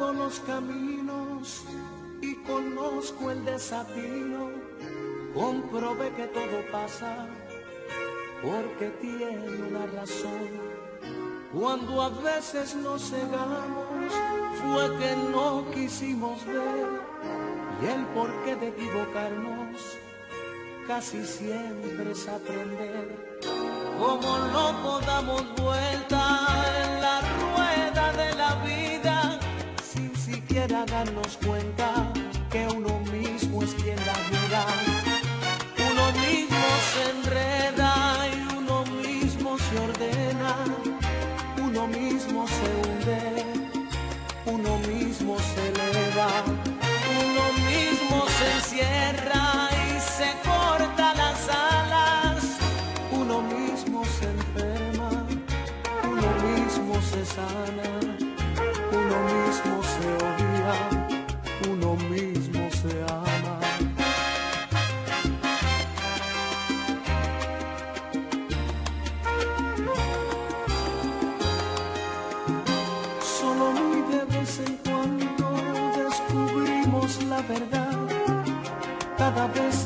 Los caminos y conozco el desatino, comprobé que todo pasa porque tiene una razón. Cuando a veces nos cegamos fue que no quisimos ver y el porqué de equivocarnos casi siempre es aprender. Como no damos vuelta en la rueda de la vida darnos cuenta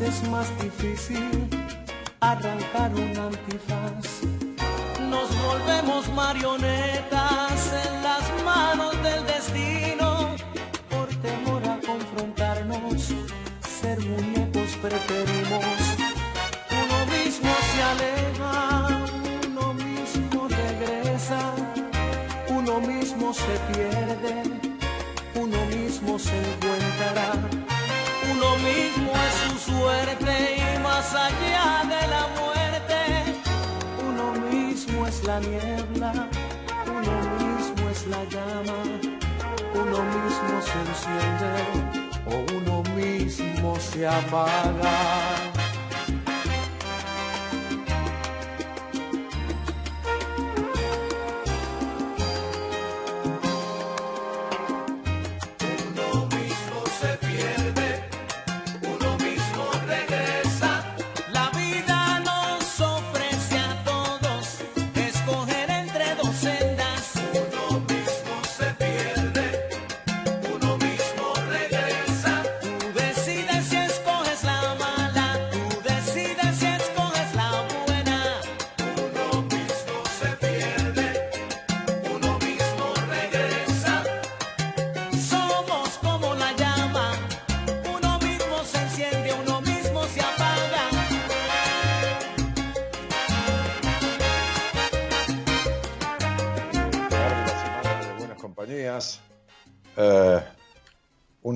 es más difícil arrancar un antifaz. Nos volvemos marionetas en las manos del destino. Por temor a confrontarnos, ser muñecos preferimos. Suerte y más allá de la muerte, uno mismo es la niebla, uno mismo es la llama, uno mismo se enciende o uno mismo se apaga.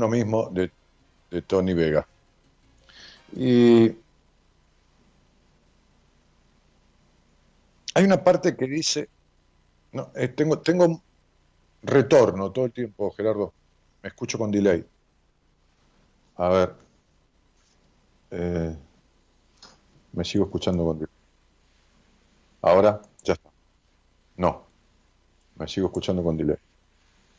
Uno mismo de, de Tony Vega. Y hay una parte que dice, no, eh, tengo, tengo retorno todo el tiempo, Gerardo. Me escucho con delay. A ver. Eh, me sigo escuchando con delay. Ahora, ya está. No. Me sigo escuchando con delay.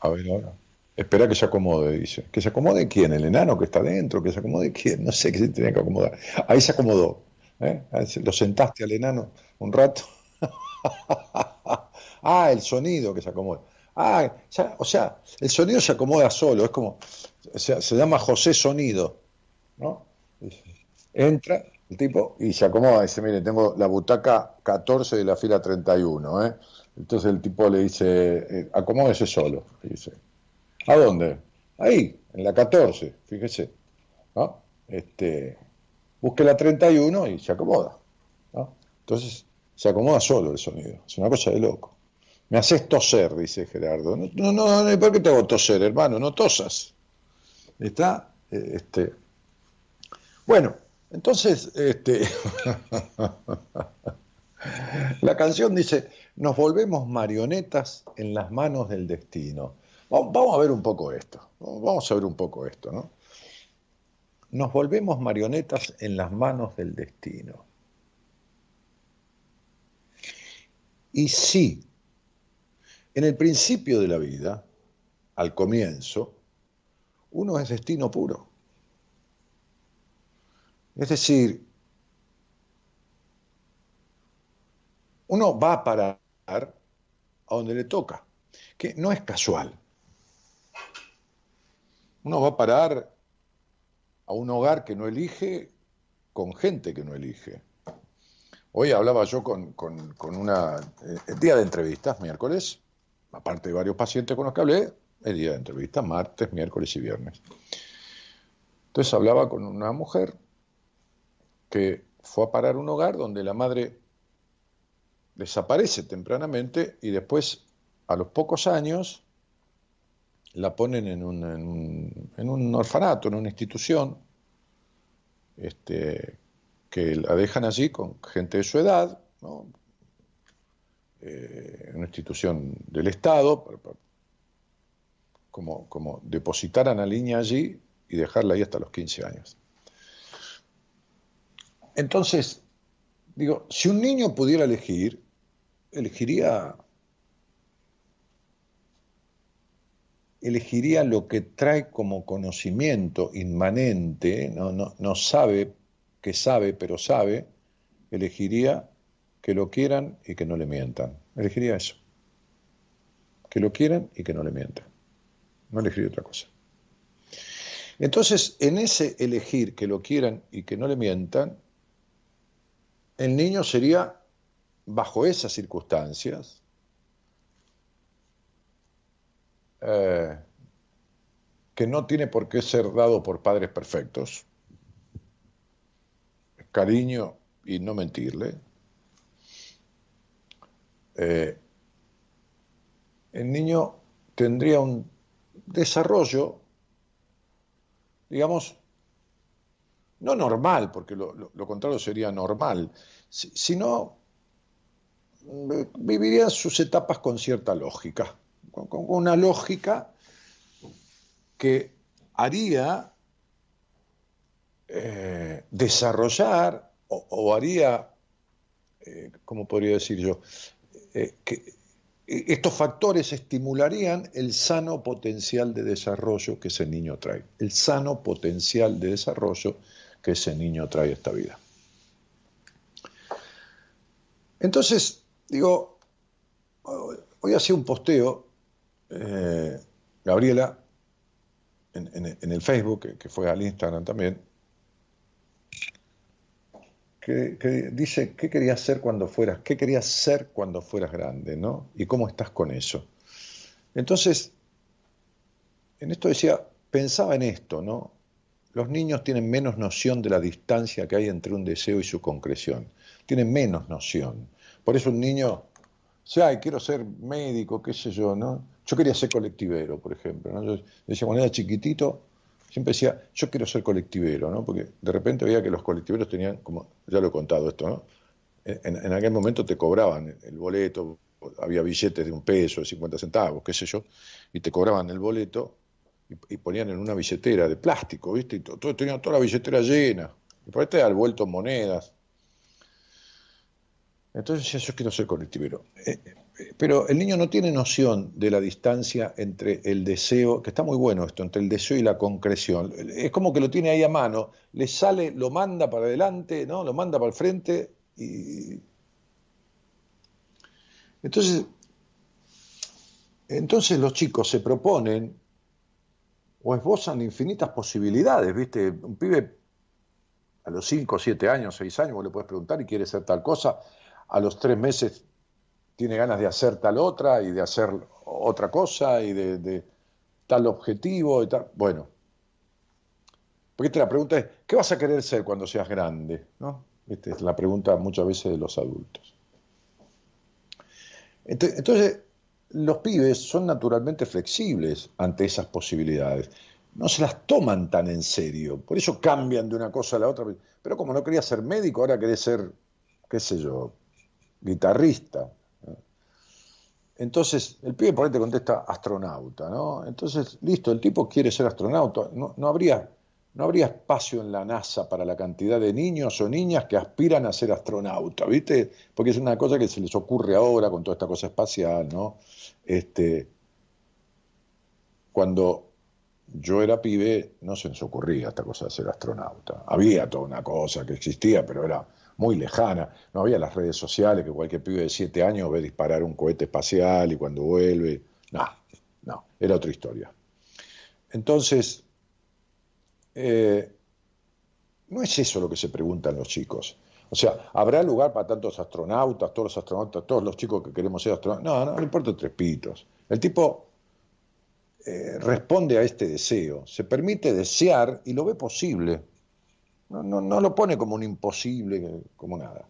A ver ahora. Espera que se acomode, dice. ¿Que se acomode quién? ¿El enano que está dentro? ¿Que se acomode quién? No sé qué se tenía que acomodar. Ahí se acomodó. ¿eh? Lo sentaste al enano un rato. ah, el sonido que se acomoda. Ah, ya- o sea, el sonido se acomoda solo. Es como, o sea, se llama José Sonido. ¿no? Entra el tipo y se acomoda. Dice, mire, tengo la butaca 14 de la fila 31. ¿eh? Entonces el tipo le dice, eh, acomódese solo. dice, ¿a dónde? Ahí, en la 14, fíjese. Este, busque la 31 y se acomoda. Entonces se acomoda solo el sonido. Es una cosa de loco. Me haces toser, dice Gerardo. No, no, no, ¿por qué te hago toser, hermano? No tosas. ¿Está? Eh, este. Bueno, entonces, este. la canción dice, nos volvemos marionetas en las manos del destino. Vamos a ver un poco esto. Vamos a ver un poco esto, ¿no? Nos volvemos marionetas en las manos del destino. Y sí, en el principio de la vida, al comienzo, uno es destino puro. Es decir, uno va a parar a donde le toca, que no es casual. Uno va a parar a un hogar que no elige con gente que no elige. Hoy hablaba yo con, una... El eh, día de entrevistas, miércoles, aparte de varios pacientes con los que hablé, el día de entrevistas, martes, miércoles y viernes. Entonces hablaba con una mujer que fue a parar un hogar donde la madre desaparece tempranamente y después, a los pocos años, la ponen en un, en un, orfanato, en una institución, este, que la dejan allí con gente de su edad, ¿no? Eh, una institución del Estado, como, como depositar a la niña allí y dejarla ahí hasta los 15 años. Entonces, digo, si un niño pudiera elegir, elegiría elegiría lo que trae como conocimiento inmanente, no, no, no sabe que sabe, pero sabe, elegiría que lo quieran y que no le mientan. Elegiría eso. Que lo quieran y que no le mientan. No elegiría otra cosa. Entonces, en ese elegir que lo quieran y que no le mientan, el niño sería, bajo esas circunstancias, eh, que no tiene por qué ser dado por padres perfectos, cariño y no mentirle, eh, el niño tendría un desarrollo, digamos, no normal, porque lo, contrario sería normal, sino eh, viviría sus etapas con cierta lógica, con, una lógica que haría eh, desarrollar o, haría, ¿cómo podría decir yo? Eh, que eh, estos factores estimularían el sano potencial de desarrollo que ese niño trae, el sano potencial de desarrollo que ese niño trae a esta vida. Entonces, digo, hoy hacía un posteo, eh, Gabriela, en, el Facebook, que fue al Instagram también, que, dice, ¿qué querías ser cuando fueras? ¿Qué querías ser cuando fueras grande? ¿no? ¿Y cómo estás con eso? Entonces, en esto decía, pensaba en esto, ¿no? Los niños tienen menos noción de la distancia que hay entre un deseo y su concreción. Tienen menos noción. Por eso un niño, ay, quiero ser médico, qué sé yo, ¿no? Yo quería ser colectivero, por ejemplo. ¿no? Yo decía, cuando era chiquitito, siempre decía, yo quiero ser colectivero, ¿no? Porque de repente veía que los colectiveros tenían, como ya lo he contado esto, ¿no? En, aquel momento te cobraban el boleto, había billetes de un peso, de 50 centavos, qué sé yo, y te cobraban el boleto y, ponían en una billetera de plástico, ¿viste? Y todo, tenían toda la billetera llena. Y por ahí te vuelto monedas. Entonces decía, yo quiero ser colectivero. Eh, pero el niño no tiene noción de la distancia entre el deseo, que está muy bueno esto, entre el deseo y la concreción. Es como que lo tiene ahí a mano, le sale, lo manda para adelante, ¿no? Lo manda para el frente y. Entonces, entonces los chicos se proponen o esbozan infinitas posibilidades, ¿viste? Un pibe a los 5, 7 años, 6 años, vos le puedes preguntar y quiere ser tal cosa, a los 3 meses tiene ganas de hacer tal otra y de hacer otra cosa y de, tal objetivo y tal. Bueno, porque la pregunta es, ¿qué vas a querer ser cuando seas grande? ¿No? Esta es la pregunta muchas veces de los adultos. Entonces, los pibes son naturalmente flexibles ante esas posibilidades. No se las toman tan en serio, por eso cambian de una cosa a la otra. Pero como no quería ser médico, ahora querés ser, qué sé yo, guitarrista. Entonces, el pibe por ahí te contesta astronauta, ¿no? Entonces, listo, el tipo quiere ser astronauta. No, habría, no habría espacio en la NASA para la cantidad de niños o niñas que aspiran a ser astronauta, ¿viste? Porque es una cosa que se les ocurre ahora con toda esta cosa espacial, ¿no? Este, cuando yo era pibe, no se nos ocurría esta cosa de ser astronauta. Había toda una cosa que existía, pero era muy lejana. No había las redes sociales que cualquier pibe de siete años ve disparar un cohete espacial y cuando vuelve. No, no, era otra historia. Entonces, eh, no es eso lo que se preguntan los chicos. O sea, ¿habrá lugar para tantos astronautas, todos los astronautas, todos los chicos que queremos ser astronautas? No, no, no importa tres pitos. El tipo eh, responde a este deseo, se permite desear y lo ve posible. No, no, lo pone como un imposible, como nada.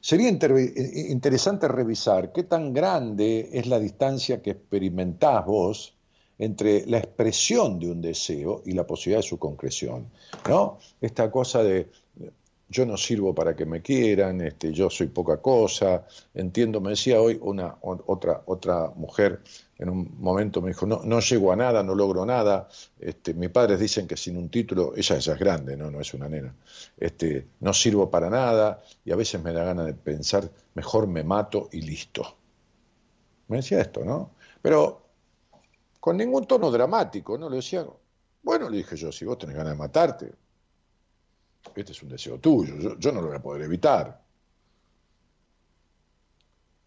Sería eh, interesante revisar qué tan grande es la distancia que experimentás vos entre la expresión de un deseo y la posibilidad de su concreción. ¿no? Esta cosa de yo no sirvo para que me quieran, este, yo soy poca cosa, entiendo, me decía hoy una otra, otra mujer en un momento me dijo, no, no llego a nada, no logro nada, este, mis padres dicen que sin un título, ella, es grande, no, no es una nena, este, no sirvo para nada y a veces me da ganas de pensar, mejor me mato y listo. Me decía esto, ¿no? Pero con ningún tono dramático, ¿no? Le decía, bueno, le dije yo, si vos tenés ganas de matarte, este es un deseo tuyo, yo, no lo voy a poder evitar.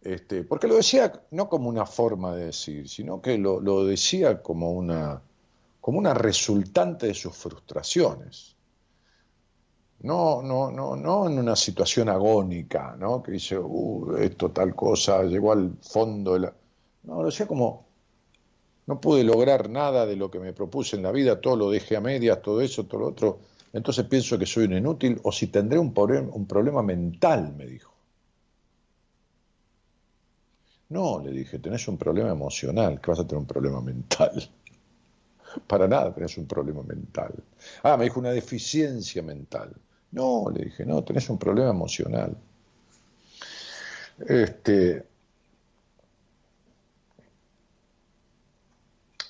Este, porque lo decía no como una forma de decir, sino que lo, decía como una, como una resultante de sus frustraciones. No, no, no, no en una situación agónica, ¿no? Que dice, uh, esto tal cosa, llegó al fondo de la... No, lo decía como, no pude lograr nada de lo que me propuse en la vida, todo lo dejé a medias, todo eso, todo lo otro entonces pienso que soy un inútil o si tendré un, un problema mental, me dijo. No, le dije, tenés un problema emocional, que vas a tener un problema mental. Para nada tenés un problema mental. Ah, me dijo una deficiencia mental. No, le dije, no, tenés un problema emocional. Este,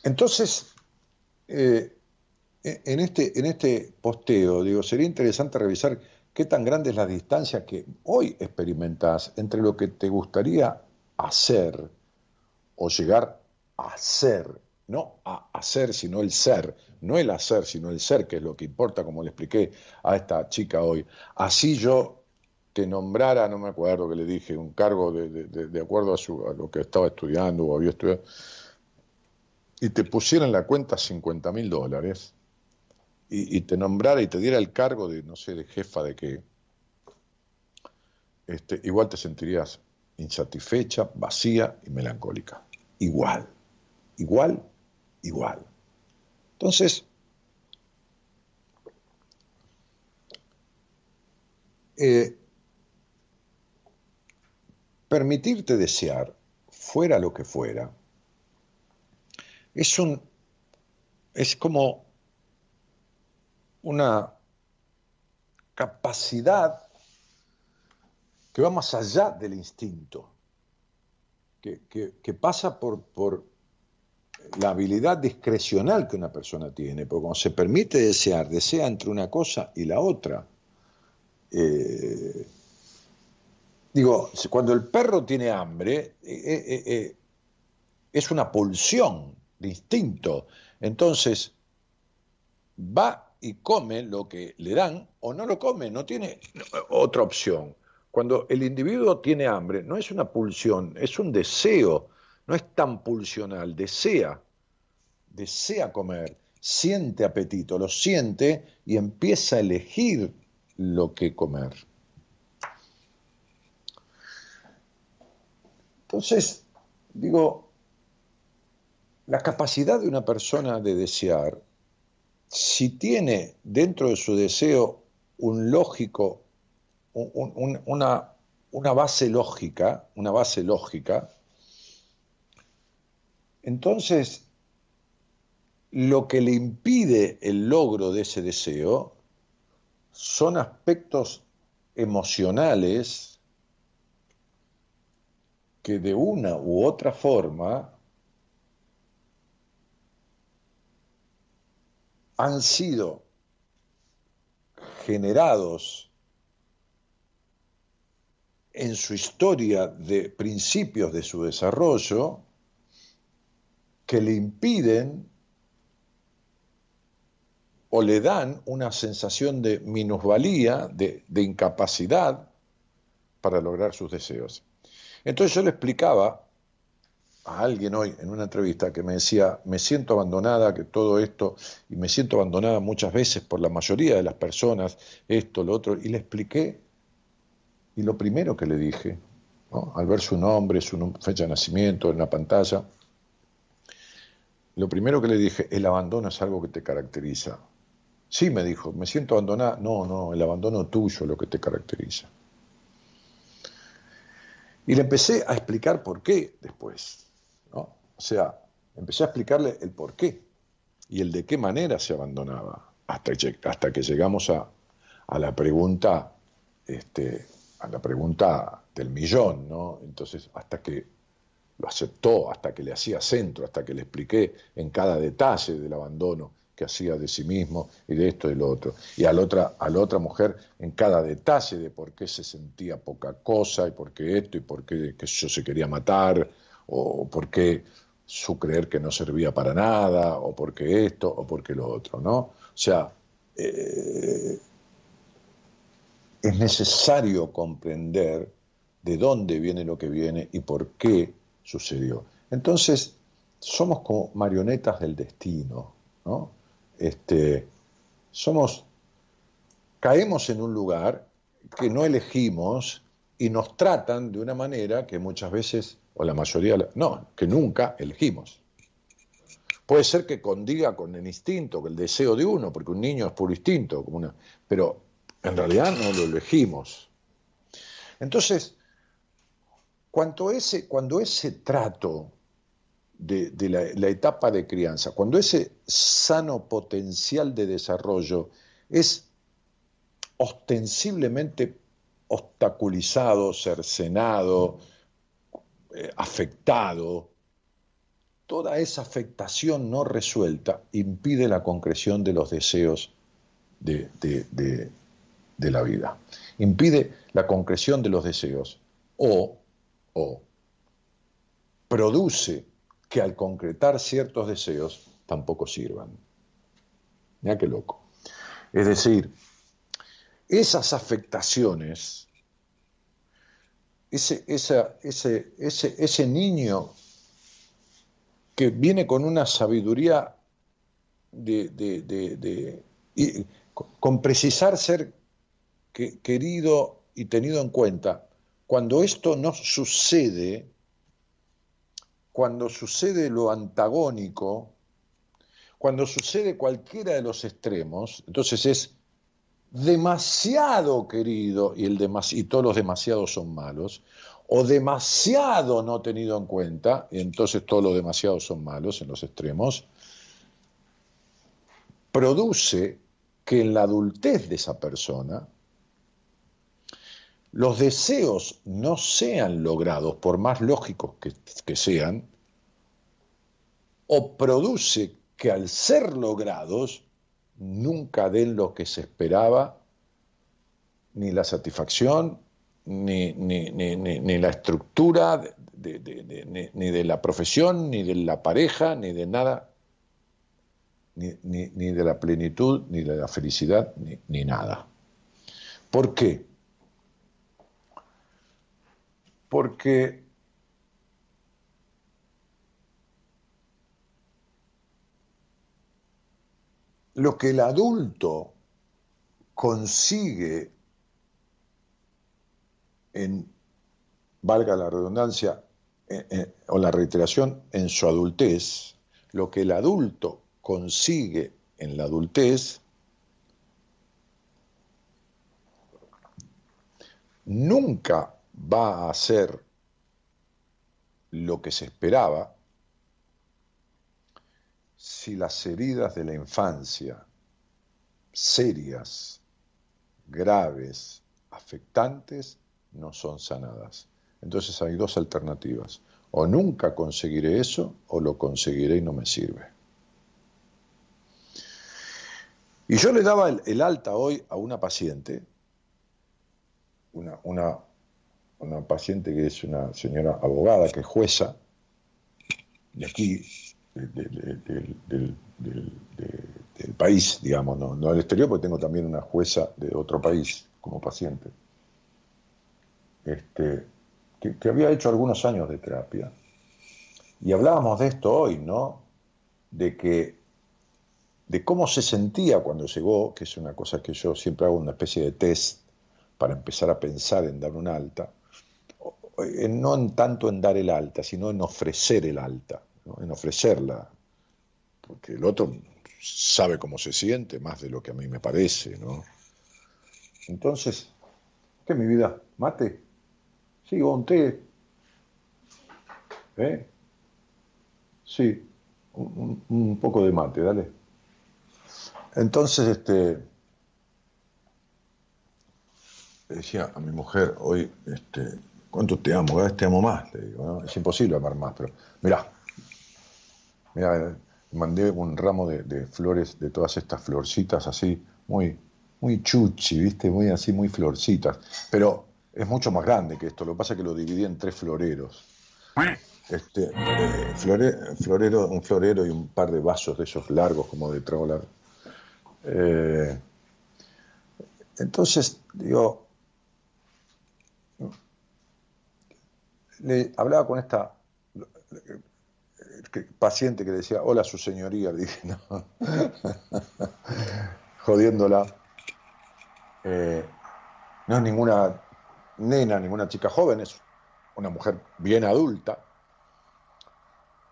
entonces, eh, en este, en este posteo, digo, sería interesante revisar qué tan grande es la distancia que hoy experimentás entre lo que te gustaría hacer o llegar a ser, no a hacer, sino el ser, no el hacer, sino el ser, que es lo que importa, como le expliqué a esta chica hoy. Así yo te nombrara, no me acuerdo que le dije, un cargo de, de, acuerdo a, su, a lo que estaba estudiando o había estudiado, y te pusiera en la cuenta 50 mil dólares, y, te nombrara y te diera el cargo de, no sé, de jefa de qué, este, igual te sentirías insatisfecha, vacía y melancólica. Igual, igual, igual. Entonces, eh, permitirte desear, fuera lo que fuera, es un es como una capacidad que va más allá del instinto, que, pasa por, por, la habilidad discrecional que una persona tiene, porque cuando se permite desear, desea entre una cosa y la otra. Eh, digo, cuando el perro tiene hambre, eh, eh, es una pulsión de instinto. Entonces, va y come lo que le dan o no lo come, no tiene otra opción. Cuando el individuo tiene hambre, no es una pulsión, es un deseo, no es tan pulsional, desea, desea comer, siente apetito, lo siente y empieza a elegir lo que comer. Entonces, digo, la capacidad de una persona de desear, si tiene dentro de su deseo un lógico, una, una base lógica, una base lógica, entonces lo que le impide el logro de ese deseo son aspectos emocionales que de una u otra forma han sido generados en su historia de principios de su desarrollo que le impiden o le dan una sensación de minusvalía, de, incapacidad para lograr sus deseos. Entonces yo le explicaba a alguien hoy en una entrevista que me decía, me siento abandonada, que todo esto, y me siento abandonada muchas veces por la mayoría de las personas, esto, lo otro, y le expliqué, y lo primero que le dije, al ver su nombre, su fecha de nacimiento en la pantalla, lo primero que le dije, el abandono es algo que te caracteriza. Sí, me dijo, me siento abandonada. No, no, el abandono tuyo es lo que te caracteriza. Y le empecé a explicar por qué después. O sea, empecé a explicarle el por qué y el de qué manera se abandonaba, hasta, hasta que llegamos a, a la pregunta, este, a la pregunta del millón, ¿no? Entonces, hasta que lo aceptó, hasta que le hacía centro, hasta que le expliqué en cada detalle del abandono que hacía de sí mismo y de esto y lo otro. Y a la otra, otra mujer en cada detalle de por qué se sentía poca cosa y por qué esto y por qué que yo se quería matar o por qué su creer que no servía para nada o por qué esto o por qué lo otro, ¿no? O sea, eh, es necesario comprender de dónde viene lo que viene y por qué sucedió. Entonces, somos como marionetas del destino, ¿no? este, somos, caemos en un lugar que no elegimos y nos tratan de una manera que muchas veces, o la mayoría, no, que nunca elegimos. Puede ser que condiga con el instinto, con el deseo de uno, porque un niño es puro instinto, pero en realidad no lo elegimos. Entonces, cuando ese, cuando ese trato de, la, etapa de crianza, cuando ese sano potencial de desarrollo es ostensiblemente obstaculizado, cercenado, eh, afectado, toda esa afectación no resuelta impide la concreción de los deseos de, la vida, impide la concreción de los deseos o, o produce que al concretar ciertos deseos tampoco sirvan. Mira qué loco. Es decir, esas afectaciones, ese, ese, ese, niño que viene con una sabiduría de, con precisar ser querido y tenido en cuenta, cuando esto no sucede, cuando sucede lo antagónico, cuando sucede cualquiera de los extremos, entonces es demasiado querido y, el y todos los demasiados son malos, o demasiado no tenido en cuenta, y entonces todos los demasiados son malos en los extremos, produce que en la adultez de esa persona los deseos no sean logrados, por más lógicos que, sean, o produce que al ser logrados nunca den lo que se esperaba, ni la satisfacción, ni, la estructura, ni de la profesión, ni de la pareja, ni de nada, ni, de la plenitud, ni de la felicidad, ni nada. ¿Por qué? porque lo que el adulto consigue en, valga la redundancia, eh, eh, o la reiteración en su adultez, lo que el adulto consigue en la adultez, nunca va a ser lo que se esperaba si las heridas de la infancia, serias, graves, afectantes, no son sanadas. Entonces hay dos alternativas. O nunca conseguiré eso o lo conseguiré y no me sirve. Y yo le daba el, alta hoy a una paciente, una, una, una, paciente que es una señora abogada, que es jueza, de aquí, del, país, digamos, no, no del exterior, porque tengo también una jueza de otro país como paciente. Este, que, había hecho algunos años de terapia. Y hablábamos de esto hoy, ¿no? De que de cómo se sentía cuando llegó, que es una cosa que yo siempre hago una especie de test para empezar a pensar en dar un alta, no en tanto en dar el alta, sino en ofrecer el alta, en ofrecerla, porque el otro sabe cómo se siente más de lo que a mí me parece, ¿no? Entonces, ¿qué mi vida? ¿Mate? Sí, un té. ¿Eh? Sí, un, poco de mate, dale. Entonces, este, decía a mi mujer hoy, este, ¿cuánto te amo? Cada vez te amo más. Le digo, es imposible amar más, pero mirá, mirá, mandé un ramo de, flores, de todas estas florcitas así, muy, muy chuchi, ¿viste? Muy así, muy florcitas. Pero es mucho más grande que esto. Lo que pasa es que lo dividí en tres floreros. Este, eh, florero, un florero y un par de vasos de esos largos, como de trago eh, entonces, digo, le hablaba con esta paciente que decía, hola su señoría, dije, no, jodiéndola. Eh, no es ninguna nena, ninguna chica joven, es una mujer bien adulta.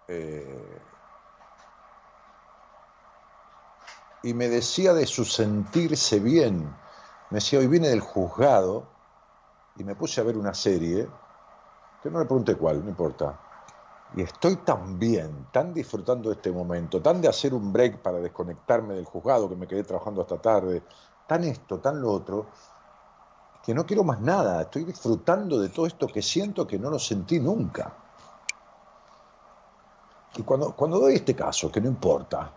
Eh, y me decía de su sentirse bien. Me decía, hoy vine del juzgado y me puse a ver una serie, que no le pregunté cuál, no importa. Y estoy tan bien, tan disfrutando de este momento, tan de hacer un break para desconectarme del juzgado, que me quedé trabajando hasta tarde, tan esto, tan lo otro, que no quiero más nada, estoy disfrutando de todo esto que siento que no lo sentí nunca. Y cuando, cuando doy este caso, que no importa,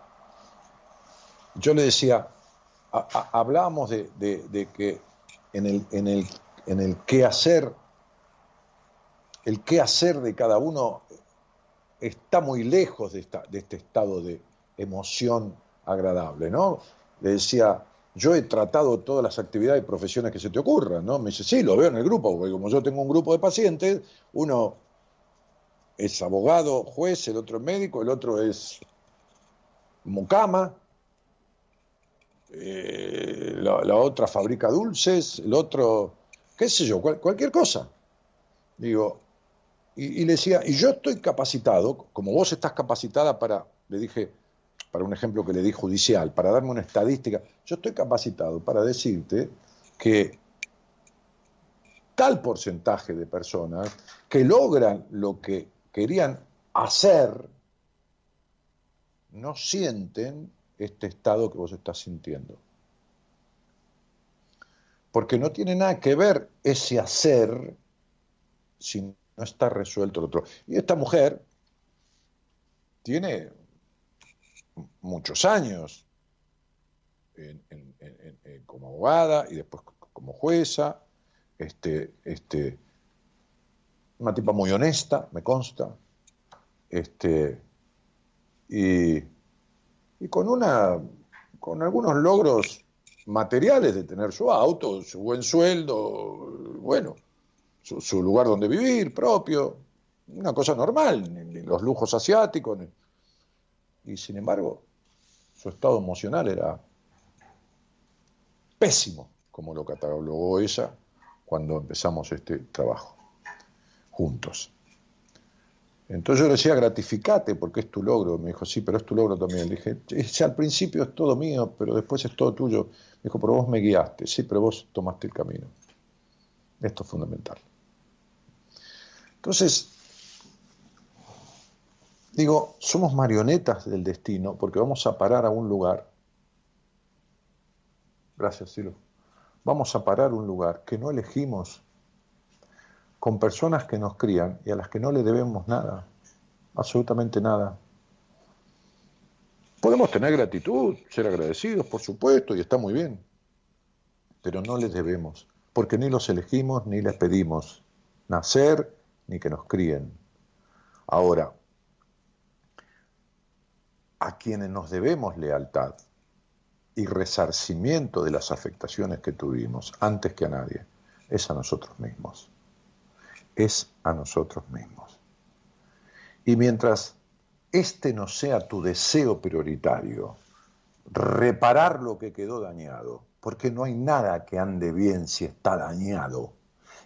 yo le decía, hablábamos de, que en el, en, el, en el qué hacer, el qué hacer de cada uno está muy lejos de, esta, de este estado de emoción agradable, ¿no? Le decía, yo he tratado todas las actividades y profesiones que se te ocurran, ¿no? Me dice, sí, lo veo en el grupo, porque como yo tengo un grupo de pacientes, uno es abogado, juez, el otro es médico, el otro es mucama, eh, la, otra fabrica dulces, el otro, qué sé yo, cualquier cosa. Digo, y, le decía, y yo estoy capacitado, como vos estás capacitada para, le dije, para un ejemplo que le di judicial, para darme una estadística, yo estoy capacitado para decirte que tal porcentaje de personas que logran lo que querían hacer, no sienten este estado que vos estás sintiendo. Porque no tiene nada que ver ese hacer si no está resuelto el otro. Y esta mujer tiene muchos años como abogada y después como jueza, este, este, una tipa muy honesta, me consta, este, y, y con una con algunos logros materiales de tener su auto, su buen sueldo, bueno, su, lugar donde vivir propio, una cosa normal, los lujos asiáticos, y sin embargo, su estado emocional era pésimo, como lo catalogó ella cuando empezamos este trabajo, juntos. Entonces yo le decía, gratificate porque es tu logro. Me dijo, sí, pero es tu logro también. Le dije, al principio es todo mío, pero después es todo tuyo. Me dijo, pero vos me guiaste. Sí, pero vos tomaste el camino. Esto es fundamental. Entonces, digo, somos marionetas del destino porque vamos a parar a un lugar. Gracias, Silo. Vamos a parar un lugar que no elegimos con personas que nos crían y a las que no le debemos nada, absolutamente nada. Podemos tener gratitud, ser agradecidos, por supuesto, y está muy bien, pero no les debemos, porque ni los elegimos ni les pedimos nacer ni que nos críen. Ahora, a quienes nos debemos lealtad y resarcimiento de las afectaciones que tuvimos antes que a nadie, es a nosotros mismos es a nosotros mismos. Y mientras este no sea tu deseo prioritario, reparar lo que quedó dañado, porque no hay nada que ande bien si está dañado.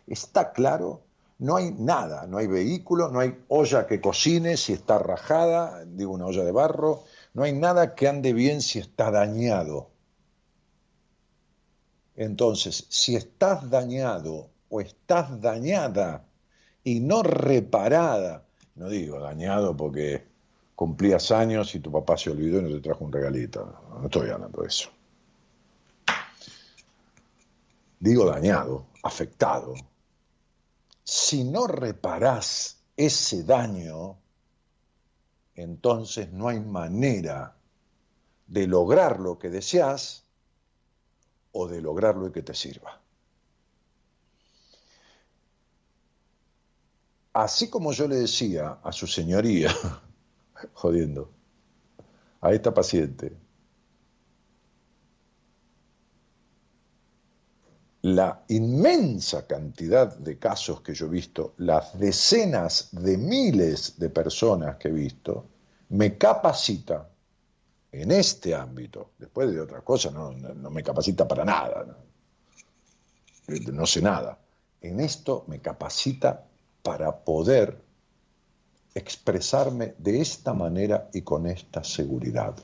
¿Está claro? No hay nada, no hay vehículo, no hay olla que cocine si está rajada, digo una olla de barro, no hay nada que ande bien si está dañado. Entonces, si estás dañado o estás dañada, y no reparada. No digo dañado porque cumplías años y tu papá se olvidó y no te trajo un regalito. No estoy hablando de eso. Digo dañado, afectado. Si no reparás ese daño, entonces no hay manera de lograr lo que deseas o de lograr lo que te sirva. así como yo le decía a su señoría, jodiendo, a esta paciente, la inmensa cantidad de casos que yo he visto, las decenas de miles de personas que he visto, me capacita en este ámbito, después de otras cosas no, me capacita para nada, no sé nada, en esto me capacita para poder expresarme de esta manera y con esta seguridad.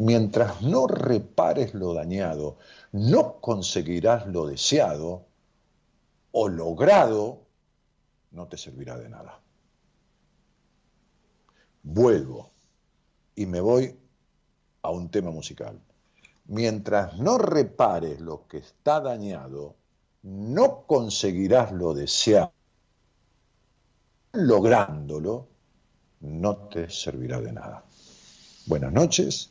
Mientras no repares lo dañado, no conseguirás lo deseado o logrado, no te servirá de nada. Vuelvo y me voy a un tema musical. Mientras no repares lo que está dañado, no conseguirás lo deseado lográndolo, no te servirá de nada. Buenas noches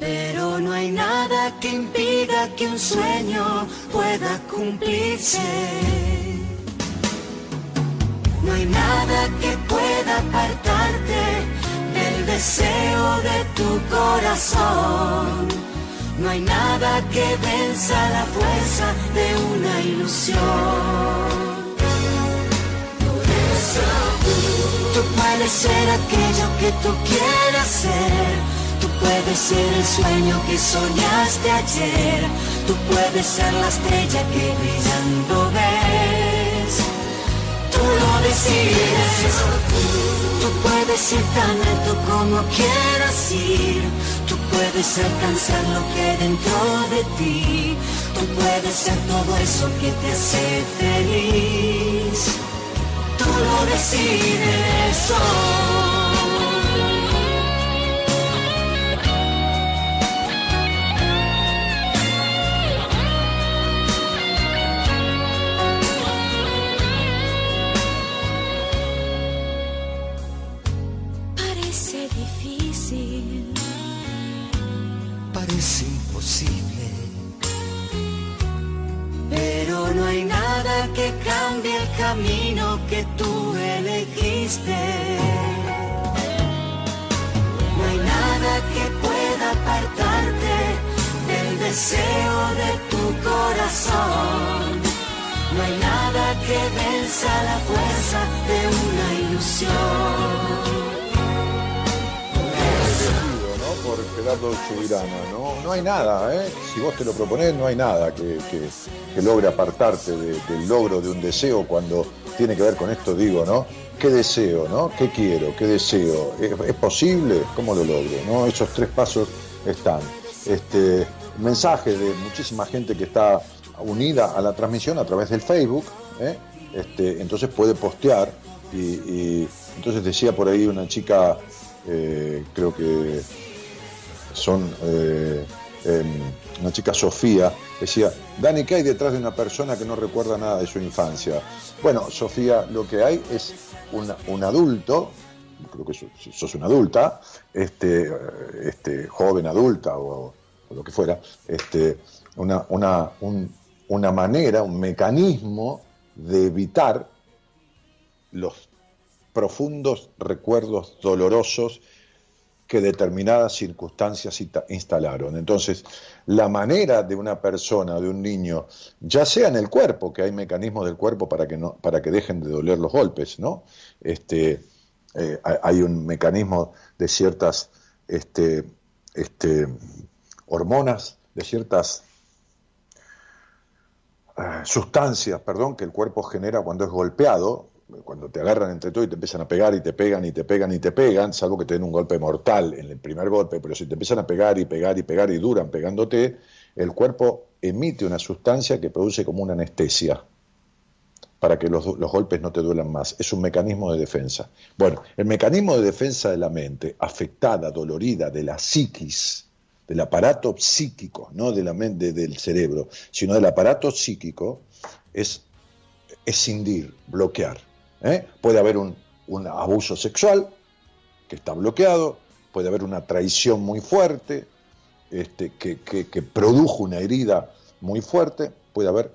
Pero no hay nada que impida que un sueño pueda cumplirse. No hay nada que pueda apartarte del deseo de tu corazón. No hay nada que venza la fuerza de una ilusión. Tú puedes ser aquello que tú quieras ser. Tú puedes ser el sueño que soñaste ayer. Tú puedes ser la estrella que brillando ves. Tú lo decides. Tú puedes ir tan alto como quieras ir. Tú puedes alcanzar lo que dentro de ti. Tú puedes ser todo eso que te hace feliz lo decides Parece que cambie el camino que tú elegiste. No hay nada que pueda apartarte del deseo de tu corazón. No hay nada que venza la fuerza de una ilusión. Por Gerardo Subirana. ¿no? no hay nada, ¿eh? si vos te lo proponés, no hay nada que, que, logre apartarte del logro de un deseo cuando tiene que ver con esto, digo, ¿no? ¿Qué deseo, no? ¿Qué quiero? ¿Qué deseo? ¿Es, posible? ¿Cómo lo logro? ¿no? Esos tres pasos están. Este, mensaje de muchísima gente que está unida a la transmisión a través del Facebook, ¿eh? este, entonces puede postear y, entonces decía por ahí una chica, eh, creo que son eh, em, una chica Sofía, decía, Dani, ¿qué hay detrás de una persona que no recuerda nada de su infancia? Bueno, Sofía, lo que hay es un adulto, creo que sos, una adulta, este, este, joven adulta o, lo que fuera, este, una, una, una manera, un mecanismo de evitar los profundos recuerdos dolorosos que determinadas circunstancias instalaron. Entonces, la manera de una persona, de un niño, ya sea en el cuerpo, que hay mecanismos del cuerpo para que, no, para que dejen de doler los golpes, ¿no? Este, eh, hay un mecanismo de ciertas este, este, hormonas, de ciertas eh, sustancias, perdón, que el cuerpo genera cuando es golpeado, cuando te agarran entre todo y te empiezan a pegar y te pegan y te pegan y te pegan, salvo que te den un golpe mortal en el primer golpe, pero si te empiezan a pegar y pegar y pegar y duran pegándote, el cuerpo emite una sustancia que produce como una anestesia para que los, los, golpes no te duelan más. Es un mecanismo de defensa. Bueno, el mecanismo de defensa de la mente, afectada, dolorida, de la psiquis, del aparato psíquico, no de la mente del cerebro, sino del aparato psíquico, es escindir, bloquear. ¿Eh? Puede haber un, abuso sexual que está bloqueado, puede haber una traición muy fuerte, este, que, produjo una herida muy fuerte, puede haber,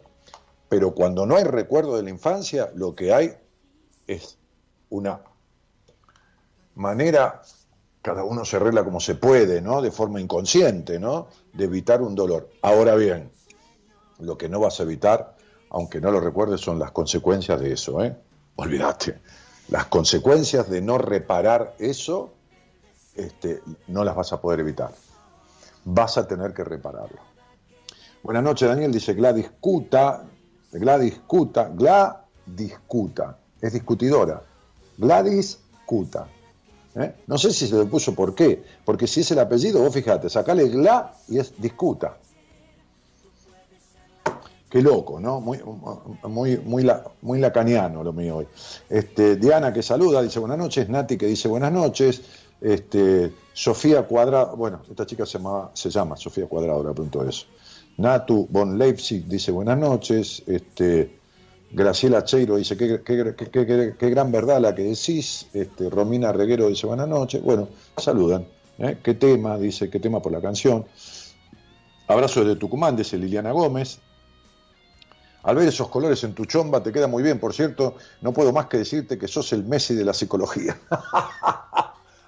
pero cuando no hay recuerdo de la infancia, lo que hay es una manera, cada uno se arregla como se puede, ¿no? De forma inconsciente, ¿no? De evitar un dolor. Ahora bien, lo que no vas a evitar, aunque no lo recuerdes, son las consecuencias de eso, ¿eh? Olvídate, las consecuencias de no reparar eso, este, no las vas a poder evitar. Vas a tener que repararlo. Buenas noches, Daniel, dice Gladys Cuta, Gladys Cuta, Gladys Cuta, es discutidora. Gladys Cuta. ¿eh? No sé si se le puso por qué, porque si es el apellido, vos fíjate, sacale Gla y es discuta. Qué loco, ¿no? Muy, muy, muy, lacaniano lo mío hoy. Este, Diana que saluda, dice buenas noches. Nati que dice buenas noches. Este, Sofía Cuadrado, bueno, esta chica se llama, se llama Sofía Cuadrado, le apunto eso. Natu von Leipzig dice buenas noches. Este, Graciela Cheiro dice qué, qué, gran verdad la que decís. Romina Reguero dice buenas noches. Bueno, saludan. ¿eh? ¿Qué tema? Dice, qué tema por la canción. Abrazo de Tucumán, dice Liliana Gómez. Al ver esos colores en tu chomba te queda muy bien, por cierto, no puedo más que decirte que sos el Messi de la psicología.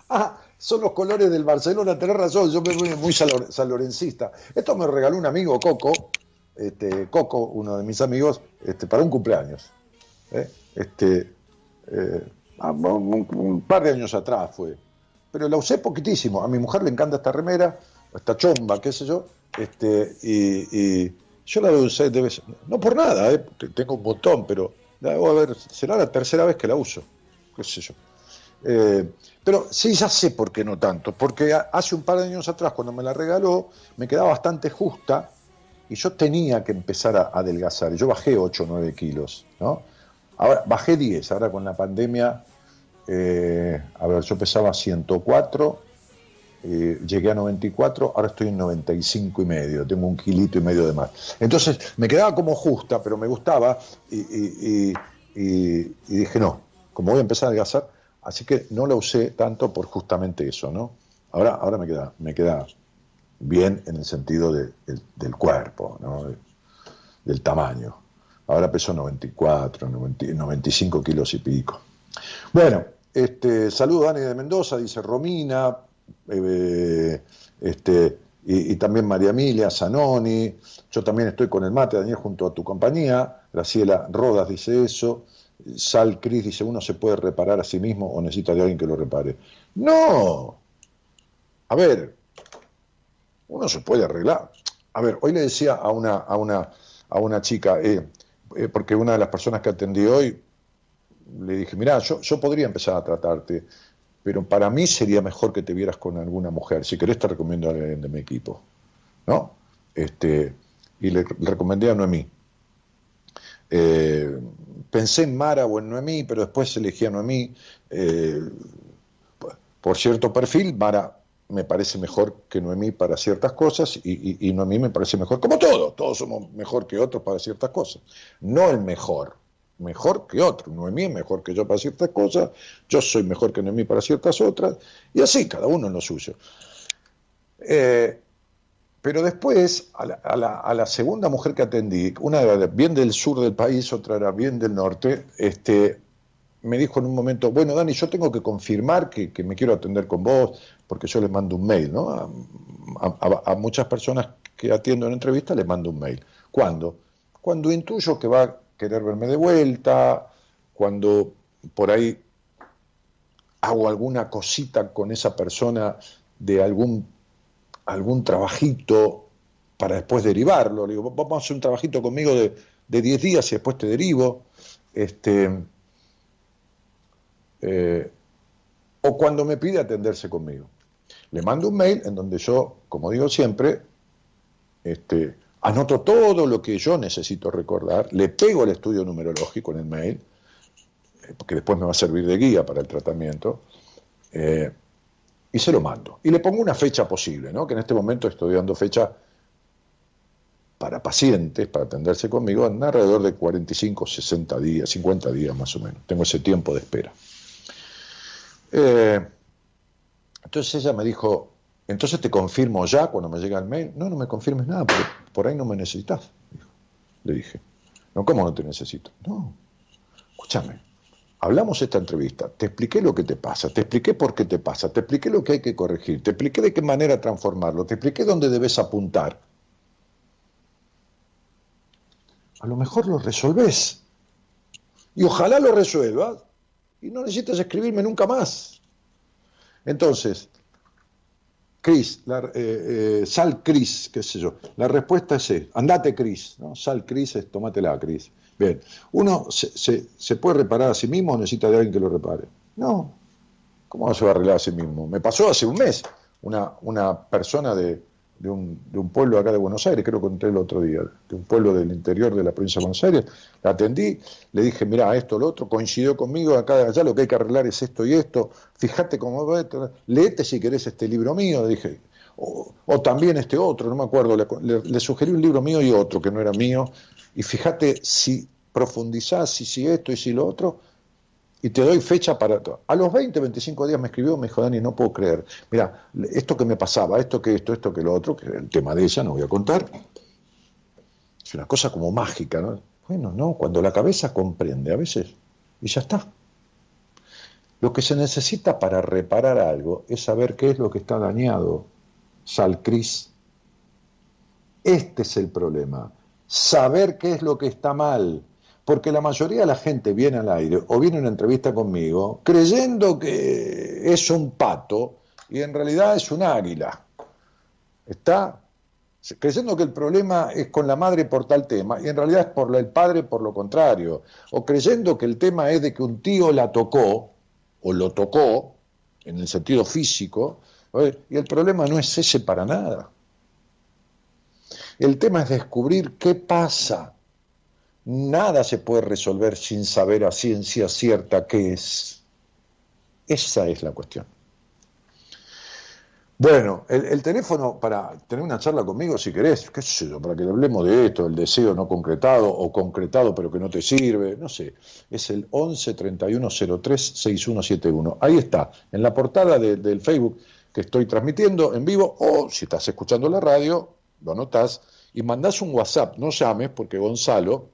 ah, son los colores del Barcelona, tenés razón, yo me voy muy salorencista. Esto me regaló un amigo Coco, este, Coco, uno de mis amigos, este, para un cumpleaños. ¿eh? Este, eh, ah, un, par de años atrás fue. Pero la usé poquitísimo. A mi mujer le encanta esta remera, esta chomba, qué sé yo, este, y yo la usé, debe no por nada, ¿eh? tengo un botón, pero a ver, será la tercera vez que la uso, qué sé yo. Eh, pero sí, ya sé por qué no tanto, porque hace un par de años atrás, cuando me la regaló, me quedaba bastante justa y yo tenía que empezar a adelgazar. Yo bajé 8 o 9 kilos, ¿no? Ahora bajé 10, ahora con la pandemia, eh, a ver, yo pesaba 104 eh, llegué a 94, ahora estoy en 95 y medio, tengo un kilito y medio de más. Entonces me quedaba como justa, pero me gustaba y, dije no, como voy a empezar a adelgazar, así que no la usé tanto por justamente eso, ¿no? Ahora, ahora me, queda, me queda bien en el sentido del cuerpo, ¿no? del tamaño. ahora peso 94, 95 kilos y pico. Bueno, este, saludo Dani de Mendoza, dice Romina, eh, este, y, también María Emilia, Zanoni, yo también estoy con el mate, Daniel, junto a tu compañía, Graciela Rodas dice eso, Sal Cris dice, uno se puede reparar a sí mismo o necesita de alguien que lo repare. No, a ver, uno se puede arreglar. A ver, hoy le decía a una, a una, a una chica, eh, eh, porque una de las personas que atendí hoy, le dije, mira, yo, yo podría empezar a tratarte, pero para mí sería mejor que te vieras con alguna mujer. Si querés te recomiendo a alguien de mi equipo. ¿No? Este, y le, recomendé a Noemí. Eh, pensé en Mara o en Noemí, pero después elegí a Noemí. Eh, por cierto perfil, Mara me parece mejor que Noemí para ciertas cosas y, y Noemí me parece mejor, como todos, todos somos mejor que otros para ciertas cosas. No el mejor, mejor que otro. Noemí es mejor que yo para ciertas cosas, yo soy mejor que Noemí para ciertas otras, y así, cada uno en lo suyo. Eh, pero después, a la, segunda mujer que atendí, una era bien del sur del país, otra era bien del norte, este, me dijo en un momento, bueno, Dani, yo tengo que confirmar que, me quiero atender con vos, porque yo les mando un mail, ¿no? A, a muchas personas que atiendo en entrevista les mando un mail. ¿Cuándo? Cuando intuyo que va querer verme de vuelta, cuando por ahí hago alguna cosita con esa persona de algún, algún trabajito para después derivarlo. Le digo, vamos a hacer un trabajito conmigo de, 10 días y después te derivo. Este, eh, o cuando me pide atenderse conmigo. Le mando un mail en donde yo, como digo siempre, este, anoto todo lo que yo necesito recordar, le pego el estudio numerológico en el mail, eh, porque después me va a servir de guía para el tratamiento, eh, y se lo mando. Y le pongo una fecha posible, ¿no? que en este momento estoy dando fecha para pacientes, para atenderse conmigo, alrededor de 45, 60 días, 50 días más o menos. Tengo ese tiempo de espera. Eh, entonces ella me dijo, entonces te confirmo ya cuando me llega el mail. No, no me confirmes nada, porque por ahí no me necesitas. Le dije. No, ¿cómo no te necesito? No. Escúchame. Hablamos esta entrevista, te expliqué lo que te pasa, te expliqué por qué te pasa, te expliqué lo que hay que corregir, te expliqué de qué manera transformarlo, te expliqué dónde debes apuntar. A lo mejor lo resolves. Y ojalá lo resuelvas. Y no necesitas escribirme nunca más. Entonces, Cris, eh, eh, sal Cris, qué sé yo. La respuesta es sí. andate Cris, ¿no? Sal Cris es tómatela Cris. Bien, uno se, puede reparar a sí mismo o necesita de alguien que lo repare. No, ¿cómo se va a arreglar a sí mismo? Me pasó hace un mes una, una persona de, de un, de un, pueblo acá de Buenos Aires, creo que conté el otro día, de un pueblo del interior de la provincia de Buenos Aires, la atendí, le dije, mira, esto, lo otro, coincidió conmigo, acá, allá lo que hay que arreglar es esto y esto, fíjate cómo va, léete si querés este libro mío, dije, o, también este otro, no me acuerdo, le, le, sugerí un libro mío y otro que no era mío, y fíjate si profundizás, si, si esto y si lo otro, y te doy fecha para. A los 20, 25 días me escribió, me dijo, Dani, no puedo creer. Mira, esto que me pasaba, esto que esto, esto que lo otro, que el tema de ella, no voy a contar. Es una cosa como mágica, ¿no? Bueno, no, cuando la cabeza comprende a veces, y ya está. Lo que se necesita para reparar algo es saber qué es lo que está dañado. Sal Cris. Este es el problema. Saber qué es lo que está mal porque la mayoría de la gente viene al aire o viene a una entrevista conmigo creyendo que es un pato y en realidad es un águila. Está creyendo que el problema es con la madre por tal tema y en realidad es por el padre por lo contrario. O creyendo que el tema es de que un tío la tocó o lo tocó en el sentido físico y el problema no es ese para nada. El tema es descubrir qué pasa Nada se puede resolver sin saber a ciencia cierta qué es. Esa es la cuestión. Bueno, el, teléfono para tener una charla conmigo, si querés, qué sé yo, para que hablemos de esto, el deseo no concretado o concretado pero que no te sirve, no sé, es el 11 31 03 6171. Ahí está, en la portada del Facebook que estoy transmitiendo en vivo, o si estás escuchando la radio, lo anotás y mandás un WhatsApp, no llames porque Gonzalo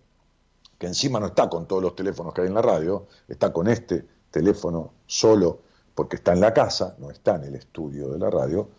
que encima no está con todos los teléfonos que hay en la radio, está con este teléfono solo porque está en la casa, no está en el estudio de la radio,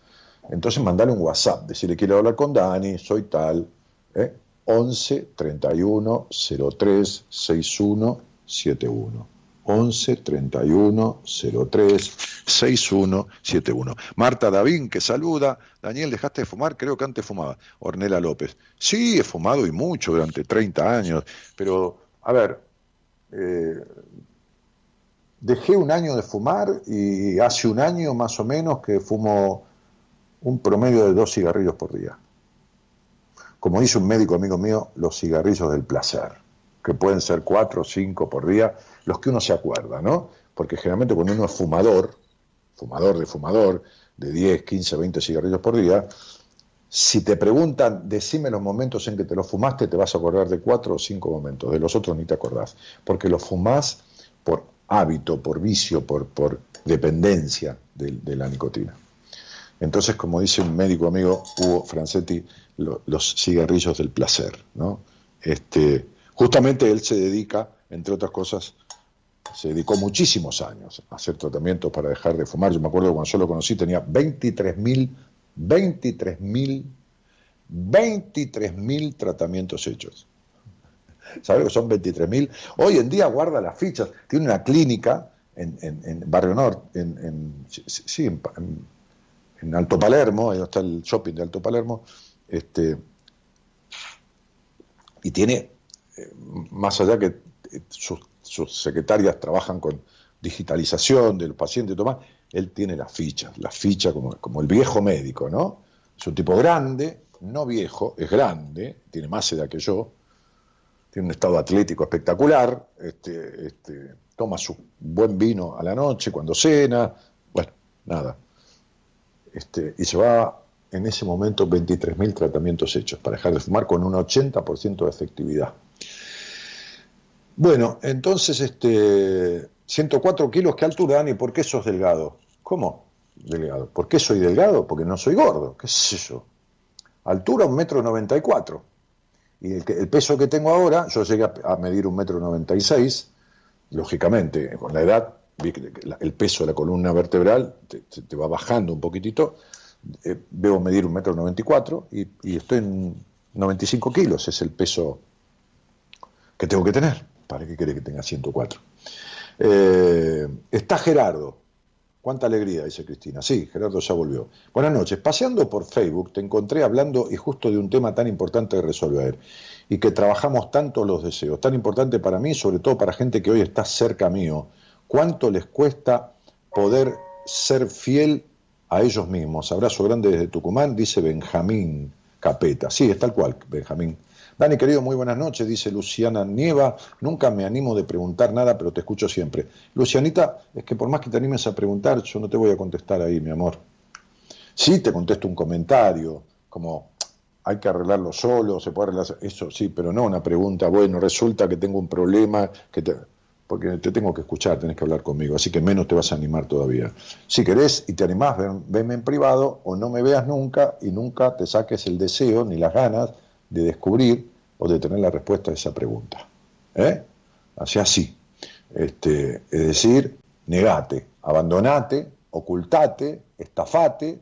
entonces mandale un WhatsApp, decirle quiero hablar con Dani, soy tal, ¿eh? 11 31 03 61 71. 11 31 03 61 71. Marta Davín, que saluda. Daniel, ¿dejaste de fumar? Creo que antes fumaba. Ornela López. Sí, he fumado y mucho durante 30 años, pero, a ver, eh, dejé un año de fumar y hace un año más o menos que fumo un promedio de dos cigarrillos por día. Como dice un médico amigo mío, los cigarrillos del placer, que pueden ser cuatro o cinco por día, los que uno se acuerda, ¿no? Porque generalmente cuando uno es fumador, fumador de fumador, de 10, 15, 20 cigarrillos por día, si te preguntan, decime los momentos en que te los fumaste, te vas a acordar de cuatro o cinco momentos, de los otros ni te acordás, porque los fumás por hábito, por vicio, por, dependencia de, la nicotina. Entonces, como dice un médico amigo, Hugo Francetti, los cigarrillos del placer, ¿no? Este, justamente él se dedica, entre otras cosas, se dedicó muchísimos años a hacer tratamientos para dejar de fumar. Yo me acuerdo cuando yo lo conocí tenía 23 mil, 23 mil, 23 mil tratamientos hechos. ¿Sabes que son 23 mil? Hoy en día guarda las fichas. Tiene una clínica en, Barrio Norte, en, en, Alto Palermo, ahí está el shopping de Alto Palermo, este, y tiene, eh, más allá que eh, sus, secretarias trabajan con digitalización del paciente todo él tiene las fichas, las fichas como, como el viejo médico, ¿no? Es un tipo grande, no viejo, es grande, tiene más edad que yo, tiene un estado atlético espectacular, este, este, toma su buen vino a la noche cuando cena, bueno, nada. Este, y se va en ese momento 23.000 tratamientos hechos para dejar de fumar con un 80% de efectividad. Bueno, entonces, este, 104 kilos, ¿qué altura, Dani? ¿Por qué sos delgado? ¿Cómo? Delgado. ¿Por qué soy delgado? Porque no soy gordo. ¿Qué es eso? Altura, un metro noventa y cuatro. Y el, peso que tengo ahora, yo llegué a, medir un metro noventa y seis, lógicamente, con la edad, el peso de la columna vertebral te va bajando un poquitito, eh, debo medir un metro noventa y cuatro y estoy en 95 kilos, es el peso que tengo que tener. ¿Para qué quiere que tenga 104? Eh, está Gerardo. Cuánta alegría, dice Cristina. Sí, Gerardo ya volvió. Buenas noches. Paseando por Facebook te encontré hablando y justo de un tema tan importante de resolver y que trabajamos tanto los deseos, tan importante para mí, sobre todo para gente que hoy está cerca mío. ¿Cuánto les cuesta poder ser fiel a ellos mismos. Abrazo grande desde Tucumán, dice Benjamín Capeta. Sí, es tal cual, Benjamín. Dani, querido, muy buenas noches, dice Luciana Nieva. Nunca me animo de preguntar nada, pero te escucho siempre. Lucianita, es que por más que te animes a preguntar, yo no te voy a contestar ahí, mi amor. Sí, te contesto un comentario, como hay que arreglarlo solo, se puede arreglar eso, sí, pero no una pregunta, bueno, resulta que tengo un problema, que te porque te tengo que escuchar, tenés que hablar conmigo, así que menos te vas a animar todavía. Si querés y te animás, venme en privado o no me veas nunca y nunca te saques el deseo ni las ganas de descubrir o de tener la respuesta a esa pregunta. ¿Eh? Así. Este, es decir, negate, abandonate, ocultate, estafate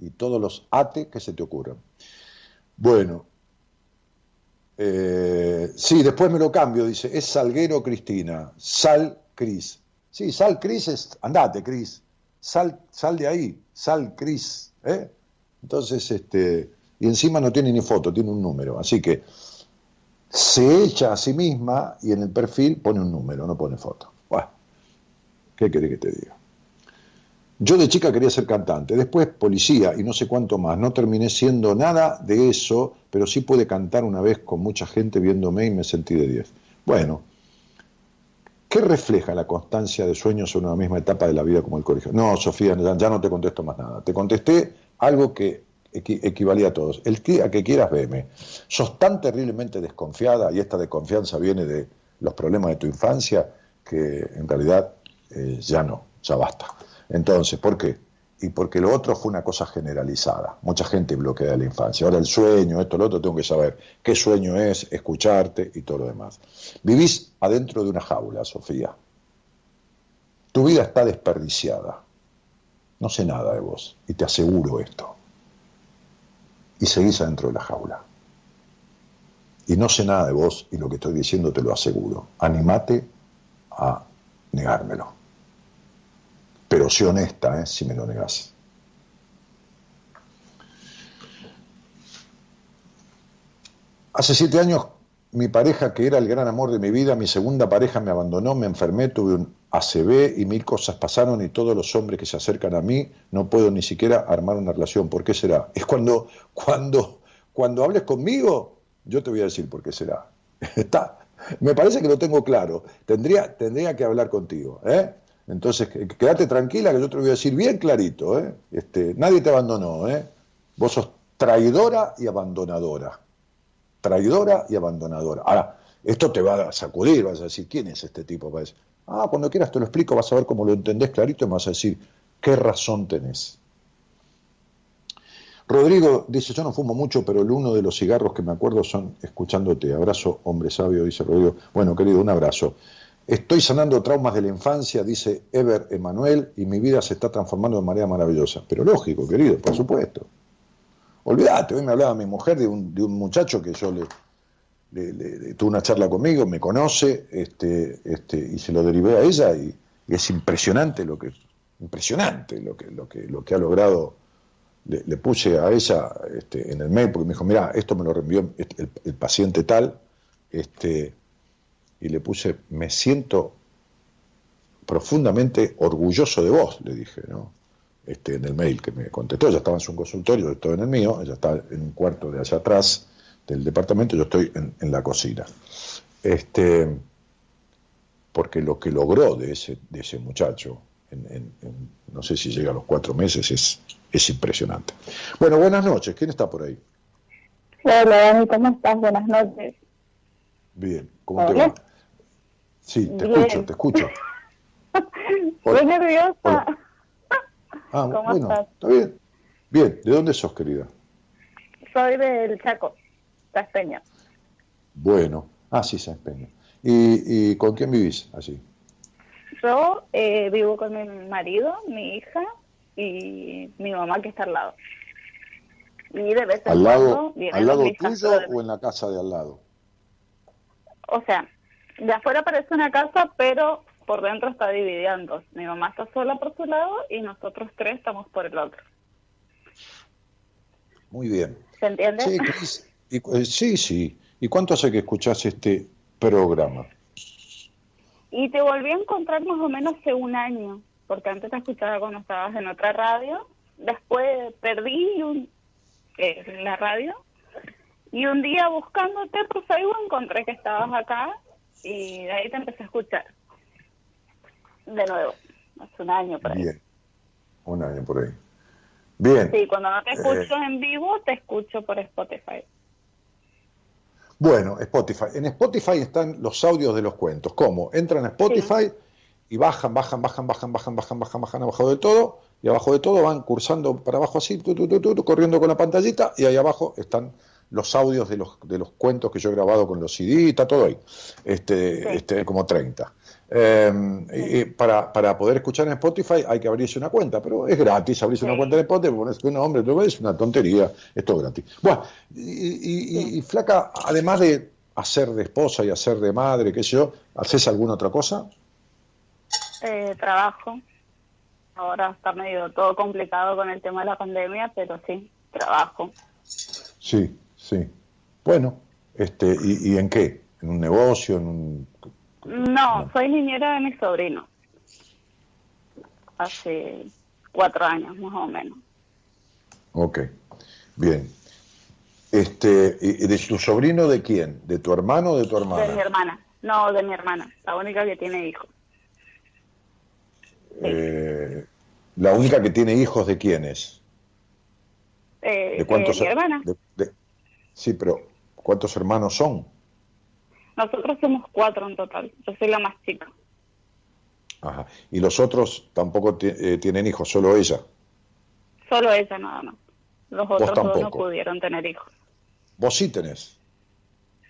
y todos los ate que se te ocurran. Bueno, eh, sí, después me lo cambio, dice, es Salguero Cristina, Sal Cris. Sí, Sal Cris es, andate Cris, sal, sal de ahí, Sal Cris. ¿eh? Entonces, este, y encima no tiene ni foto, tiene un número, así que se echa a sí misma y en el perfil pone un número, no pone foto. Bueno, ¿qué querés que te diga? Yo de chica quería ser cantante, después policía y no sé cuánto más. No terminé siendo nada de eso, pero sí pude cantar una vez con mucha gente viéndome y me sentí de 10. Bueno, ¿qué refleja la constancia de sueños en una misma etapa de la vida como el colegio? No, Sofía, ya, no te contesto más nada. Te contesté algo que equivalía a todos. El a que quieras verme. Sos tan terriblemente desconfiada y esta desconfianza viene de los problemas de tu infancia que en realidad eh, ya no, ya basta. Entonces, ¿por qué? y porque lo otro fue una cosa generalizada. Mucha gente bloquea la infancia. Ahora el sueño, esto, lo otro, tengo que saber qué sueño es, escucharte y todo lo demás. Vivís adentro de una jaula, Sofía. Tu vida está desperdiciada. No sé nada de vos y te aseguro esto. Y seguís adentro de la jaula. Y no sé nada de vos y lo que estoy diciendo te lo aseguro. Animate a negármelo. Pero sé honesta, ¿eh? si me lo negas. Hace siete años mi pareja, que era el gran amor de mi vida, mi segunda pareja me abandonó, me enfermé, tuve un ACB y mil cosas pasaron y todos los hombres que se acercan a mí no puedo ni siquiera armar una relación. ¿Por qué será? Es cuando, cuando, cuando hables conmigo, yo te voy a decir por qué será. Está, me parece que lo tengo claro. Tendría, tendría que hablar contigo. ¿eh? Entonces, quédate tranquila que yo te lo voy a decir bien clarito. ¿eh? Este, nadie te abandonó. ¿eh? Vos sos traidora y abandonadora. Traidora y abandonadora. Ahora, esto te va a sacudir, vas a decir, ¿quién es este tipo? Ah, cuando quieras te lo explico, vas a ver cómo lo entendés clarito y me vas a decir, ¿qué razón tenés? Rodrigo dice, yo no fumo mucho, pero el uno de los cigarros que me acuerdo son escuchándote. Abrazo, hombre sabio, dice Rodrigo. Bueno, querido, un abrazo. Estoy sanando traumas de la infancia, dice Ever Emanuel, y mi vida se está transformando de manera maravillosa. Pero lógico, querido, por supuesto. Olvídate, hoy me hablaba mi mujer de un, de un muchacho que yo le, le, tuve una charla conmigo, me conoce, este, este, y se lo derivé a ella, y, es impresionante lo que, impresionante lo que, lo que, lo que ha logrado. Le, puse a ella este, en el mail, porque me dijo, mira, esto me lo reenvió el, el paciente tal, este, y le puse, me siento profundamente orgulloso de vos, le dije, ¿no? Este, en el mail que me contestó, ella estaba en su consultorio, yo estaba en el mío, ella está en un cuarto de allá atrás del departamento, yo estoy en, la cocina. Este, porque lo que logró de ese, de ese muchacho, en, no sé si llega a los cuatro meses, es, es impresionante. Bueno, buenas noches, ¿quién está por ahí? Hola, Dani, ¿cómo estás? Buenas noches. Bien, ¿cómo te va? Sí, te escucho, te escucho. Estoy nerviosa. Ah, ¿Cómo bueno, estás? está bien. Bien, ¿de dónde sos, querida? Soy del Chaco, Bueno, ah, sí, Saspeña. ¿Y, ¿Y con quién vivís allí? Yo eh, vivo con mi marido, mi hija y mi mamá que está al lado. Y de vez en ¿Al lado, ¿al lado tuyo o en la casa de al lado? O sea, de afuera parece una casa, pero por dentro está dividiendo. Mi mamá está sola por su lado y nosotros tres estamos por el otro. Muy bien. ¿Se entiende? Sí, y, sí, sí. ¿Y cuánto hace que escuchás este programa? Y te volví a encontrar más o menos hace un año, porque antes te escuchaba cuando estabas en otra radio. Después perdí un, eh, la radio y un día buscándote por Facebook encontré que estabas acá y de ahí te empecé a escuchar. De nuevo, hace un año por ahí. Bien, un año por ahí. Bien. Sí, cuando no te escucho eh, en vivo, te escucho por Spotify. Bueno, Spotify. En Spotify están los audios de los cuentos. ¿Cómo? Entran a Spotify y bajan, bajan, bajan, bajan, bajan, bajan, bajan, bajan abajo de todo. Y abajo de todo van cursando para abajo así, corriendo con la pantallita. Y ahí abajo están los audios de los, de los cuentos que yo he grabado con los CD, está todo ahí, este, este, como 30. Y para, para, poder escuchar en Spotify hay que abrirse una cuenta, pero es gratis abrirse una cuenta en Spotify, pones un nombre, es una tontería, es todo gratis. Bueno, y, y, Flaca, además de hacer de esposa y hacer de madre, qué sé yo, ¿haces alguna otra cosa? Eh, trabajo. Ahora está medio todo complicado con el tema de la pandemia, pero sí, trabajo. Sí, Sí. Bueno, este, ¿y, en qué? ¿En un negocio? ¿En un... No, soy niñera de mi sobrino. Hace cuatro años, más o menos. Ok, bien. Este, ¿y ¿De tu sobrino de quién? ¿De tu hermano o de tu hermana? De mi hermana. No, de mi hermana, la única que tiene hijos. Eh, ¿La única que tiene hijos de quién es? Eh, ¿De cuántos? De mi hermana. Sí, pero ¿cuántos hermanos son? Nosotros somos cuatro en total. Yo soy la más chica. Ajá. ¿Y los otros tampoco eh, tienen hijos, solo ella? Solo ella nada más. Los otros dos no pudieron tener hijos. Vos sí tenés.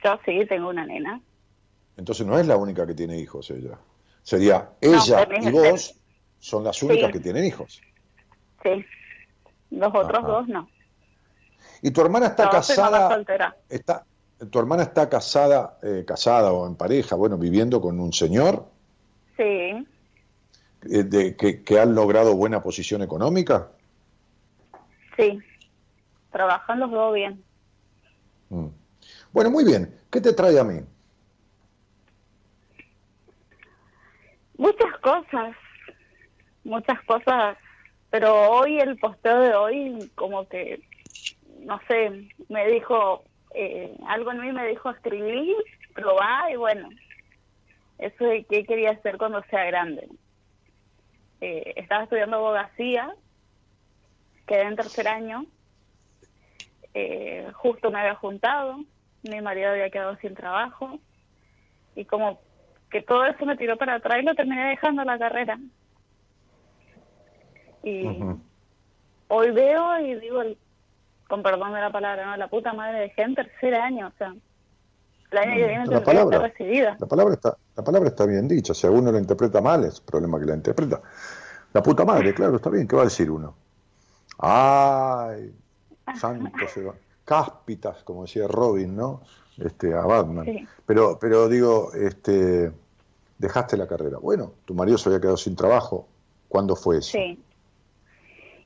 Yo sí tengo una nena. Entonces no es la única que tiene hijos ella. Sería ella y vos son las únicas Sí. que tienen hijos. Sí. Los otros Ajá. dos no. Y tu hermana está No, casada, soltera. está, tu hermana está casada, eh, casada o en pareja, bueno, viviendo con un señor Sí. eh, de, que, que han logrado buena posición económica. Sí. Trabajan los dos bien. Mm. Bueno, muy bien. ¿Qué te trae a mí? Muchas cosas, muchas cosas, pero hoy el posteo de hoy como que, no sé, me dijo, eh, algo en mí me dijo escribir, probar y bueno, eso de qué quería hacer cuando sea grande. Eh, estaba estudiando abogacía, quedé en tercer año, eh, justo me había juntado, mi marido había quedado sin trabajo y como que todo eso me tiró para atrás y lo terminé dejando la carrera. Y hoy veo y digo, con perdón de la palabra, ¿no? La puta madre dejé en tercer año, o sea, el año que viene La que palabra, recibida. la palabra está, la palabra está bien dicha. Si alguno la interpreta mal, es problema que la interpreta. La puta madre, claro, está bien. ¿Qué va a decir uno? Ay, santo se va. Cáspitas, como decía Robin, ¿no? Este, a Batman. Sí. Pero, pero digo, este, dejaste la carrera. Bueno, tu marido se había quedado sin trabajo. ¿Cuándo fue eso? Sí.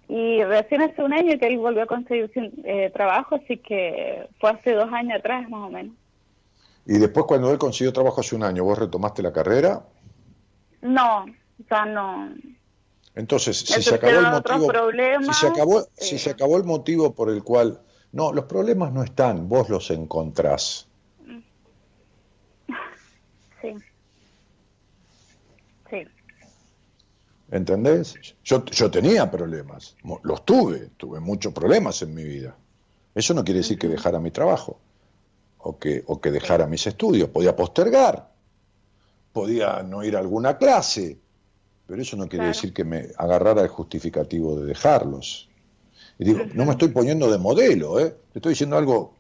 Y recién hace un año que él volvió a conseguir eh, trabajo, así que fue hace dos años atrás más o menos. Y después cuando él consiguió trabajo hace un año, ¿vos retomaste la carrera? No, sea, no. Entonces, si se acabó el motivo, si se acabó, si eh. se acabó el motivo por el cual, no, los problemas no están, vos los encontrás. Sí. ¿Entendés? Yo, yo tenía problemas, los tuve, tuve muchos problemas en mi vida. Eso no quiere decir que dejara mi trabajo o que, o que dejara mis estudios. Podía postergar, podía no ir a alguna clase, pero eso no quiere Claro. decir que me agarrara el justificativo de dejarlos. Y digo, no me estoy poniendo de modelo, ¿eh? te estoy diciendo algo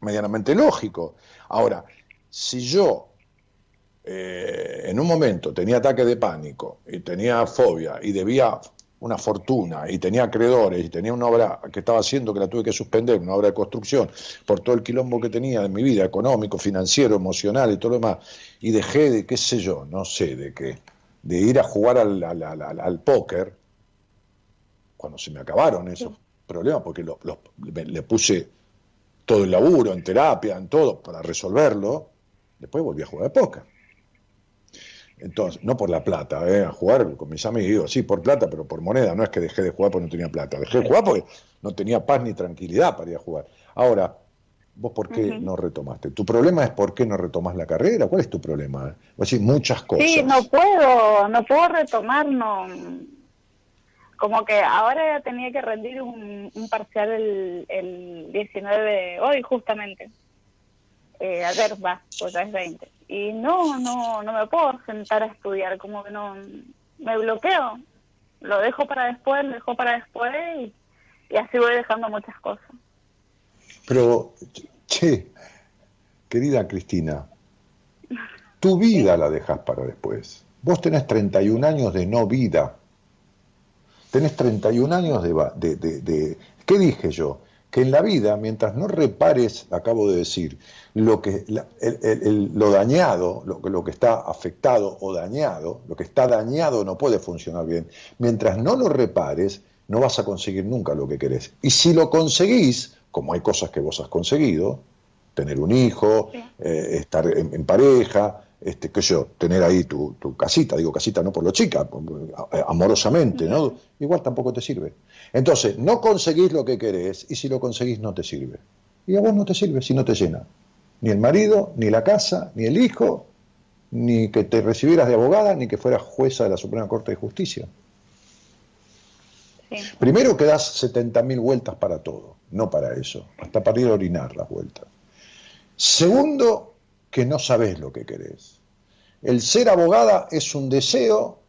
medianamente lógico. Ahora, si yo eh, en un momento tenía ataque de pánico y tenía fobia y debía una fortuna y tenía acreedores y tenía una obra que estaba haciendo que la tuve que suspender, una obra de construcción, por todo el quilombo que tenía en mi vida, económico, financiero, emocional y todo lo demás, y dejé de, qué sé yo, no sé de qué, de ir a jugar al, al, al- al- al póker, cuando se me acabaron esos problemas, porque lo- los- me- le puse todo el laburo en terapia, en todo, para resolverlo, después volví a jugar al póker. Entonces, no por la plata, ¿eh? a jugar con mis amigos, sí, por plata, pero por moneda, no es que dejé de jugar porque no tenía plata, dejé de jugar porque no tenía paz ni tranquilidad para ir a jugar. Ahora, ¿vos por qué no retomaste? ¿Tu problema es por qué no retomas la carrera? ¿Cuál es tu problema? Vos decís muchas cosas. Sí, no puedo, no puedo retomar, no. Como que ahora tenía que rendir un, un parcial el, el 19 de hoy, justamente. Eh, ayer va, pues ya es 20. Y no, no, no me puedo sentar a estudiar, como que no. Me bloqueo. Lo dejo para después, lo dejo para después y, así voy dejando muchas cosas. Pero, che, querida Cristina, tu vida la dejas para después. Vos tenés 31 años de no vida. Tenés 31 años de, de- de- ¿Qué dije yo? Que en la vida, mientras no repares, acabo de decir, lo, que, la- el- el- el- lo dañado, lo, que- lo que está afectado o dañado, lo que está dañado no puede funcionar bien. Mientras no lo repares, no vas a conseguir nunca lo que querés. Y si lo conseguís, como hay cosas que vos has conseguido, tener un hijo, eh, estar en, en pareja, este, qué sé yo, tener ahí tu, tu casita, digo casita no por lo chica, eh, amorosamente, ¿no? Igual tampoco te sirve. Entonces, no conseguís lo que querés y si lo conseguís no te sirve. Y a vos no te sirve si no te llena. Ni el marido, ni la casa, ni el hijo, ni que te recibieras de abogada, ni que fueras jueza de la Suprema Corte de Justicia. Sí. Primero que das 70.000 vueltas para todo, no para eso, hasta para ir a orinar las vueltas. Segundo, que no sabes lo que querés. El ser abogada es un deseo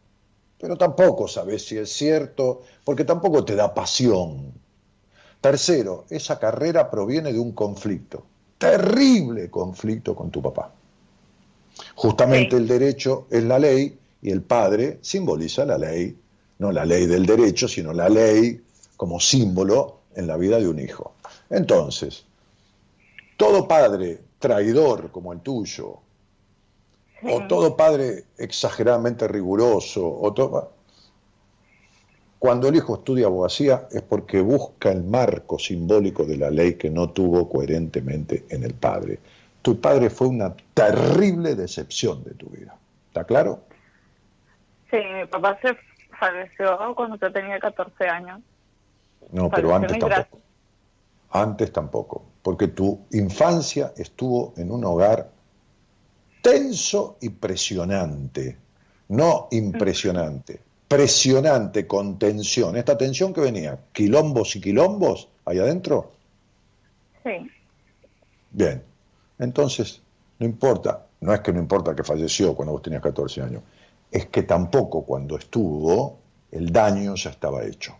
pero tampoco sabes si es cierto, porque tampoco te da pasión. Tercero, esa carrera proviene de un conflicto, terrible conflicto con tu papá. Justamente el derecho es la ley y el padre simboliza la ley, no la ley del derecho, sino la ley como símbolo en la vida de un hijo. Entonces, todo padre traidor como el tuyo, o todo padre exageradamente riguroso, o todo, cuando el hijo estudia abogacía es porque busca el marco simbólico de la ley que no tuvo coherentemente en el padre. Tu padre fue una terrible decepción de tu vida. ¿Está claro? Sí, mi papá se falleció cuando yo tenía 14 años. No, pero antes tampoco. Antes tampoco, porque tu infancia estuvo en un hogar tenso y presionante, no impresionante, presionante con tensión. Esta tensión que venía, quilombos y quilombos ahí adentro. Sí. Bien, entonces, no importa, no es que no importa que falleció cuando vos tenías 14 años, es que tampoco cuando estuvo el daño ya estaba hecho.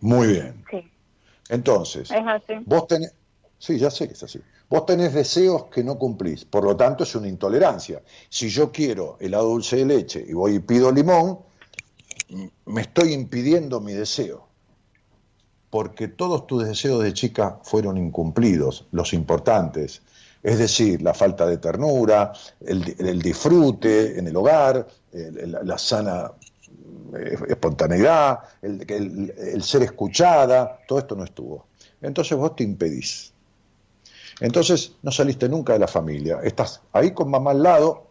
Muy bien. Sí. Entonces, Es así. vos tenés, sí, ya sé que es así. Vos tenés deseos que no cumplís, por lo tanto es una intolerancia. Si yo quiero helado dulce de leche y voy y pido limón, me estoy impidiendo mi deseo. Porque todos tus deseos de chica fueron incumplidos, los importantes. Es decir, la falta de ternura, el, disfrute en el hogar, la sana eh, espontaneidad, el ser escuchada, todo esto no estuvo. Entonces vos te impedís. Entonces no saliste nunca de la familia. Estás ahí con mamá al lado,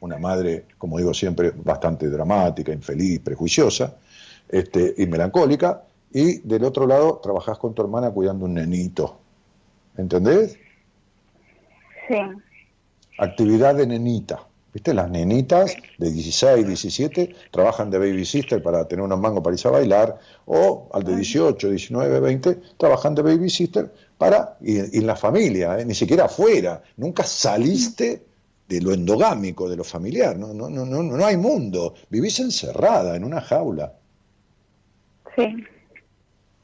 una madre, como digo siempre, bastante dramática, infeliz, prejuiciosa este, y melancólica, y del otro lado trabajás con tu hermana cuidando un nenito. ¿Entendés? Sí. Actividad de nenita. ¿Viste? Las nenitas de 16, 17 trabajan de baby sister para tener unos mangos para irse a bailar, o al de 18, 19, 20 trabajan de baby sister para, y, y en la familia, ¿eh? ni siquiera afuera. Nunca saliste de lo endogámico, de lo familiar. No, no, no, no, no hay mundo. Vivís encerrada en una jaula. Sí.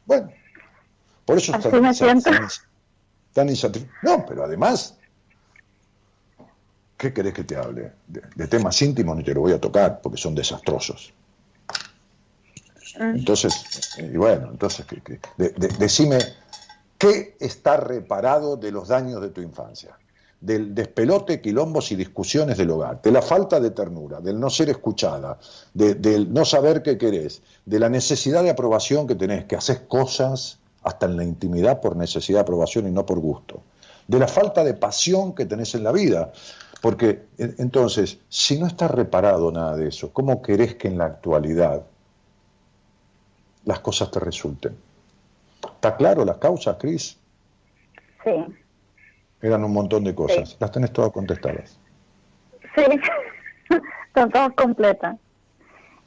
Bueno, por eso tan- tan No, pero además, ¿qué querés que te hable? De, de temas íntimos no te lo voy a tocar porque son desastrosos. Mm. Entonces, y bueno, entonces, que- que- de- de- decime, ¿qué está reparado de los daños de tu infancia? Del despelote, quilombos y discusiones del hogar, de la falta de ternura, del no ser escuchada, de- del no saber qué querés, de la necesidad de aprobación que tenés, que haces cosas hasta en la intimidad por necesidad de aprobación y no por gusto, de la falta de pasión que tenés en la vida. Porque en- entonces, si no está reparado nada de eso, ¿cómo querés que en la actualidad las cosas te resulten. ¿Está claro las causas, Cris? Sí. Eran un montón de cosas. Sí. Las tenés todas contestadas. Sí. Son todas completas.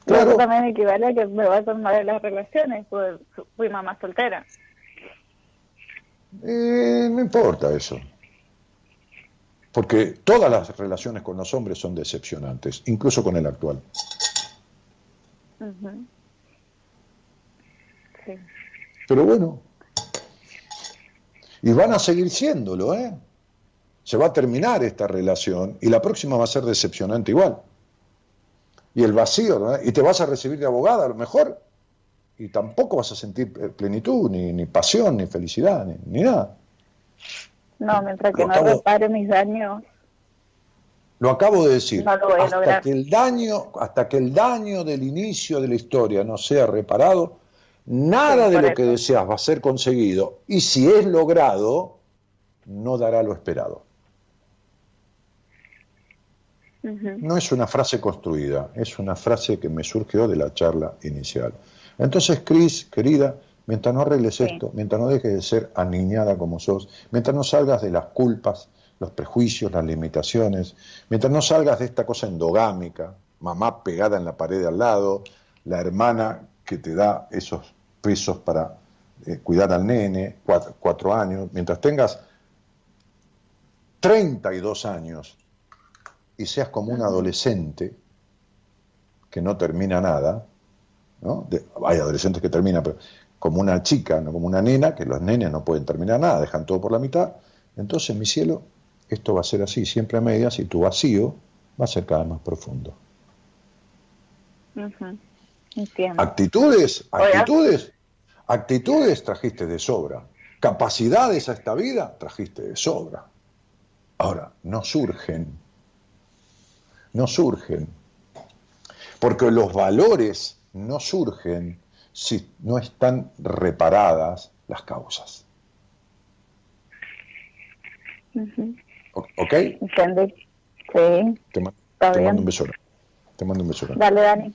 Claro. Eso también equivale a que me va a tomar las relaciones, pues fui mamá soltera. Eh, no importa eso. Porque todas las relaciones con los hombres son decepcionantes, incluso con el actual. Ujú. Sí. Pero bueno. Y van a seguir siéndolo, ¿eh? Se va a terminar esta relación y la próxima va a ser decepcionante igual. Y el vacío, ¿no? Y te vas a recibir de abogada a lo mejor y tampoco vas a sentir eh, plenitud, ni, ni pasión, ni felicidad, ni, ni nada. No, mientras que Lo no acabo- repare mis daños, Lo acabo de decir. No lo voy a hasta lograr. que el daño, hasta que el daño del inicio de la historia no sea reparado, nada de lo que deseas va a ser conseguido. Y si es logrado, no dará lo esperado. No es una frase construida, es una frase que me surgió de la charla inicial. Entonces, Cris, querida, mientras no arregles Sí. esto, mientras no dejes de ser aniñada como sos, mientras no salgas de las culpas, los prejuicios, las limitaciones, mientras no salgas de esta cosa endogámica, mamá pegada en la pared de al lado, la hermana que te da esos pesos para eh, cuidar al nene, cuatro, cuatro años, mientras tengas 32 años y seas como un adolescente, que no termina nada, ¿no? hay adolescentes que terminan, pero como una chica, no como una nena, que los nenes no pueden terminar nada, dejan todo por la mitad. Entonces, mi cielo, esto va a ser así, siempre a medias, y tu vacío va a ser cada vez más profundo. Actitudes, actitudes, actitudes trajiste de sobra. Capacidades a esta vida trajiste de sobra. Ahora, no surgen, no surgen, porque los valores no surgen si no están reparadas las causas. ¿Ok? Entendí. Sí. Te, mando un beso. Te mando un beso. Dale, Dani.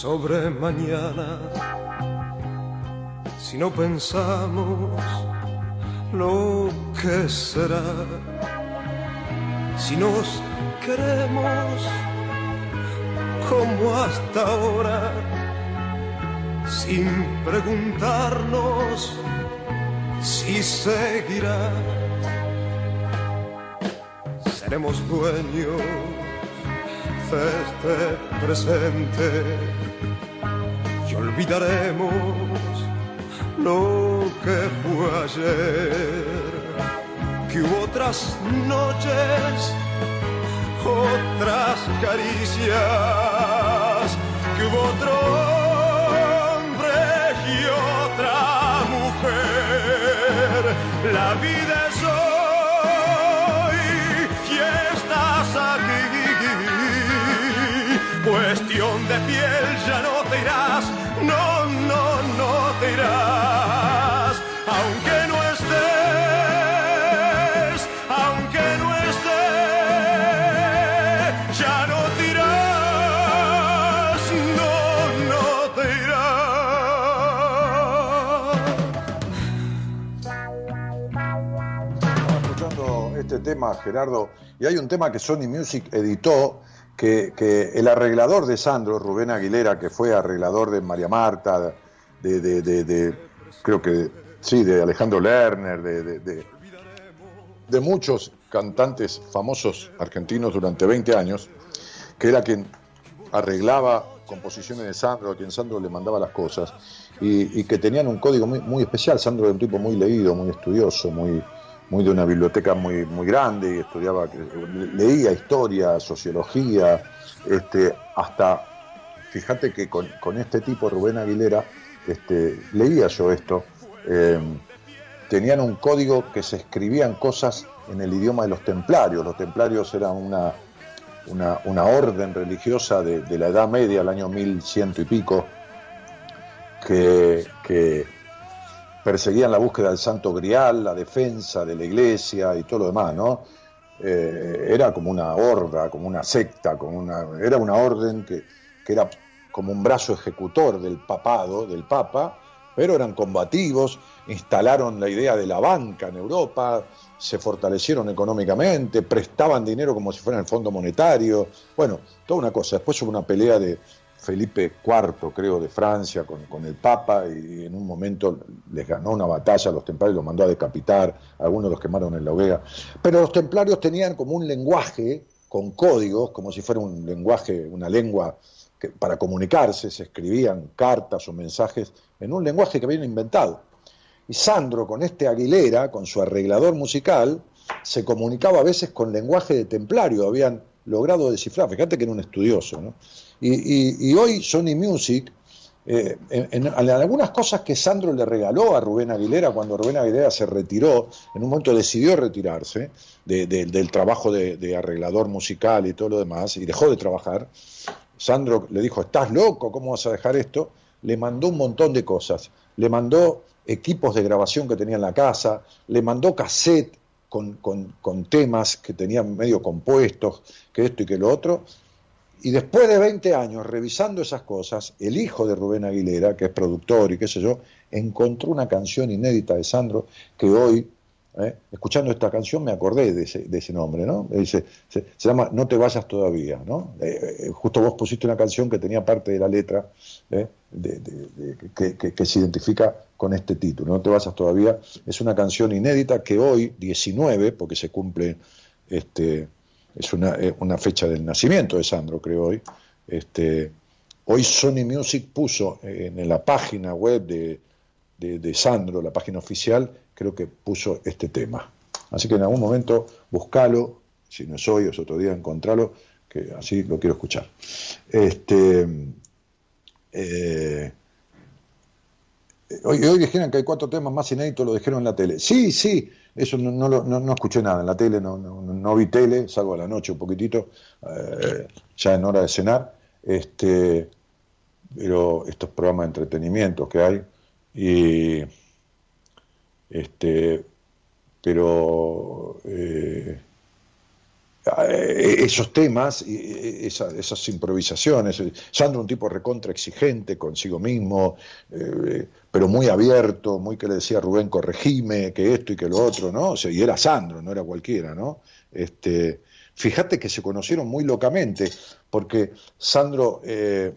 sobre mañana, si no pensamos lo que será, si nos queremos como hasta ahora, sin preguntarnos si seguirá, seremos dueños este presente. Y olvidaremos lo que fue ayer, que otras noches, otras caricias, que hubo otro hombre y otra mujer. La vida de piel, ya no te irás, no, no, no te irás, aunque no estés, aunque no estés, ya no te irás, no, no te irás. Escuchando este tema, Gerardo, y hay un tema que Sony Music editó, que, el arreglador de Sandro, Rubén Aguilera, que fue arreglador de María Marta, de, creo que, sí, de Alejandro Lerner, de, de- de- de muchos cantantes famosos argentinos durante 20 años, que era quien arreglaba composiciones de Sandro, a quien Sandro le mandaba las cosas, y, y que tenían un código muy, muy especial. Sandro era un tipo muy leído, muy estudioso, muy, muy de una biblioteca muy, muy grande, y estudiaba, leía historia, sociología, este, hasta, fíjate que con, este tipo, Rubén Aguilera, este, leía yo esto, eh, tenían un código que se escribían cosas en el idioma de los templarios. Los templarios eran una, una, orden religiosa de, la Edad Media, el año 1100 y pico, que perseguían la búsqueda del Santo Grial, la defensa de la iglesia y todo lo demás, ¿no? Eh, era como una horda, como una secta, como una, era una orden que, que era como un brazo ejecutor del papado, del papa, pero eran combativos, instalaron la idea de la banca en Europa, se fortalecieron económicamente, prestaban dinero como si fuera el Fondo Monetario, bueno, toda una cosa. Después hubo una pelea de Felipe IV, creo, de Francia con, el Papa y en un momento les ganó una batalla a los templarios, los mandó a decapitar, algunos los quemaron en la hoguera. Pero los templarios tenían como un lenguaje con códigos, como si fuera un lenguaje, una lengua que para comunicarse, se escribían cartas o mensajes en un lenguaje que habían inventado. Y Sandro, con este Aguilera, con su arreglador musical, se comunicaba a veces con lenguaje de templario, habían logrado descifrar, fíjate que era un estudioso. ¿no? Y, y- y hoy Sony Music, eh, en, algunas cosas que Sandro le regaló a Rubén Aguilera, cuando Rubén Aguilera se retiró, en un momento decidió retirarse de- de- del trabajo de, de arreglador musical y todo lo demás, y dejó de trabajar, Sandro le dijo, ¿estás loco? ¿Cómo vas a dejar esto? Le mandó un montón de cosas. Le mandó equipos de grabación que tenía en la casa, le mandó cassette con, con- con temas que tenían medio compuestos, que esto y que lo otro, Y después de 20 años revisando esas cosas, el hijo de Rubén Aguilera, que es productor y qué sé yo, encontró una canción inédita de Sandro que hoy, eh, escuchando esta canción, me acordé de ese, nombre, ¿no? Se, llama No te vayas todavía, ¿no? Eh, eh, justo vos pusiste una canción que tenía parte de la letra que, se identifica con este título, No te vayas todavía. Es una canción inédita que hoy, 19, porque se cumple este es eh, una, fecha del nacimiento de Sandro, creo hoy. Este, hoy Sony Music puso en la página web de, Sandro, la página oficial, creo que puso este tema. Así que en algún momento buscalo, si no es hoy o es otro día, encontralo, que así lo quiero escuchar. Este, eh, hoy, hoy dijeron que hay cuatro temas más inéditos, lo dijeron en la tele. Sí, sí, eso no, no, no, escuché nada en la tele, no, no, vi tele, salgo a la noche un poquitito, eh, ya en hora de cenar, este, pero estos programas de entretenimiento que hay, y este, pero eh, esos temas, esas, esas improvisaciones. Sandro un tipo recontra exigente consigo mismo, eh, pero muy abierto, muy que le decía Rubén, corregime, que esto y que lo otro, ¿no? O sea, y era Sandro, no era cualquiera, ¿no? Este, fíjate que se conocieron muy locamente, porque Sandro eh,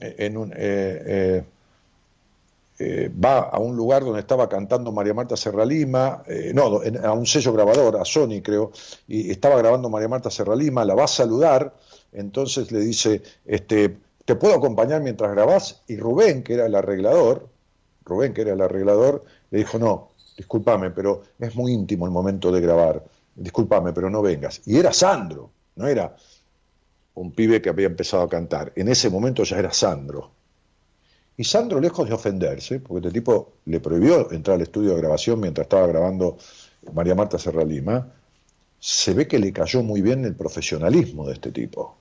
en un, eh, va a un lugar donde estaba cantando María Marta Serralima, eh, no, a un sello grabador, a Sony creo, y estaba grabando María Marta Serralima, la va a saludar, entonces le dice, este, ¿te puedo acompañar mientras grabás? Y Rubén, que era el arreglador, Rubén, que era el arreglador, le dijo, no, discúlpame, pero es muy íntimo el momento de grabar, discúlpame, pero no vengas. Y era Sandro, no era un pibe que había empezado a cantar, en ese momento ya era Sandro. Y Sandro, lejos de ofenderse, porque este tipo le prohibió entrar al estudio de grabación mientras estaba grabando María Marta Serra Lima, se ve que le cayó muy bien el profesionalismo de este tipo.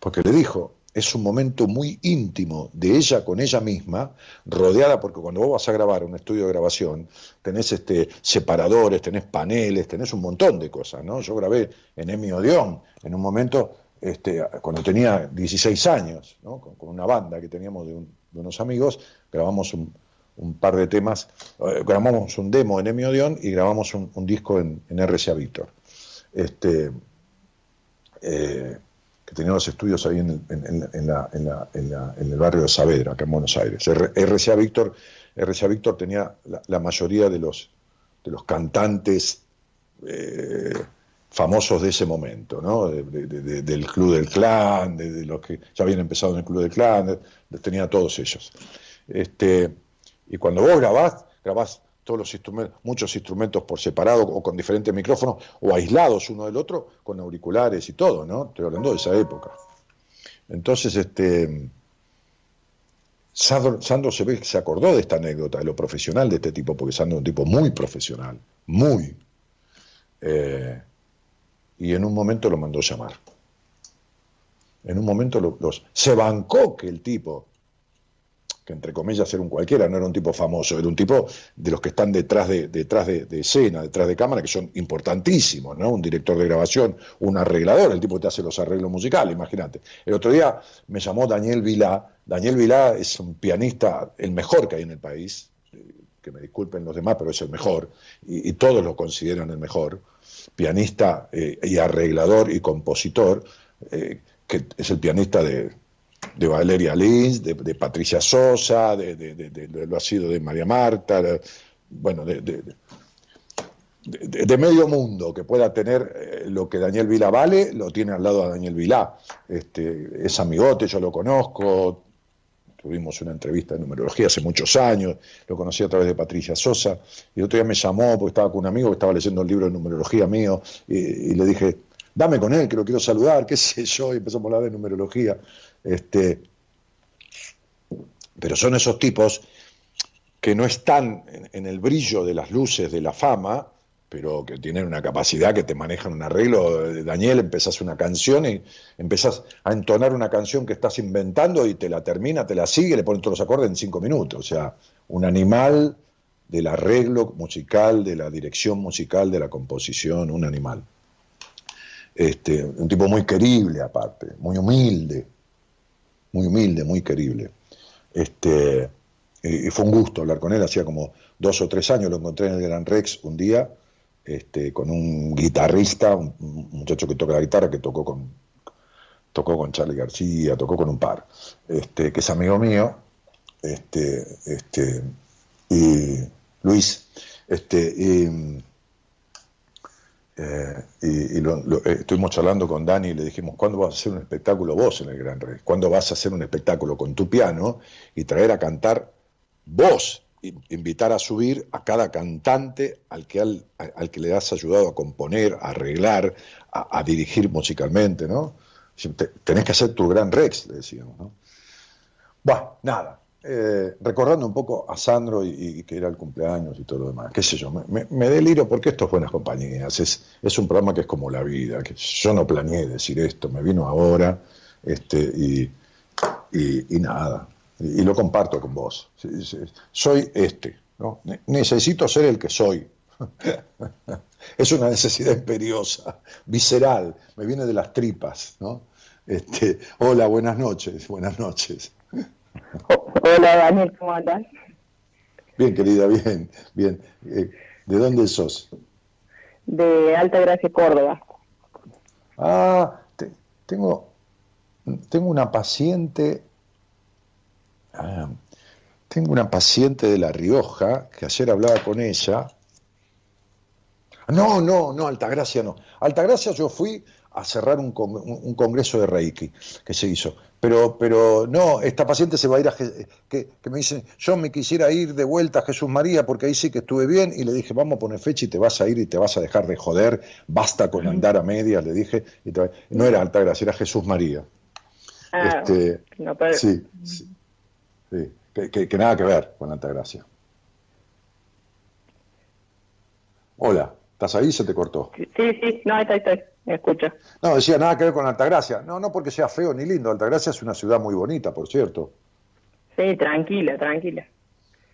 Porque le dijo, es un momento muy íntimo de ella con ella misma, rodeada, porque cuando vos vas a grabar un estudio de grabación, tenés este, separadores, tenés paneles, tenés un montón de cosas, ¿no? Yo grabé en Emi Odeón, en un momento, este, cuando tenía 16 años, ¿no? con una banda que teníamos de un, de unos amigos, grabamos un, par de temas, eh, grabamos un demo en Emi Odeon y grabamos un, disco en, en, RCA Víctor. Este, eh, que tenía los estudios ahí en, el barrio de Saavedra, acá en Buenos Aires. RCA Víctor, RCA Víctor tenía la, mayoría de los, de los cantantes eh, famosos de ese momento, ¿no? del Club del Clan, de, los que ya habían empezado en el Club del Clan, tenía todos ellos. Este, y cuando vos grabás, grabás todos los instrumentos, muchos instrumentos por separado o con diferentes micrófonos o aislados uno del otro, con auriculares y todo, ¿no? Estoy hablando de esa época. Entonces, este, Sandro, que se acordó de esta anécdota, de lo profesional de este tipo, porque Sandro es un tipo muy profesional, muy. Eh, y en un momento lo mandó llamar. En un momento los, se bancó que el tipo, que entre comillas era un cualquiera, no era un tipo famoso, era un tipo de los que están detrás de, detrás de, escena, detrás de cámara, que son importantísimos, ¿no? Un director de grabación, un arreglador, el tipo que te hace los arreglos musicales, imagínate. El otro día me llamó Daniel Vilá, Daniel Vilá es un pianista, el mejor que hay en el país, que me disculpen los demás, pero es el mejor, y todos lo consideran el mejor pianista eh, y arreglador y compositor, eh, que es el pianista de, Valeria Lins, de, Patricia Sosa, de, lo ha sido de María Marta, bueno, de, medio mundo que pueda tener eh, lo que Daniel Vila vale, lo tiene al lado a Daniel Vilá. Este, es amigote, yo lo conozco, tuvimos una entrevista de numerología hace muchos años, lo conocí a través de Patricia Sosa, y el otro día me llamó porque estaba con un amigo que estaba leyendo el libro de numerología mío, y, le dije, dame con él, que lo quiero saludar, qué sé yo, y empezamos a hablar de numerología. Este, pero son esos tipos que no están en el brillo de las luces de la fama, pero que tienen una capacidad que te manejan un arreglo. Daniel, empezás una canción y empezás a entonar una canción que estás inventando y te la termina, te la sigue, le ponen todos los acordes en cinco minutos. O sea, un animal del arreglo musical, de la dirección musical, de la composición, un animal. este, un tipo muy querible aparte, muy humilde, muy humilde, muy querible. Este, y, fue un gusto hablar con él, hacía como dos o tres años, lo encontré en el Gran Rex un día, este, con un guitarrista, un, muchacho que toca la guitarra, que tocó con, tocó con Charlie García, tocó con un par, este, que es amigo mío, este, este, y Luis, este, y, eh, eh, estuvimos charlando con Dani y le dijimos, ¿cuándo vas a hacer un espectáculo vos en el Gran Rex? ¿Cuándo vas a hacer un espectáculo con tu piano y traer a cantar vos? Invitar a subir a cada cantante al que, al, que le has ayudado a componer, a arreglar, a, dirigir musicalmente, ¿no? Tenés que hacer tu gran Rex, le decíamos, ¿no? Bueno, nada, eh, recordando un poco a Sandro y, que era el cumpleaños y todo lo demás, qué sé yo, me, me, deliro porque esto es buenas compañías, es, es, un programa que es como la vida, que yo no planeé decir esto, me vino ahora, este, y, y, nada, y, lo comparto con vos. Soy este, ¿no? necesito ser el que soy. es una necesidad imperiosa, visceral, me viene de las tripas, ¿no? Este, hola, buenas noches, buenas noches. Hola Daniel, ¿cómo andas? Bien, querida, bien, bien. Eh, ¿De dónde sos? De Alta Gracia, Córdoba. Ah, tengo, tengo una paciente, ah, tengo una paciente de La Rioja, que ayer hablaba con ella. No, no, no, Altagracia no. Altagracia yo fui a cerrar un, un, congreso de Reiki que se hizo. Pero, pero no, esta paciente se va a ir a... Que, que, me dicen, yo me quisiera ir de vuelta a Jesús María porque ahí sí que estuve bien y le dije, vamos a poner fecha y te vas a ir y te vas a dejar de joder, basta con andar a medias, le dije. Y no era Altagracia, era Jesús María. Ah, este, no, Sí, sí, Que, que, nada que ver con Altagracia. Hola, ¿estás ahí? Se te cortó. Sí, sí, no, ahí está, ahí escucha. No, decía nada que ver con Altagracia. No, no porque sea feo ni lindo. Altagracia es una ciudad muy bonita, por cierto. Sí, tranquila, tranquila.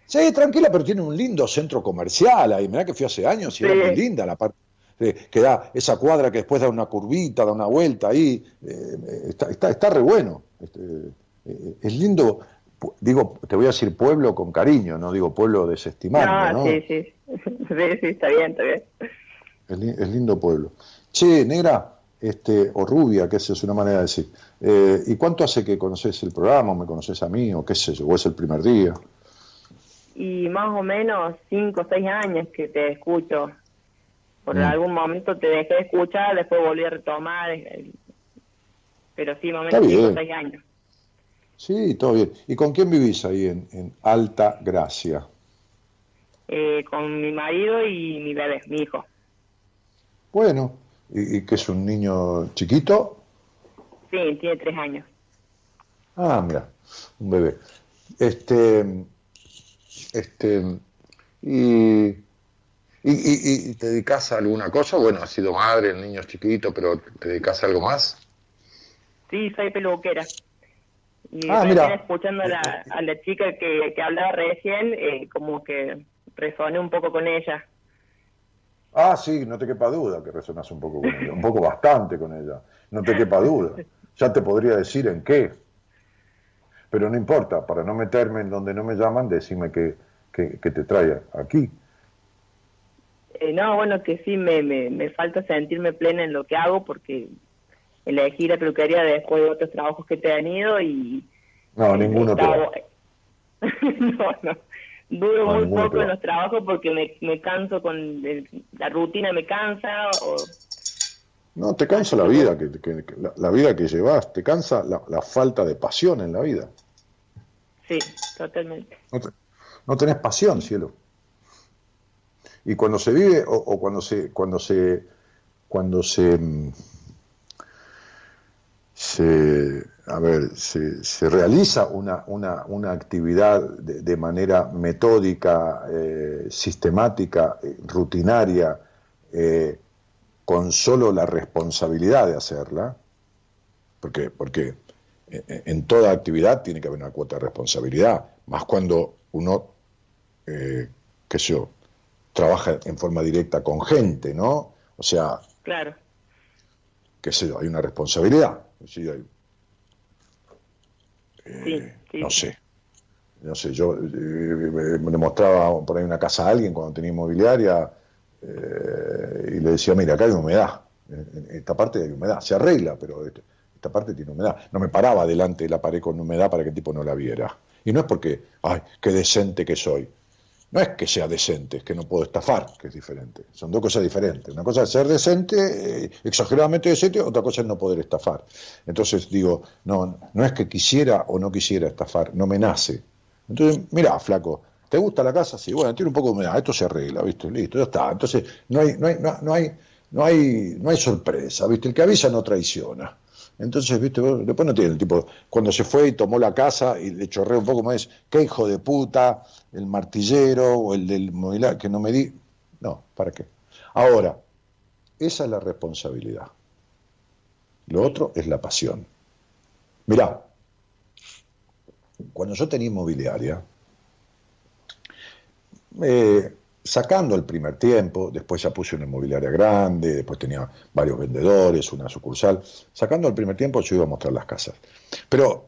Sí, tranquila, pero tiene un lindo centro comercial ahí. Mirá que fui hace años y era muy linda la parte que da esa cuadra que después da una curvita, da una vuelta ahí. Eh, está, está, está, re bueno. Este, eh, es lindo, digo, te voy a decir pueblo con cariño, no digo pueblo desestimando, ¿no? Sí, sí. sí, sí, está bien, está bien. es lindo pueblo. Che, negra, este, o rubia, que esa es una manera de decir. Eh, ¿Y cuánto hace que conoces el programa, o me conoces a mí, o qué sé yo, o es el primer día? Y más o menos cinco o seis años que te escucho. Por mm. algún momento te dejé de escuchar, después volví a retomar, eh, pero sí, más o menos cinco o seis años. Sí, todo bien. ¿Y con quién vivís ahí en, Alta Gracia? Eh, con mi marido y mi bebé, mi hijo. Bueno, ¿Y, que es un niño chiquito? Sí, tiene tres años. Ah, mira, un bebé. Este, este, y, y, y, te dedicas a alguna cosa? Bueno, has sido madre, el niño es chiquito, pero ¿te dedicas a algo más? Sí, soy peluquera. Y ah, mira. escuchando a la, a la chica que, que hablaba recién, eh, como que resoné un poco con ella. Ah, sí, no te quepa duda que resonas un poco con ella, un poco bastante con ella, no te quepa duda. Ya te podría decir en qué. Pero no importa, para no meterme en donde no me llaman, decime que, que, te trae aquí. Eh, no, bueno, que sí, me, me, me, falta sentirme plena en lo que hago porque elegí la peluquería después de otros trabajos que he tenido y... No, ninguno no, no. Duro muy poco en los trabajos porque me, me canso con la rutina, me cansa. O... No, te cansa la vida que, la, vida que llevas, te cansa la, falta de pasión en la vida. Sí, totalmente. No, tenés pasión, cielo. Y cuando se vive o, o cuando se cuando se cuando se mm, se, a ver, se, realiza una, una, una actividad de, manera metódica, eh, sistemática, eh, rutinaria, eh, con solo la responsabilidad de hacerla, porque, porque en toda actividad tiene que haber una cuota de responsabilidad, más cuando uno, qué sé yo, trabaja en forma directa con gente, ¿no? O sea, claro qué sé yo, hay una responsabilidad. Sí, hay, eh, No sé. No sé, yo eh, le mostraba por ahí una casa a alguien cuando tenía inmobiliaria eh, y le decía, mira, acá hay humedad, en esta parte hay humedad, se arregla, pero esta parte tiene humedad. No me paraba delante de la pared con humedad para que el tipo no la viera. Y no es porque, ay, qué decente que soy. No es que sea decente, es que no puedo estafar, que es diferente. Son dos cosas diferentes. Una cosa es ser decente, eh, exageradamente decente, otra cosa es no poder estafar. Entonces digo, no, no es que quisiera o no quisiera estafar, no me nace. Entonces, mira, flaco, ¿te gusta la casa? Sí, bueno, tiene un poco de humedad, esto se arregla, ¿viste? Listo, ya está. Entonces, no hay, no hay, no, hay, no hay, no hay sorpresa, ¿viste? El que avisa no traiciona. Entonces, viste, después no tiene el tipo, cuando se fue y tomó la casa y le chorré un poco más, qué hijo de puta, el martillero o el del mobiliario, que no me di. No, ¿para qué? Ahora, esa es la responsabilidad. Lo otro es la pasión. Mirá, cuando yo tenía inmobiliaria, eh, sacando el primer tiempo, después ya puse una inmobiliaria grande, después tenía varios vendedores, una sucursal, sacando el primer tiempo yo iba a mostrar las casas. Pero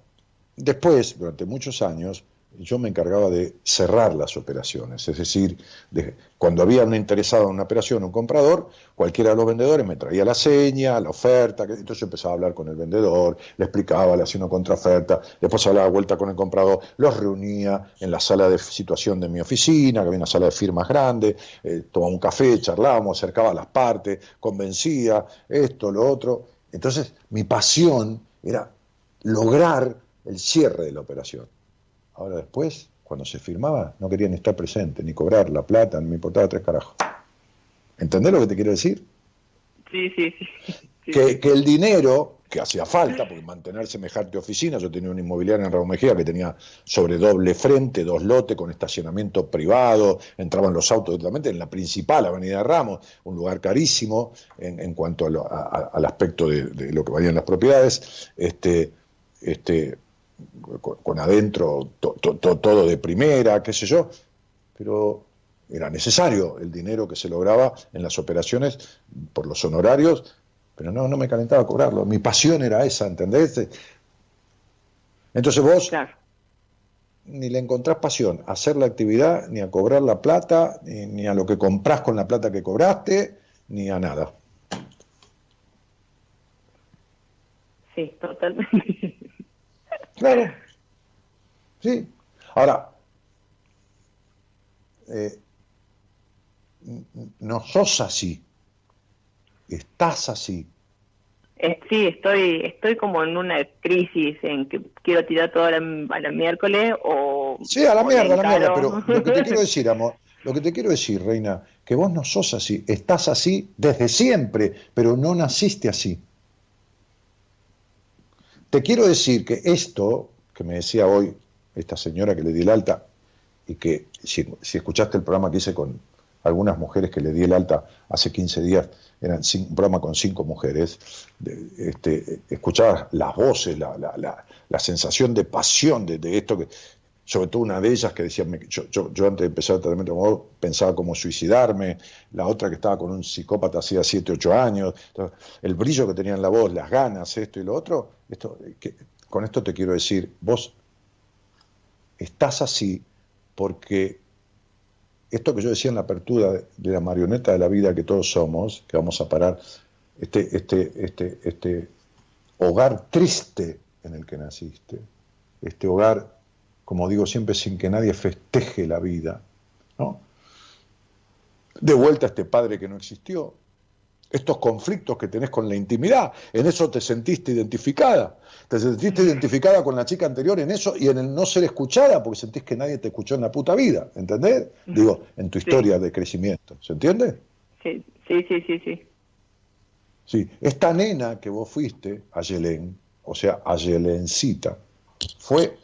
después, durante muchos años, yo me encargaba de cerrar las operaciones, es decir, de, cuando había un interesado en una operación, un comprador, cualquiera de los vendedores me traía la seña, la oferta, entonces yo empezaba a hablar con el vendedor, le explicaba, le hacía una contraoferta, después hablaba vuelta con el comprador, los reunía en la sala de situación de mi oficina, que había una sala de firmas grande, eh, tomaba un café, charlábamos, acercaba las partes, convencía, esto, lo otro. Entonces mi pasión era lograr el cierre de la operación. Ahora después, cuando se firmaba, no querían estar presentes, ni cobrar la plata, no me importaba tres carajos. ¿Entendés lo que te quiero decir? Sí, sí, sí. Que, el dinero que hacía falta, porque mantener semejante oficina, yo tenía una inmobiliaria en Raúl Mejía que tenía sobre doble frente, dos lotes con estacionamiento privado, entraban los autos totalmente en la principal Avenida Ramos, un lugar carísimo en, cuanto al aspecto de, de, lo que valían las propiedades, este, este, con, adentro todo de primera, qué sé yo, pero era necesario el dinero que se lograba en las operaciones por los honorarios, pero no, no me calentaba cobrarlo. Mi pasión era esa, ¿entendés? Entonces vos ni le encontrás pasión a hacer la actividad, ni a cobrar la plata, ni, ni a lo que comprás con la plata que cobraste, ni a nada. Sí, totalmente. Claro. Sí. Ahora, eh, no sos así. Estás así. Eh, sí, estoy, estoy como en una crisis en que quiero tirar todo a la, miércoles o... Sí, a la mierda, a la mierda, pero lo que te quiero decir, amor, lo que te quiero decir, Reina, que vos no sos así, estás así desde siempre, pero no naciste así. Te quiero decir que esto que me decía hoy esta señora que le di el alta, y que si, escuchaste el programa que hice con algunas mujeres que le di el alta hace 15 días, eran un programa con cinco mujeres, este, escuchabas las voces, la, la, la, sensación de pasión de, de, esto, que, sobre todo una de ellas que decía, yo, yo, antes de empezar el tratamiento pensaba como suicidarme, la otra que estaba con un psicópata hacía 7, 8 años, el brillo que tenía en la voz, las ganas, esto y lo otro, esto, que, con esto te quiero decir, vos estás así porque esto que yo decía en la apertura de la marioneta de la vida que todos somos, que vamos a parar, este, este, este, este hogar triste en el que naciste, este hogar, como digo siempre, sin que nadie festeje la vida, ¿no? De vuelta a este padre que no existió, estos conflictos que tenés con la intimidad, en eso te sentiste identificada, te sentiste identificada con la chica anterior en eso y en el no ser escuchada porque sentís que nadie te escuchó en la puta vida, ¿entendés? Digo, en tu historia de crecimiento, ¿se entiende? Sí, sí, sí, sí, sí. Sí, esta nena que vos fuiste, Ayelén, o sea, Ayelencita, fue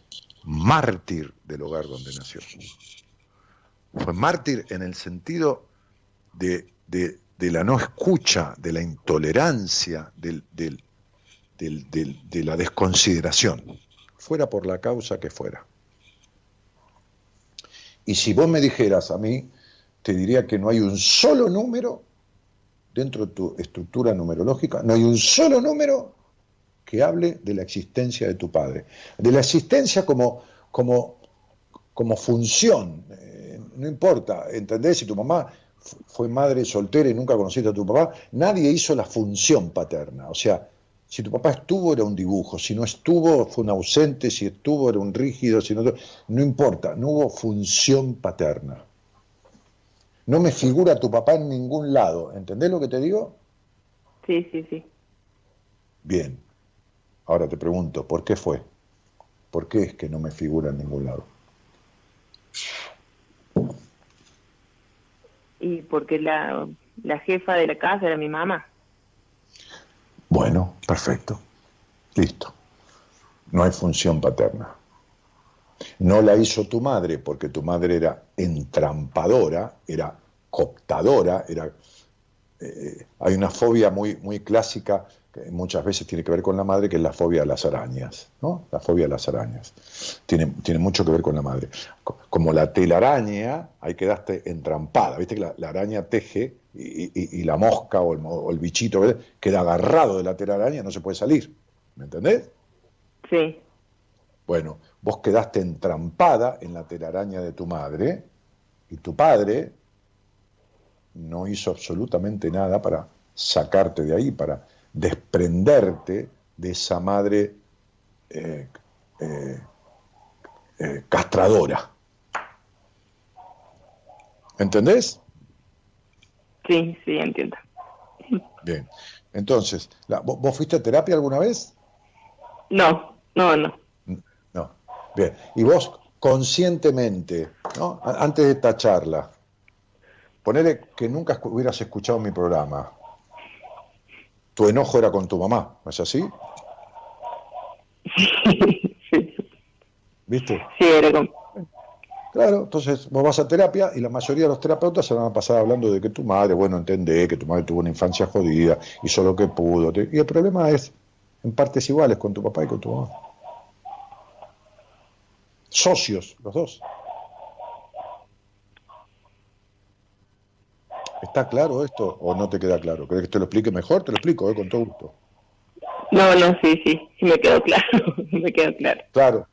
mártir del hogar donde nació. Fue mártir en el sentido de, de de la no escucha, de la intolerancia, del, de la desconsideración, fuera por la causa que fuera. Y si vos me dijeras a mí, te diría que no hay un solo número dentro de tu estructura numerológica, no hay un solo número que hable de la existencia de tu padre, de la existencia como, como, como función. Eh, no importa, ¿entendés? Si tu mamá fue madre soltera y nunca conociste a tu papá, nadie hizo la función paterna. O sea, si tu papá estuvo era un dibujo, si no estuvo fue un ausente, si estuvo era un rígido, si no, no importa, no hubo función paterna. No me figura tu papá en ningún lado, ¿entendés lo que te digo? Sí, sí, sí. Bien. Ahora te pregunto, ¿por qué fue? ¿Por qué es que no me figura en ningún lado? Y porque la, la jefa de la casa era mi mamá. Bueno, perfecto. Listo. No hay función paterna. No la hizo tu madre porque tu madre era entrampadora, era cooptadora, era... Eh, hay una fobia muy, muy clásica que muchas veces tiene que ver con la madre, que es la fobia a las arañas, ¿no? La fobia a las arañas. Tiene, tiene mucho que ver con la madre. Como la telaraña, ahí quedaste entrampada, viste que la, araña teje y, la mosca o el, o el bichito queda agarrado de la telaraña, no se puede salir. ¿Me entendés? Sí. Bueno, vos quedaste entrampada en la telaraña de tu madre y tu padre no hizo absolutamente nada para sacarte de ahí, para desprenderte de esa madre eh, eh, eh, castradora. ¿Entendés? Sí, sí, entiendo. Bien. Entonces, ¿vos fuiste a terapia alguna vez? No, no, no. No. Bien. Y vos conscientemente, ¿no? antes de esta charla, ponele que nunca hubieras escuchado mi programa, tu enojo era con tu mamá, ¿no es así? Sí. ¿Viste? Sí, era con... Claro, entonces vos vas a terapia y la mayoría de los terapeutas se van a pasar hablando de que tu madre, bueno, entendé que tu madre tuvo una infancia jodida, hizo lo que pudo. Y el problema es en partes iguales con tu papá y con tu mamá. Socios, los dos. ¿Está claro esto o no te queda claro? ¿Crees que te lo explique mejor? Te lo explico, ¿eh? con todo gusto. No, no, sí, sí, sí me quedó claro, me quedó claro. Claro.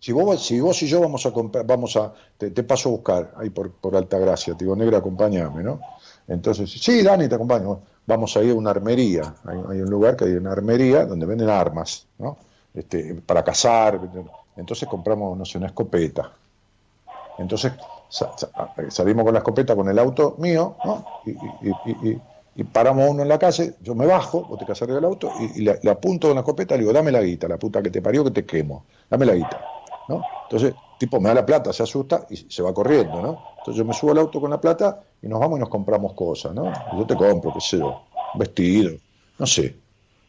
Si vos, si vos y yo vamos a comprar, vamos a, te, paso a buscar ahí por, por Altagracia, te digo, negra, acompáñame, ¿no? Entonces, sí, Dani, te acompaño. Vamos a ir a una armería. Hay, hay, un lugar que hay una armería donde venden armas, ¿no? Este, para cazar. Entonces compramos, no sé, una escopeta. Entonces salimos con la escopeta con el auto mío, ¿no? Y, paramos uno en la calle, yo me bajo, vos te casas arriba del auto, y, le, apunto con la escopeta, le digo, dame la guita, la puta que te parió que te quemo, dame la guita, ¿no? Entonces, tipo, me da la plata, se asusta y se va corriendo, ¿no? Entonces yo me subo al auto con la plata y nos vamos y nos compramos cosas, ¿no? Yo te compro, qué sé yo, vestido, no sé,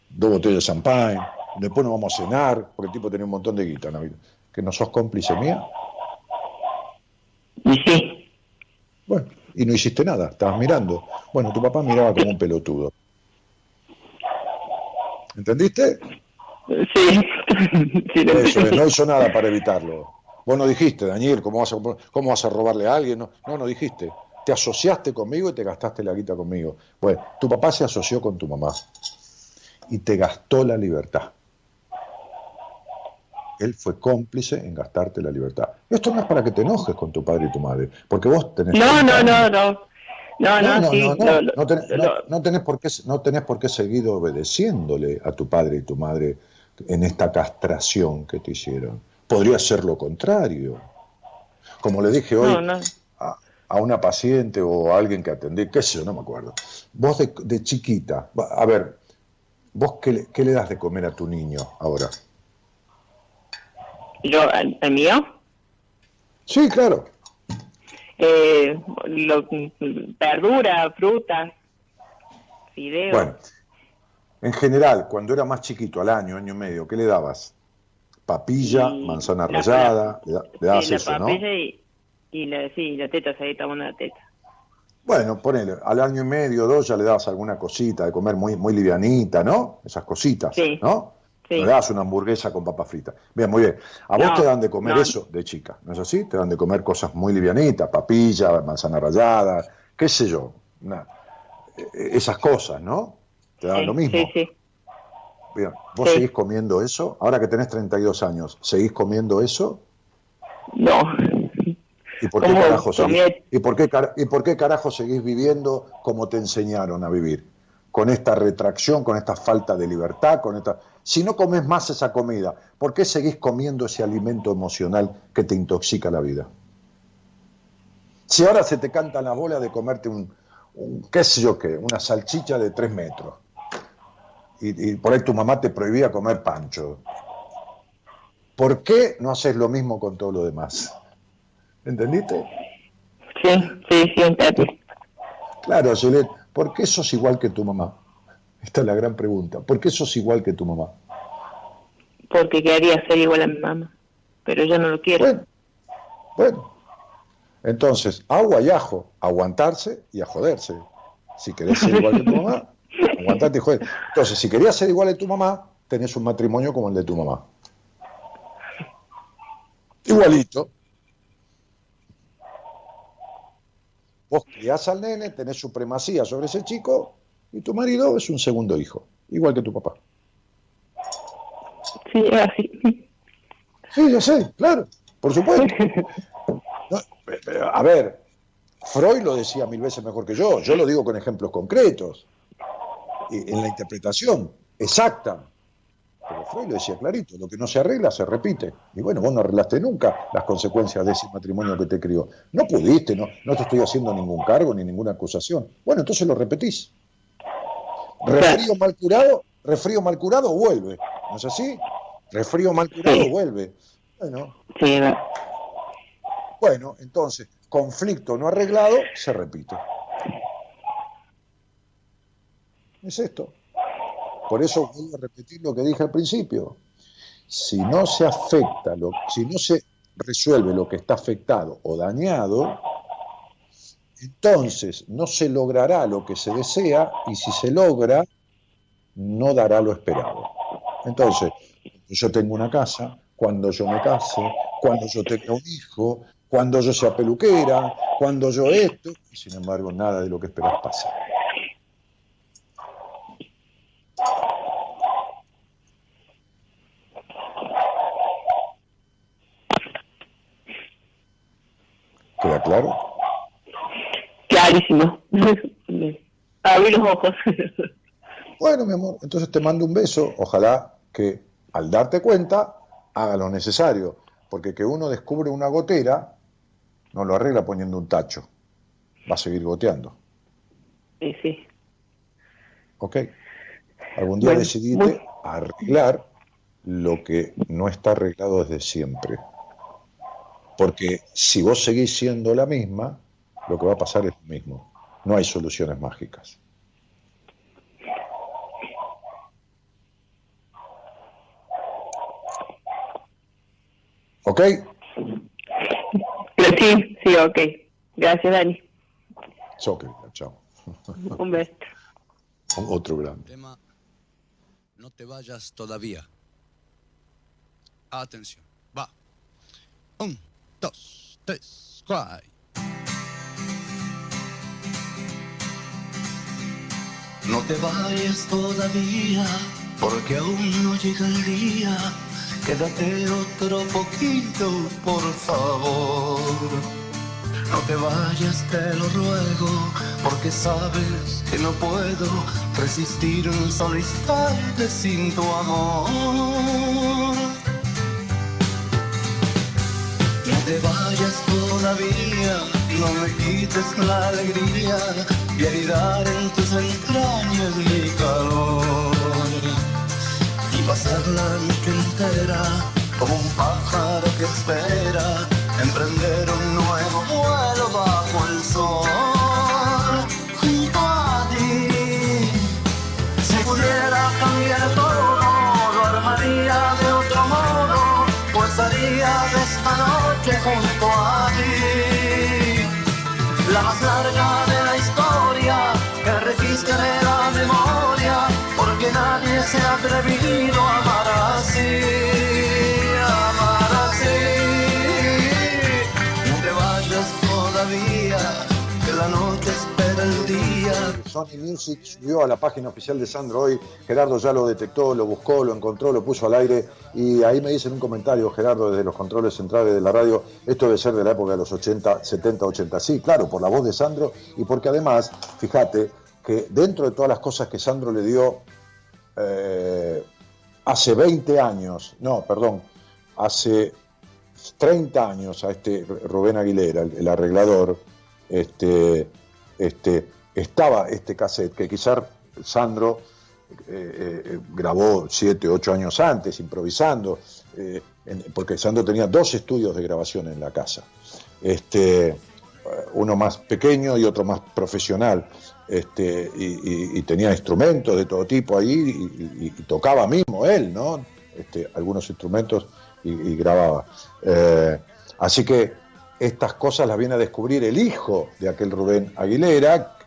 dos botellas de champagne, después nos vamos a cenar, porque el tipo tenía un montón de guita, ¿no? Que no sos cómplice mía. Y sí. Bueno, y no hiciste nada, estabas mirando. Bueno, tu papá miraba como un pelotudo. ¿Entendiste? Sí. Eso no hizo nada para evitarlo. Vos no dijiste, Daniel, ¿cómo vas a, cómo vas a robarle a alguien? No, no, no dijiste. Te asociaste conmigo y te gastaste la guita conmigo. Bueno, tu papá se asoció con tu mamá y te gastó la libertad él fue cómplice en gastarte la libertad. Esto no es para que te enojes con tu padre y tu madre, porque vos tenés... No, no, no, no. No, no, no, no, tenés, por qué, no tenés por qué seguir obedeciéndole a tu padre y tu madre en esta castración que te hicieron. Podría ser lo contrario. Como le dije hoy a, a, una paciente o a alguien que atendí, qué sé yo, no me acuerdo. Vos de, de chiquita, a ver, vos qué qué le das de comer a tu niño ahora? ¿Yo, el, mío? Sí, claro. Eh, lo, verdura, frutas, fideos. Bueno, en general, cuando era más chiquito, al año, año y medio, ¿qué le dabas? Papilla, manzana rallada, le, dabas eso, la papilla Y, y la, sí, la teta, ahí tomando la teta. Bueno, ponele, al año y medio, dos, ya le dabas alguna cosita de comer muy, muy livianita, ¿no? Esas cositas, sí. ¿no? Sí. No das una hamburguesa con papa frita. Bien, muy bien. A vos te dan de comer eso de chica, ¿no es así? Te dan de comer cosas muy livianitas, papilla, manzana rallada, qué sé yo. esas cosas, ¿no? Te da lo mismo. Sí, sí. Bien, ¿vos seguís comiendo eso? Ahora que tenés 32 años, ¿seguís comiendo eso? No. ¿Y por qué, carajo seguís, ¿y, por qué, ¿Y por qué carajo seguís viviendo como te enseñaron a vivir? Con esta retracción, con esta falta de libertad, con esta... Si no comes más esa comida, ¿por qué seguís comiendo ese alimento emocional que te intoxica la vida? Si ahora se te canta la bola de comerte un, qué sé yo qué, una salchicha de tres metros, y, por ahí tu mamá te prohibía comer pancho, ¿por qué no haces lo mismo con todo lo demás? ¿Entendiste? Sí, sí, sí. Claro, ¿por qué sos igual que tu mamá? Esta es la gran pregunta. ¿Por qué sos igual que tu mamá? Porque quería ser igual a mi mamá, pero yo no lo quiero. Bueno, bueno, entonces, agua y ajo, aguantarse y a joderse. Si querés ser igual que tu mamá, aguantarte y joder. Entonces, si querías ser igual que tu mamá, tenés un matrimonio como el de tu mamá. Igualito. Vos criás al nene, tenés supremacía sobre ese chico y tu marido es un segundo hijo, igual que tu papá. Sí, así. Sí, ya sé, claro, por supuesto. a ver, Freud lo decía mil veces mejor que yo, yo lo digo con ejemplos concretos, en la interpretación exacta. Pero Freud lo decía clarito, lo que no se arregla se repite. Y bueno, vos no arreglaste nunca las consecuencias de ese matrimonio que te crió. No pudiste, no, no te estoy haciendo ningún cargo ni ninguna acusación. Bueno, entonces lo repetís. Refrío mal curado, refrío mal curado vuelve. ¿No es así? Refrío mal curado vuelve. Bueno. Sí, bueno, entonces, conflicto no arreglado se repite. Es esto. Por eso voy a repetir lo que dije al principio. Si no se afecta, si no se resuelve lo que está afectado o dañado, entonces no se logrará lo que se desea y si se logra, no dará lo esperado. Entonces, yo tengo una casa, cuando yo me case, cuando yo tenga un hijo, cuando yo sea peluquera, cuando yo esto, y sin embargo nada de lo que esperas pasa. Claro? Clarísimo. Abrí los ojos. Bueno, mi amor, entonces te mando un beso. Ojalá que al darte cuenta haga lo necesario, porque que uno descubre una gotera no lo arregla poniendo un tacho. Va a seguir goteando. Sí, sí. Ok. Algún día decidiste arreglar lo que no está arreglado desde siempre. Porque si vos seguís siendo la misma, lo que va a pasar es lo mismo. No hay soluciones mágicas. ¿Ok? Sí, sí, ok. Gracias, Dani. Ok, chao. Un beso. Otro grande. No te vayas todavía. Atención. Va. Un, No te vayas todavía, porque aún no llega el día Quédate otro poquito, por favor. No te vayas, te lo ruego, porque sabes que no puedo resistir un solo instante sin tu amor. No te vayas todavía, no me quites la alegría y ayudar en tus entrañas mi calor. Pasar la noche entera como un pájaro que espera emprender un nadie se ha atrevido a amar así, amar así. No te vayas todavía, que la noche espera el día. Sony Music subió a la página oficial de Sandro hoy. Gerardo ya lo detectó, lo buscó, lo encontró, lo puso al aire. Y ahí me dicen un comentario, Gerardo, desde los controles centrales de la radio. Esto debe ser de la época de los 80, 70, 80. Sí, claro, por la voz de Sandro y porque además, fíjate, que dentro de todas las cosas que Sandro le dio eh, hace 20 años, no, perdón, hace 30 años a este Rubén Aguilera, el, arreglador, este, este, estaba este cassette que quizás Sandro eh, eh, grabó 7, 8 años antes, improvisando, porque Sandro tenía dos estudios de grabación en la casa. Este, uno más pequeño y otro más profesional, este, y, y- y tenía instrumentos de todo tipo ahí, y, y- y tocaba mismo él, ¿no? Este, algunos instrumentos y, y grababa. Eh, así que estas cosas las viene a descubrir el hijo de aquel Rubén Aguilera,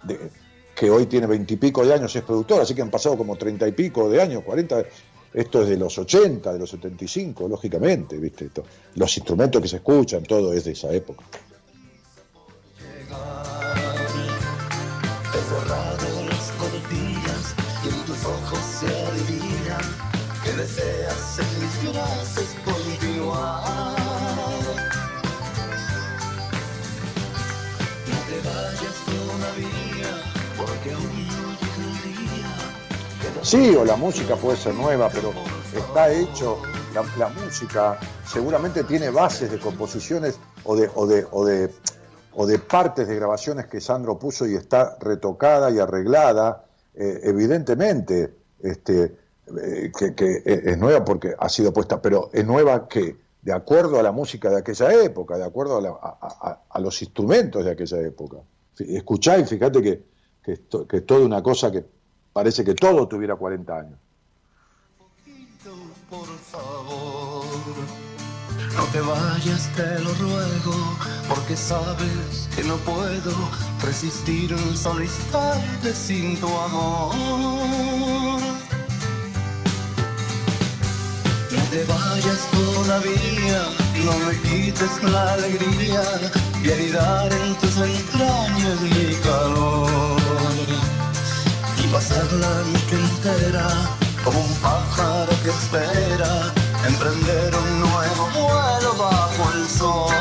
que hoy tiene veintipico de años, es productor, así que han pasado como treinta y pico de años, cuarenta. Esto es de los 80, de los 75, lógicamente, ¿viste? Esto- los instrumentos que se escuchan, todo es de esa época. He Sí, o la música puede ser nueva, pero está hecho, la, música seguramente tiene bases de composiciones o de, o, de, o, de, o de partes de grabaciones que Sandro puso y está retocada y arreglada, eh, evidentemente, este, eh, que, es nueva porque ha sido puesta, pero es nueva que de acuerdo a la música de aquella época, de acuerdo a, la- a- los instrumentos de aquella época. Escuchá y fíjate que, que, que es toda una cosa que parece que todo tuviera 40 años. por favor. No te vayas, te lo ruego, porque sabes que no puedo resistir un solo instante sin tu amor. No te vayas todavía, no me quites la alegría y anidar en tus entrañas mi calor y pasar la noche entera como un pájaro que espera emprender un nuevo vuelo bajo el sol.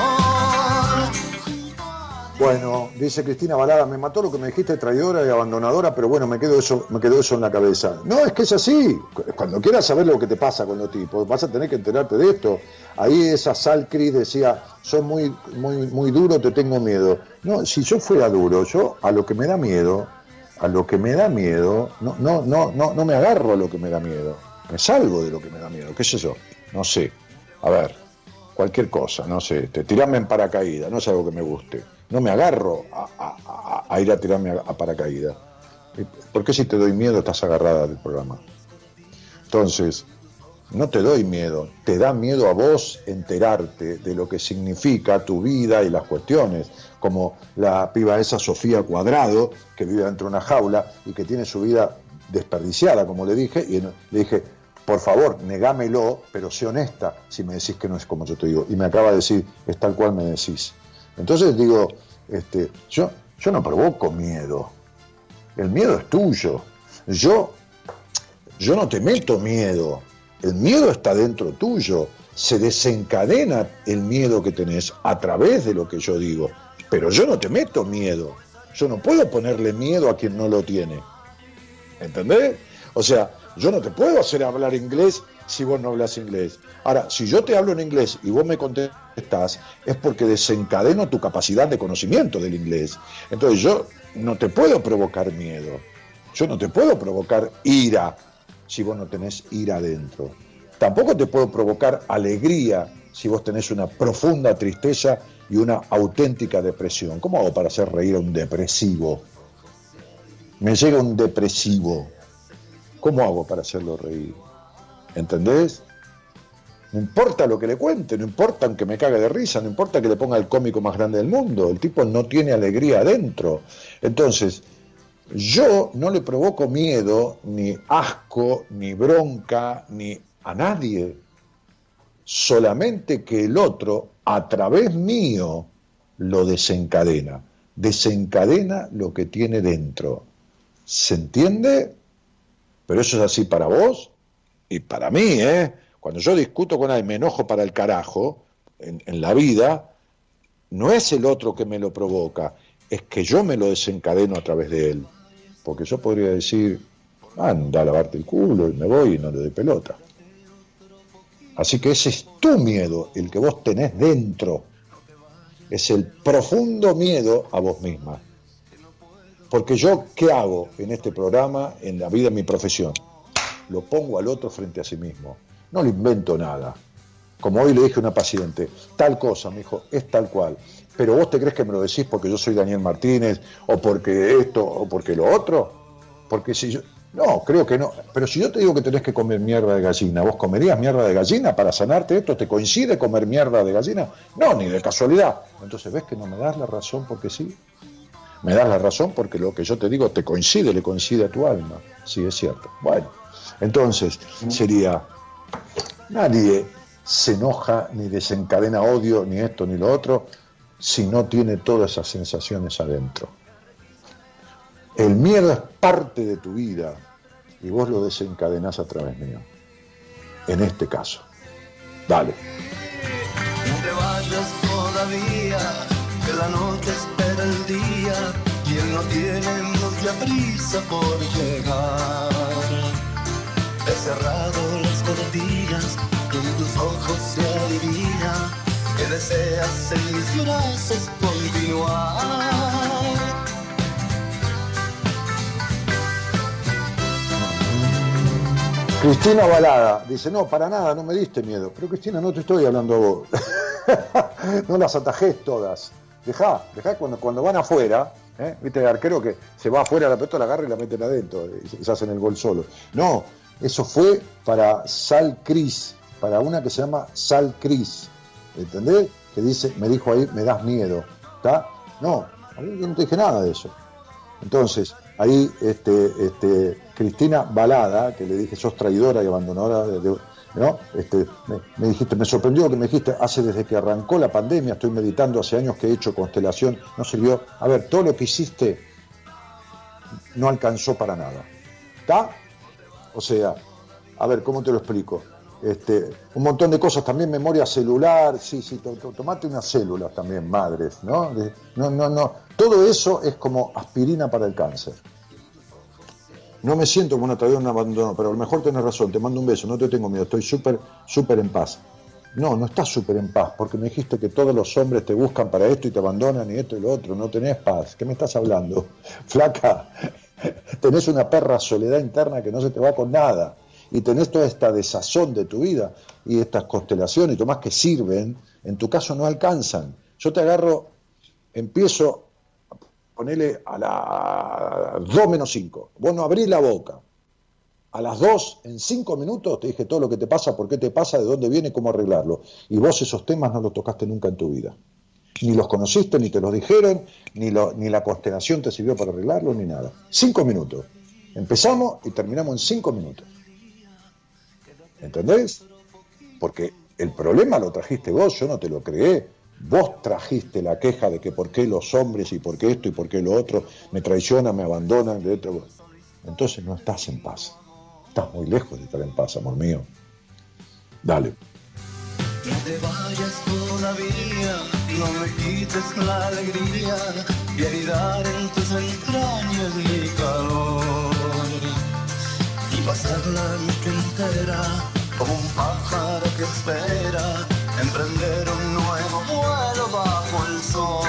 Bueno, dice Cristina Balada, me mató lo que me dijiste traidora y abandonadora, pero bueno, me quedó eso, me quedó eso en la cabeza. No, es que es así. Cuando quieras saber lo que te pasa con los tipos, vas a tener que enterarte de esto. Ahí esa Sal Cris decía, soy muy, muy, muy duro, te tengo miedo. No, si yo fuera duro, yo a lo que me da miedo, a lo que me da miedo, no, no, no, no, me agarro a lo que me da miedo. Me salgo de lo que me da miedo, qué sé yo, no sé. A ver, cualquier cosa, no sé, te tirarme en paracaídas, no es algo que me guste. No me agarro a, a- ir a tirarme a, paracaídas. ¿Por qué si te doy miedo estás agarrada del programa? Entonces, no te doy miedo, te da miedo a vos enterarte de lo que significa tu vida y las cuestiones, como la piba esa Sofía Cuadrado, que vive dentro de una jaula y que tiene su vida desperdiciada, como le dije, y le dije, por favor, negámelo, pero sé honesta si me decís que no es como yo te digo. Y me acaba de decir, es tal cual me decís. Entonces digo, este, yo, yo no provoco miedo, el miedo es tuyo. Yo, yo no te meto miedo, el miedo está dentro tuyo. Se desencadena el miedo que tenés a través de lo que yo digo. Pero yo no te meto miedo. Yo no puedo ponerle miedo a quien no lo tiene. ¿Entendés? O sea, yo no te puedo hacer hablar inglés si vos no hablas inglés. Ahora, si yo te hablo en inglés y vos me contestás, es porque desencadeno tu capacidad de conocimiento del inglés. Entonces yo no te puedo provocar miedo. Yo no te puedo provocar ira si vos no tenés ira adentro. Tampoco te puedo provocar alegría si vos tenés una profunda tristeza y una auténtica depresión. ¿Cómo hago para hacer reír a un depresivo? Me llega un depresivo. ¿Cómo hago para hacerlo reír? ¿Entendés? No importa lo que le cuente, no importa aunque me cague de risa, no importa que le ponga el cómico más grande del mundo, el tipo no tiene alegría adentro. Entonces, yo no le provoco miedo, ni asco, ni bronca, ni a nadie. Solamente que el otro, a través mío, lo desencadena. Desencadena lo que tiene dentro. ¿Se entiende? Pero eso es así para vos y para mí, ¿eh? Cuando yo discuto con alguien, me enojo para el carajo en, en la vida, no es el otro que me lo provoca, es que yo me lo desencadeno a través de él. Porque yo podría decir, anda a lavarte el culo y me voy y no le doy pelota. Así que ese es tu miedo, el que vos tenés dentro. Es el profundo miedo a vos misma. Porque yo, ¿qué hago en este programa, en la vida, en mi profesión? Lo pongo al otro frente a sí mismo. No le invento nada. Como hoy le dije a una paciente, tal cosa, me dijo, es tal cual. Pero vos te crees que me lo decís porque yo soy Daniel Martínez, o porque esto, o porque lo otro. Porque si yo. No, creo que no. Pero si yo te digo que tenés que comer mierda de gallina, ¿vos comerías mierda de gallina para sanarte esto? ¿Te coincide comer mierda de gallina? No, ni de casualidad. Entonces, ¿ves que no me das la razón porque sí? Me das la razón porque lo que yo te digo te coincide, le coincide a tu alma. Sí, es cierto. Bueno, entonces sería, nadie se enoja ni desencadena odio, ni esto ni lo otro, si no tiene todas esas sensaciones adentro. El miedo es parte de tu vida y vos lo desencadenás a través mío. En este caso. Dale. No te vayas todavía, que la noche espera el día y él no tiene mucha prisa por llegar. He cerrado las cortinas, en tus ojos se adivina que deseas en mis brazos continuar. Cristina Balada dice, no, para nada, no me diste miedo. Pero Cristina, no te estoy hablando a vos. no las atajes todas. Dejá, dejá cuando, cuando van afuera, ¿eh? viste el arquero que se va afuera, la pelota la agarra y la meten adentro y se- y se hacen el gol solo. No, eso fue para Sal Cris, para una que se llama Sal Cris. ¿Entendés? Que dice, me dijo ahí, me das miedo. ¿Está? No, yo no te dije nada de eso. Entonces, ahí este, este, Cristina Balada, que le dije, sos traidora y abandonadora, ¿no? Este, me, me dijiste, me sorprendió que me dijiste, hace desde que arrancó la pandemia, estoy meditando, hace años que he hecho constelación, no sirvió. A ver, todo lo que hiciste no alcanzó para nada. ¿Está? O sea, a ver, ¿cómo te lo explico? Este, un montón de cosas, también memoria celular, sí, sí, to- to- tomate unas células también, madres, no, no, no. Todo eso es como aspirina para el cáncer. No me siento como una traidora, un abandono, pero a lo mejor tenés razón, te mando un beso, no te tengo miedo, estoy súper, súper en paz. No, no estás súper en paz, porque me dijiste que todos los hombres te buscan para esto y te abandonan y esto y lo otro, no tenés paz. ¿Qué me estás hablando? Flaca, tenés una perra soledad interna que no se te va con nada. Y tenés toda esta desazón de tu vida y estas constelaciones y tomás que sirven, en tu caso no alcanzan. Yo te agarro, empiezo a ponerle a las 2 menos 5. Vos no abrís la boca. A las 2, en 5 minutos, te dije todo lo que te pasa, por qué te pasa, de dónde viene, cómo arreglarlo. Y vos esos temas no los tocaste nunca en tu vida. Ni los conociste, ni te los dijeron, ni, lo- ni la constelación te sirvió para arreglarlo, ni nada. 5 minutos. Empezamos y terminamos en 5 minutos. ¿Entendés? Porque el problema lo trajiste vos, yo no te lo creé. Vos trajiste la queja de que por qué los hombres y por qué esto y por qué lo otro me traicionan, me abandonan, de. Entonces no estás en paz. Estás muy lejos de estar en paz, amor mío. Dale. No te vayas todavía, no me quites la alegría y anidar en tus entrañas mi calor. Pasar la noche entera como un pájaro que espera emprender un nuevo vuelo bajo el sol.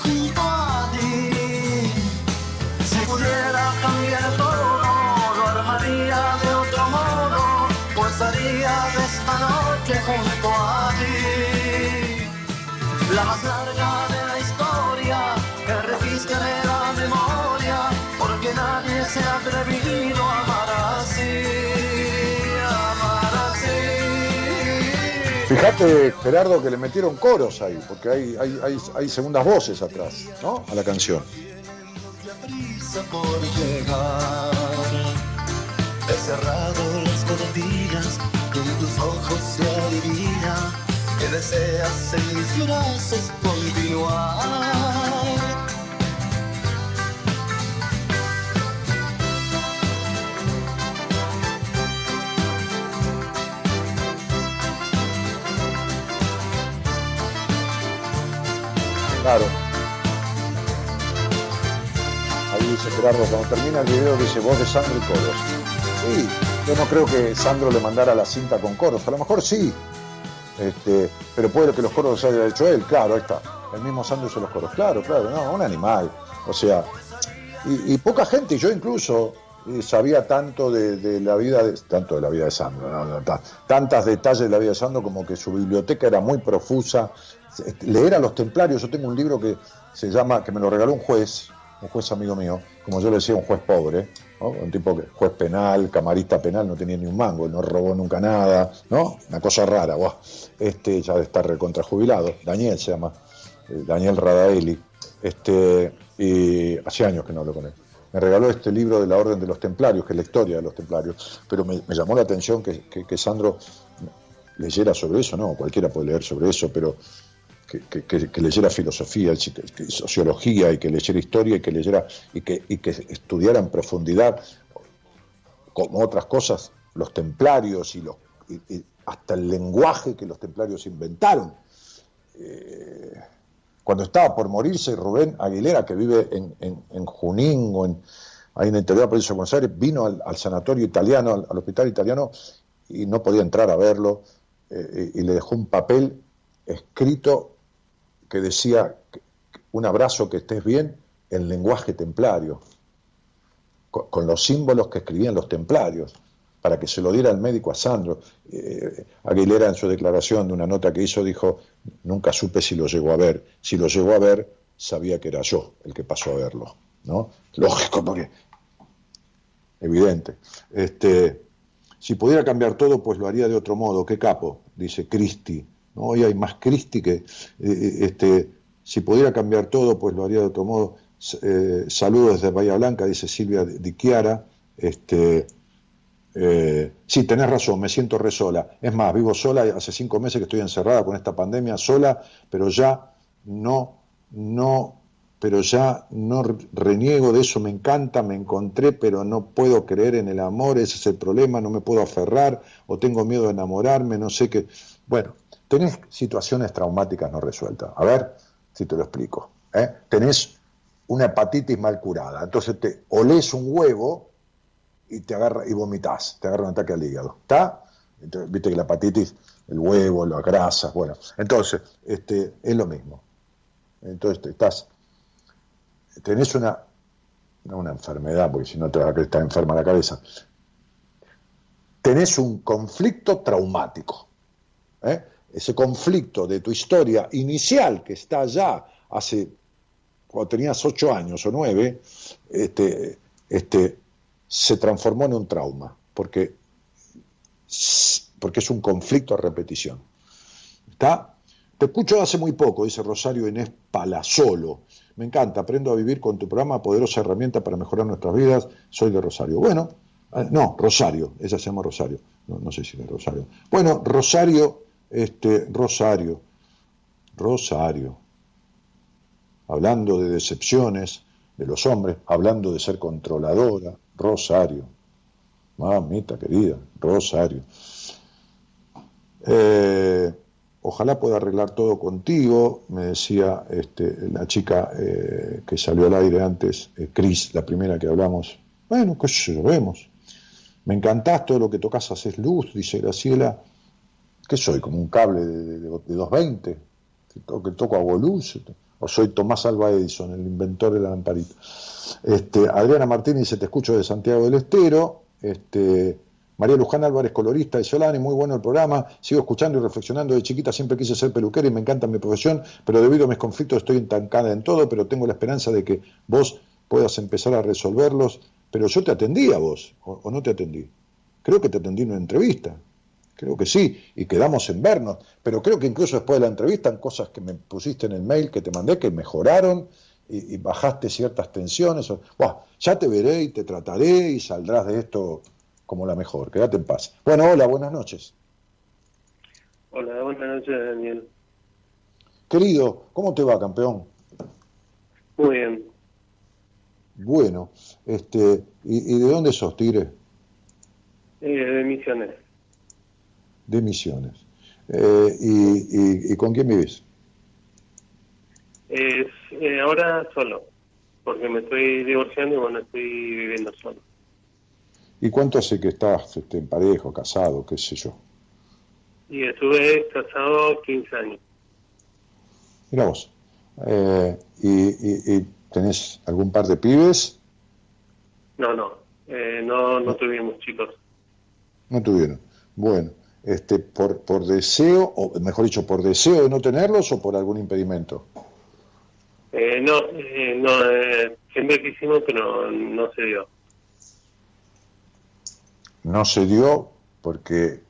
Junto a ti, si pudiera cambiar todo, lo armaría de otro modo, pues haría de esta noche junto a ti. La más larga de la historia que registre la memoria, porque nadie se ha Fíjate, Gerardo, que le metieron coros ahí, porque hay, hay, hay, hay segundas voces atrás, ¿no? A la canción. He cerrado las cortinas y en tus ojos se adivina que deseas en mis brazos continuar. Claro. Ahí dice Gerardo, cuando termina el video dice voz de Sandro y coros. Sí, yo no creo que Sandro le mandara la cinta con coros, a lo mejor sí. Este, pero puede que los coros los haya hecho él, claro, ahí está. El mismo Sandro hizo los coros, claro, claro, no, un animal. O sea, y, y poca gente, yo incluso sabía tanto de, la vida de, tanto de la vida de Sandro, no, no, ta- tantas detalles de la vida de Sandro como que su biblioteca era muy profusa. Este, Leer a los templarios, yo tengo un libro que se llama, que me lo regaló un juez, un juez amigo mío, como yo le decía, un juez pobre, un tipo que juez penal, camarista penal, no tenía ni un mango, no robó nunca nada, ¿no? Una cosa rara, buah. Este ya de estar recontrajubilado, Daniel se llama, eh, Daniel Radaeli, este, y hace años que no hablo con él. Me regaló este libro de la Orden de los Templarios, que es la historia de los Templarios, pero me, llamó la atención que, que- Sandro leyera sobre eso, no, cualquiera puede leer sobre eso, pero que, que- leyera filosofía, sociología, y que leyera historia, y que leyera, y que, y que estudiara en profundidad, como otras cosas, los templarios y los hasta el lenguaje que los templarios inventaron. Eh, cuando estaba por morirse Rubén Aguilera, que vive en, en- Junín o en, ahí en el interior de la provincia de Buenos vino al, sanatorio italiano, al, al hospital italiano, y no podía entrar a verlo, eh, y, le dejó un papel escrito que decía, un abrazo, que estés bien, en lenguaje templario, con los símbolos que escribían los templarios, para que se lo diera el médico a Sandro. Eh, Aguilera en su declaración de una nota que hizo dijo, nunca supe si lo llegó a ver, si lo llegó a ver sabía que era yo el que pasó a verlo, ¿no? Lógico, porque evidente. Este, si pudiera cambiar todo, pues lo haría de otro modo. ¿Qué capo? Dice Cristi. ¿no? Hoy hay más Cristi que... eh, este, si pudiera cambiar todo, pues lo haría de otro modo. Eh, saludos desde Bahía Blanca, dice Silvia Di Chiara. Este, eh, sí, tenés razón, me siento re sola. Es más, vivo sola, hace cinco meses que estoy encerrada con esta pandemia, sola, pero ya no, no, pero ya no reniego de eso, me encanta, me encontré, pero no puedo creer en el amor, ese es el problema, no me puedo aferrar, o tengo miedo de enamorarme, no sé qué. Bueno, tenés situaciones traumáticas no resueltas. A ver si te lo explico. ¿eh? Tenés una hepatitis mal curada, entonces te olés un huevo y te agarra y vomitas, te agarra un ataque al hígado. ¿Está? Viste que la hepatitis, el huevo, las grasas, bueno. Entonces, este, es lo mismo. Entonces, estás, tenés una, no una enfermedad, porque si no te va a está enferma la cabeza. Tenés un conflicto traumático. ¿eh? Ese conflicto de tu historia inicial, que está ya hace, cuando tenías ocho años o nueve, este, este, se transformó en un trauma, porque, porque es un conflicto a repetición. ¿Está? Te escucho hace muy poco, dice Rosario Inés Palazolo. Me encanta, aprendo a vivir con tu programa, poderosa herramienta para mejorar nuestras vidas. Soy de Rosario. Bueno, eh, no, Rosario, ella se llama Rosario. No, no sé si es Rosario. Bueno, Rosario, este, Rosario, Rosario. Hablando de decepciones de los hombres, hablando de ser controladora, Rosario. Mamita querida, Rosario. Eh, ojalá pueda arreglar todo contigo, me decía este, la chica eh, que salió al aire antes, eh, Cris, la primera que hablamos. Bueno, qué sé yo, vemos. Me encantás, todo lo que tocas haces luz, dice Graciela. ¿Qué soy? ¿Como un cable de, de, de 220? ¿Que toco, toco hago luz? ¿O soy Tomás Alba Edison, el inventor de la lamparita? Este, Adriana Martínez te escucho de Santiago del Estero. Este, María Luján Álvarez, colorista de Solani, muy bueno el programa, sigo escuchando y reflexionando, de chiquita siempre quise ser peluquera y me encanta mi profesión, pero debido a mis conflictos estoy entancada en todo, pero tengo la esperanza de que vos puedas empezar a resolverlos, pero yo te atendí a vos, o, o no te atendí. Creo que te atendí en una entrevista, creo que sí, y quedamos en vernos, pero creo que incluso después de la entrevista, en cosas que me pusiste en el mail que te mandé, que mejoraron, y, y bajaste ciertas tensiones, o, buah, ya te veré y te trataré y saldrás de esto como la mejor. Quédate en paz. Bueno, hola, buenas noches. Hola, buenas noches, Daniel. Querido, ¿cómo te va, campeón? Muy bien. Bueno, este, ¿y, y de dónde sos, Tigre? Eh, de Misiones. De Misiones. Eh, y, y, ¿Y con quién vivís? Es, eh, ahora solo, porque me estoy divorciando y bueno, estoy viviendo solo. ¿Y cuánto hace que estás este, en pareja, casado, qué sé yo? Y estuve casado 15 años. Mira vos. Eh, y, y- y tenés algún par de pibes? No, no, eh, no, no tuvimos chicos. No tuvieron. Bueno, este, por, por deseo, o mejor dicho, por deseo de no tenerlos o por algún impedimento. Eh, no, eh, no eh, siempre quisimos, pero no se dio. No se dio porque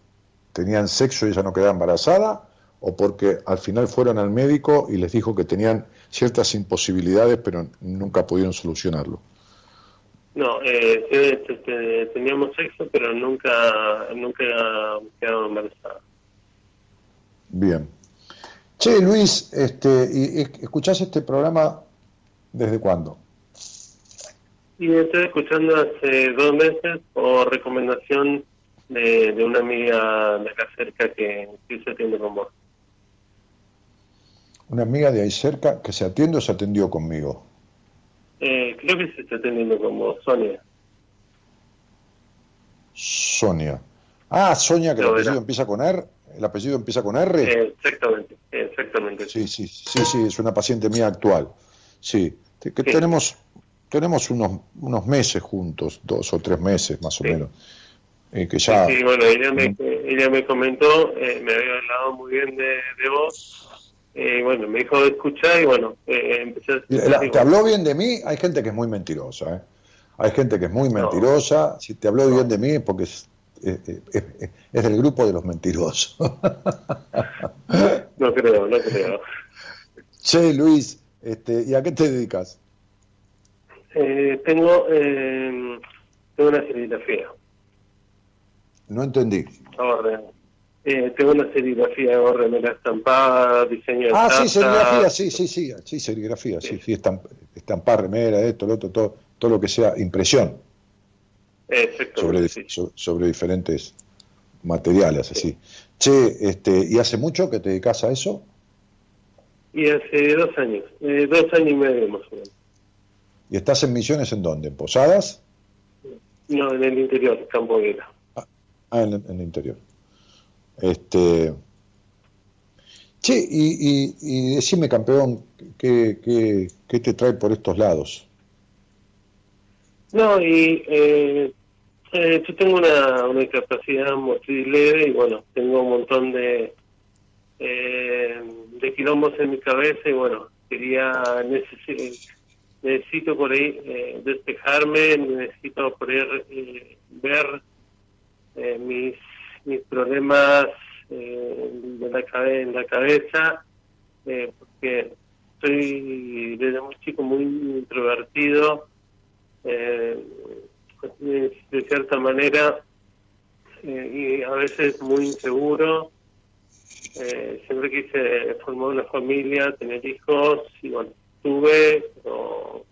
tenían sexo y ella no quedaba embarazada o porque al final fueron al médico y les dijo que tenían ciertas imposibilidades pero nunca pudieron solucionarlo. No, eh, te- te- te- teníamos sexo, pero nunca, nunca quedamos embarazadas. Bien. Che, Luis, este, y, y ¿escuchás este programa desde cuándo? Y estoy escuchando hace dos meses por recomendación de, de una amiga de acá cerca que, que se atiende con vos. Una amiga de ahí cerca que se atiende o se atendió conmigo. Eh, creo que se está atendiendo con vos, Sonia. Sonia. Ah, Sonia, que el apellido empieza con R. ¿El apellido empieza con R? Eh, exactamente, exactamente. Sí, sí, sí, sí, es una paciente mía actual. Sí, que Sí. tenemos tenemos unos unos meses juntos, dos o tres meses más o Sí. menos. Eh, que ya Sí, bueno, ella me, ella me comentó, eh, me había hablado muy bien de, de vos. Eh, bueno, me dijo escuchar y bueno, eh, empecé a escuchar. ¿Te habló bien de mí? Hay gente que es muy mentirosa, ¿eh? Hay gente que es muy mentirosa. Si te habló bien de mí es porque es, es- es- es- es del grupo de los mentirosos. No creo, no creo. che, Luis, este, ¿y a qué te dedicas? Eh, tengo, eh, tengo una serigrafía. No entendí. Ahora, eh, tengo una serigrafía, hago remera estampada, diseño de Ah, sí, serigrafía, sí, sí, sí, sí, serigrafía, sí, sí, estamp- estampar remera, esto, lo otro, todo, todo lo que sea impresión Exacto, sobre, sí. so- sobre diferentes materiales, así. Che, este, ¿y hace mucho que te dedicas a eso? Y hace dos años, eh, dos años y medio más o menos. ¿Y estás en misiones en dónde? ¿En Posadas? No, en el interior, Campo Vela. Ah, en, en el interior. Este. Che, y, y, y decime, campeón, ¿qué, qué, qué te trae por estos lados? No, y eh, eh, yo tengo una, una discapacidad motriz leve y bueno, tengo un montón de, eh, de quilombos en mi cabeza y bueno, quería, necesi- necesito por ahí eh, despejarme, necesito poder eh, ver mis, mis problemas eh, de la cabe- en la cabeza, eh, porque soy desde muy chico muy introvertido, eh, de, cierta manera eh, y a veces muy inseguro. Eh, siempre quise formar una familia, tener hijos y bueno, tuve, pero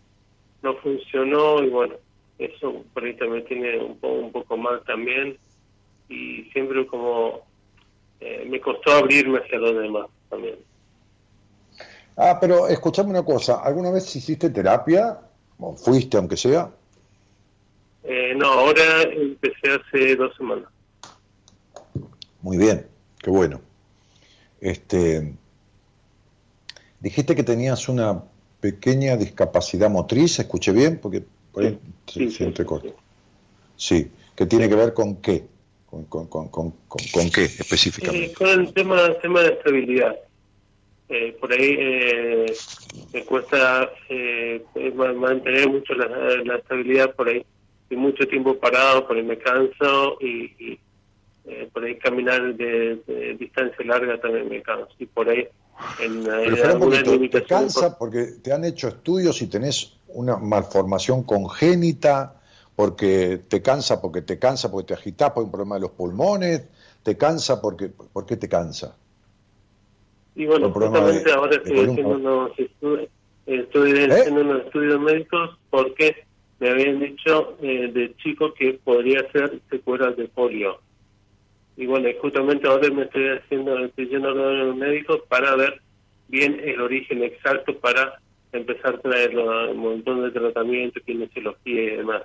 no funcionó y bueno, eso por ahí también tiene un, po- un poco mal también y siempre como eh, me costó abrirme hacia los demás también. Ah, pero escuchame una cosa, ¿alguna vez hiciste terapia? ¿O fuiste, aunque sea? Eh, no, ahora empecé hace dos semanas. Muy bien, qué bueno. Este, dijiste que tenías una pequeña discapacidad motriz, escuché bien, porque por ahí se, Sí, se sí, entrecorta. Sí, que tiene que ver con qué, con, con, con, con, con- qué Eh, específicamente. con el tema, tema de estabilidad. Eh, por ahí eh, me cuesta eh, ma- mantener mucho la, la estabilidad por ahí. Estoy mucho tiempo parado, por ahí me canso y, y, eh, por ahí caminar de, de distancia larga también me canso. Y por ahí en, Pero en poquito, ¿te cansa porque te han hecho estudios y tenés una malformación congénita? Porque te cansa, porque te cansa, porque te agitas por un problema de los pulmones, te cansa porque, ¿por qué te cansa? Y bueno, justamente de- ahora estoy haciendo unos estudios, estoy ¿Eh? haciendo unos estudios médicos porque me habían dicho eh, de chico que podría ser secuelas de polio. Y bueno, justamente ahora me estoy haciendo, estoy yendo a los médicos para ver bien el origen exacto para empezar a traer un montón de tratamientos, kinesiología y demás.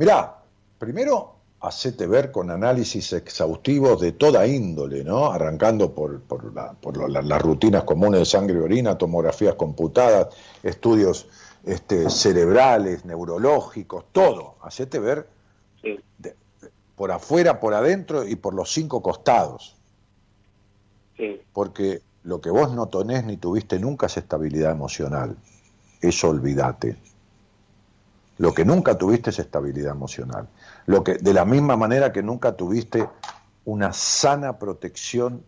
Mirá, primero hacete ver con análisis exhaustivos de toda índole, ¿no? Arrancando por, por, las rutinas comunes de sangre y orina, tomografías computadas, estudios este, cerebrales, neurológicos, todo. Hacete ver por afuera, por adentro y por los cinco costados. Porque lo que vos no tenés ni tuviste nunca es estabilidad emocional. Eso olvídate. Lo que nunca tuviste es estabilidad emocional. Lo que, de la misma manera que nunca tuviste una sana protección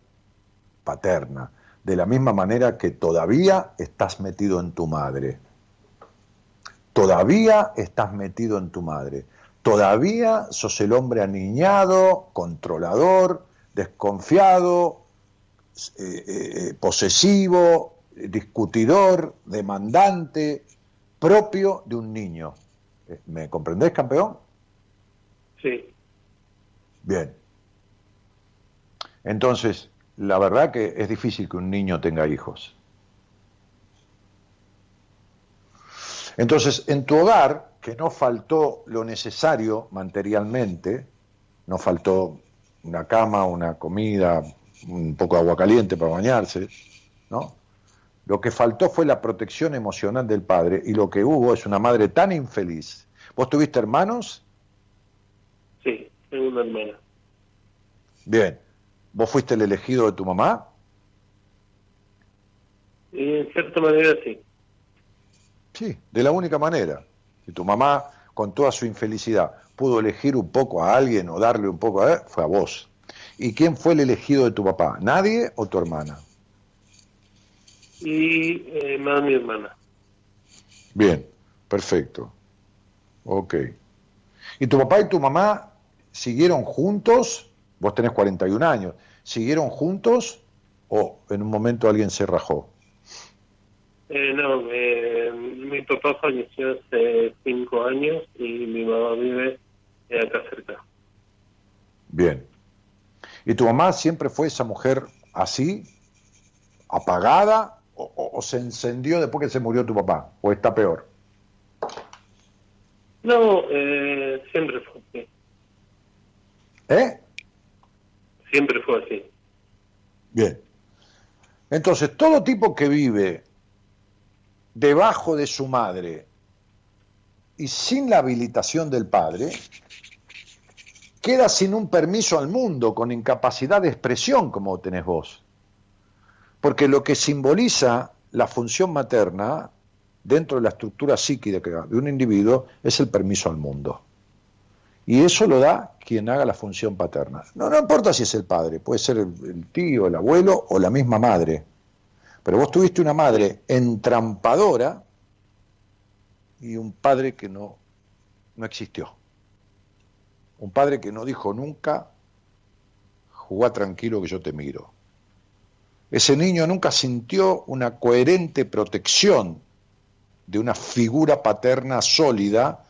paterna. De la misma manera que todavía estás metido en tu madre. Todavía estás metido en tu madre. Todavía sos el hombre aniñado, controlador, desconfiado, eh, eh, posesivo, discutidor, demandante, propio de un niño. ¿Me comprendés, campeón? Sí. Bien. Entonces, la verdad que es difícil que un niño tenga hijos. Entonces, en tu hogar, que no faltó lo necesario materialmente, no faltó una cama, una comida, un poco de agua caliente para bañarse, ¿no? Lo que faltó fue la protección emocional del padre y lo que hubo es una madre tan infeliz. ¿Vos tuviste hermanos? Sí, tengo una hermana. Bien. ¿Vos fuiste el elegido de tu mamá? Y en cierta manera sí. Sí, de la única manera. Si tu mamá, con toda su infelicidad, pudo elegir un poco a alguien o darle un poco a él, fue a vos. ¿Y quién fue el elegido de tu papá? ¿Nadie o tu hermana? Y eh, más mi hermana. Bien, perfecto. Ok. ¿Y tu papá y tu mamá siguieron juntos? Vos tenés 41 años. ¿Siguieron juntos o en un momento alguien se rajó? Eh, no, eh, mi papá falleció hace 5 años y mi mamá vive acá cerca. Bien. ¿Y tu mamá siempre fue esa mujer así, apagada, o, se encendió después que se murió tu papá? ¿O está peor? No, eh, siempre fue así. ¿Eh? Siempre fue así. Bien. Entonces, todo tipo que vive debajo de su madre y sin la habilitación del padre, queda sin un permiso al mundo, con incapacidad de expresión como tenés vos. Porque lo que simboliza la función materna dentro de la estructura psíquica de un individuo es el permiso al mundo. Y eso lo da quien haga la función paterna. No, no importa si es el padre, puede ser el, tío, el abuelo o la misma madre. Pero vos tuviste una madre entrampadora y un padre que no, no existió. Un padre que no dijo nunca, jugá tranquilo que yo te miro. Ese niño nunca sintió una coherente protección de una figura paterna sólida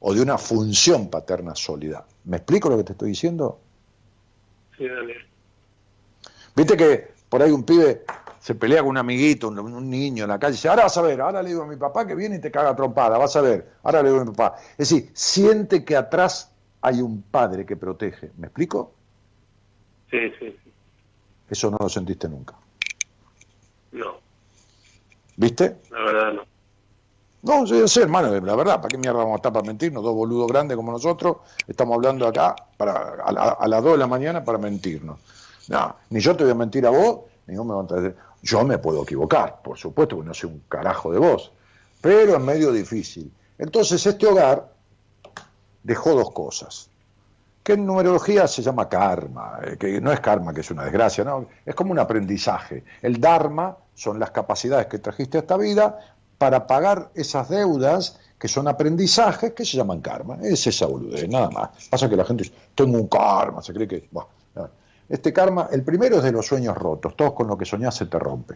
o de una función paterna sólida. ¿Me explico lo que te estoy diciendo? Sí, Daniel. Viste que por ahí un pibe se pelea con un amiguito, un, niño en la calle, y dice, ahora vas a ver, ahora le digo a mi papá que viene y te caga trompada, vas a ver, ahora le digo a mi papá. Es decir, siente que atrás hay un padre que protege. ¿Me explico? Sí, sí. Eso no lo sentiste nunca. No. ¿Viste? La verdad no. No, yo sé, hermano, la verdad, ¿para qué mierda vamos a estar para mentirnos? Dos boludos grandes como nosotros, estamos hablando acá para, a, las 2 de la mañana para mentirnos. No, ni yo te voy a mentir a vos, ni vos me vas a decir. Yo me puedo equivocar, por supuesto, porque no sé un carajo de vos, pero es medio difícil. Entonces, este hogar dejó dos cosas que en numerología se llama karma, eh, que no es karma, que es una desgracia, no, es como un aprendizaje. El dharma son las capacidades que trajiste a esta vida para pagar esas deudas que son aprendizajes que se llaman karma. Es esa boludez, nada más. Pasa que la gente dice, tengo un karma, se cree que... Este karma, el primero es de los sueños rotos, todos con lo que soñás se te rompe.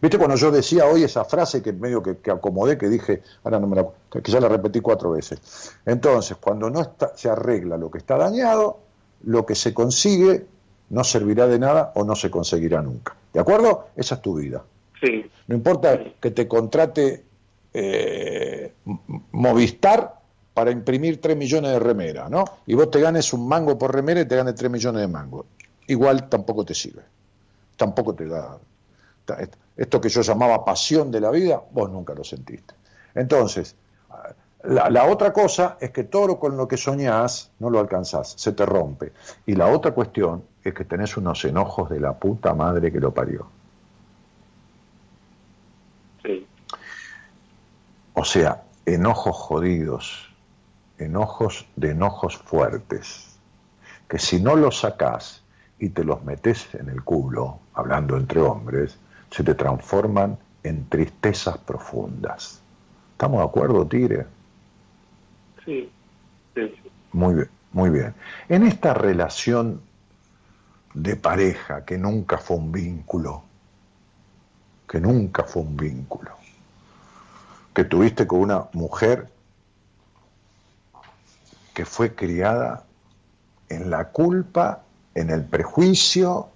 ¿Viste cuando yo decía hoy esa frase que medio que, acomodé, que dije, ahora no me la, que ya la repetí cuatro veces? Entonces, cuando no se arregla lo que está dañado, lo que se consigue no servirá de nada o no se conseguirá nunca. ¿De acuerdo? Esa es tu vida. Sí. No importa que te contrate eh, Movistar para imprimir 3 millones de remera, ¿no? Y vos te ganes un mango por remera y te ganes 3 millones de mango. Igual tampoco te sirve. Tampoco te da. Esto que yo llamaba pasión de la vida, vos nunca lo sentiste. Entonces, la, la, otra cosa es que todo con lo que soñás no lo alcanzás, se te rompe. Y la otra cuestión es que tenés unos enojos de la puta madre que lo parió. Sí. O sea, enojos jodidos, enojos de enojos fuertes, que si no los sacás y te los metes en el culo, hablando entre hombres, se te transforman en tristezas profundas. ¿Estamos de acuerdo, Tigre? Sí. sí. Muy bien, muy bien. En esta relación de pareja que nunca fue un vínculo, que nunca fue un vínculo, que tuviste con una mujer que fue criada en la culpa, en el prejuicio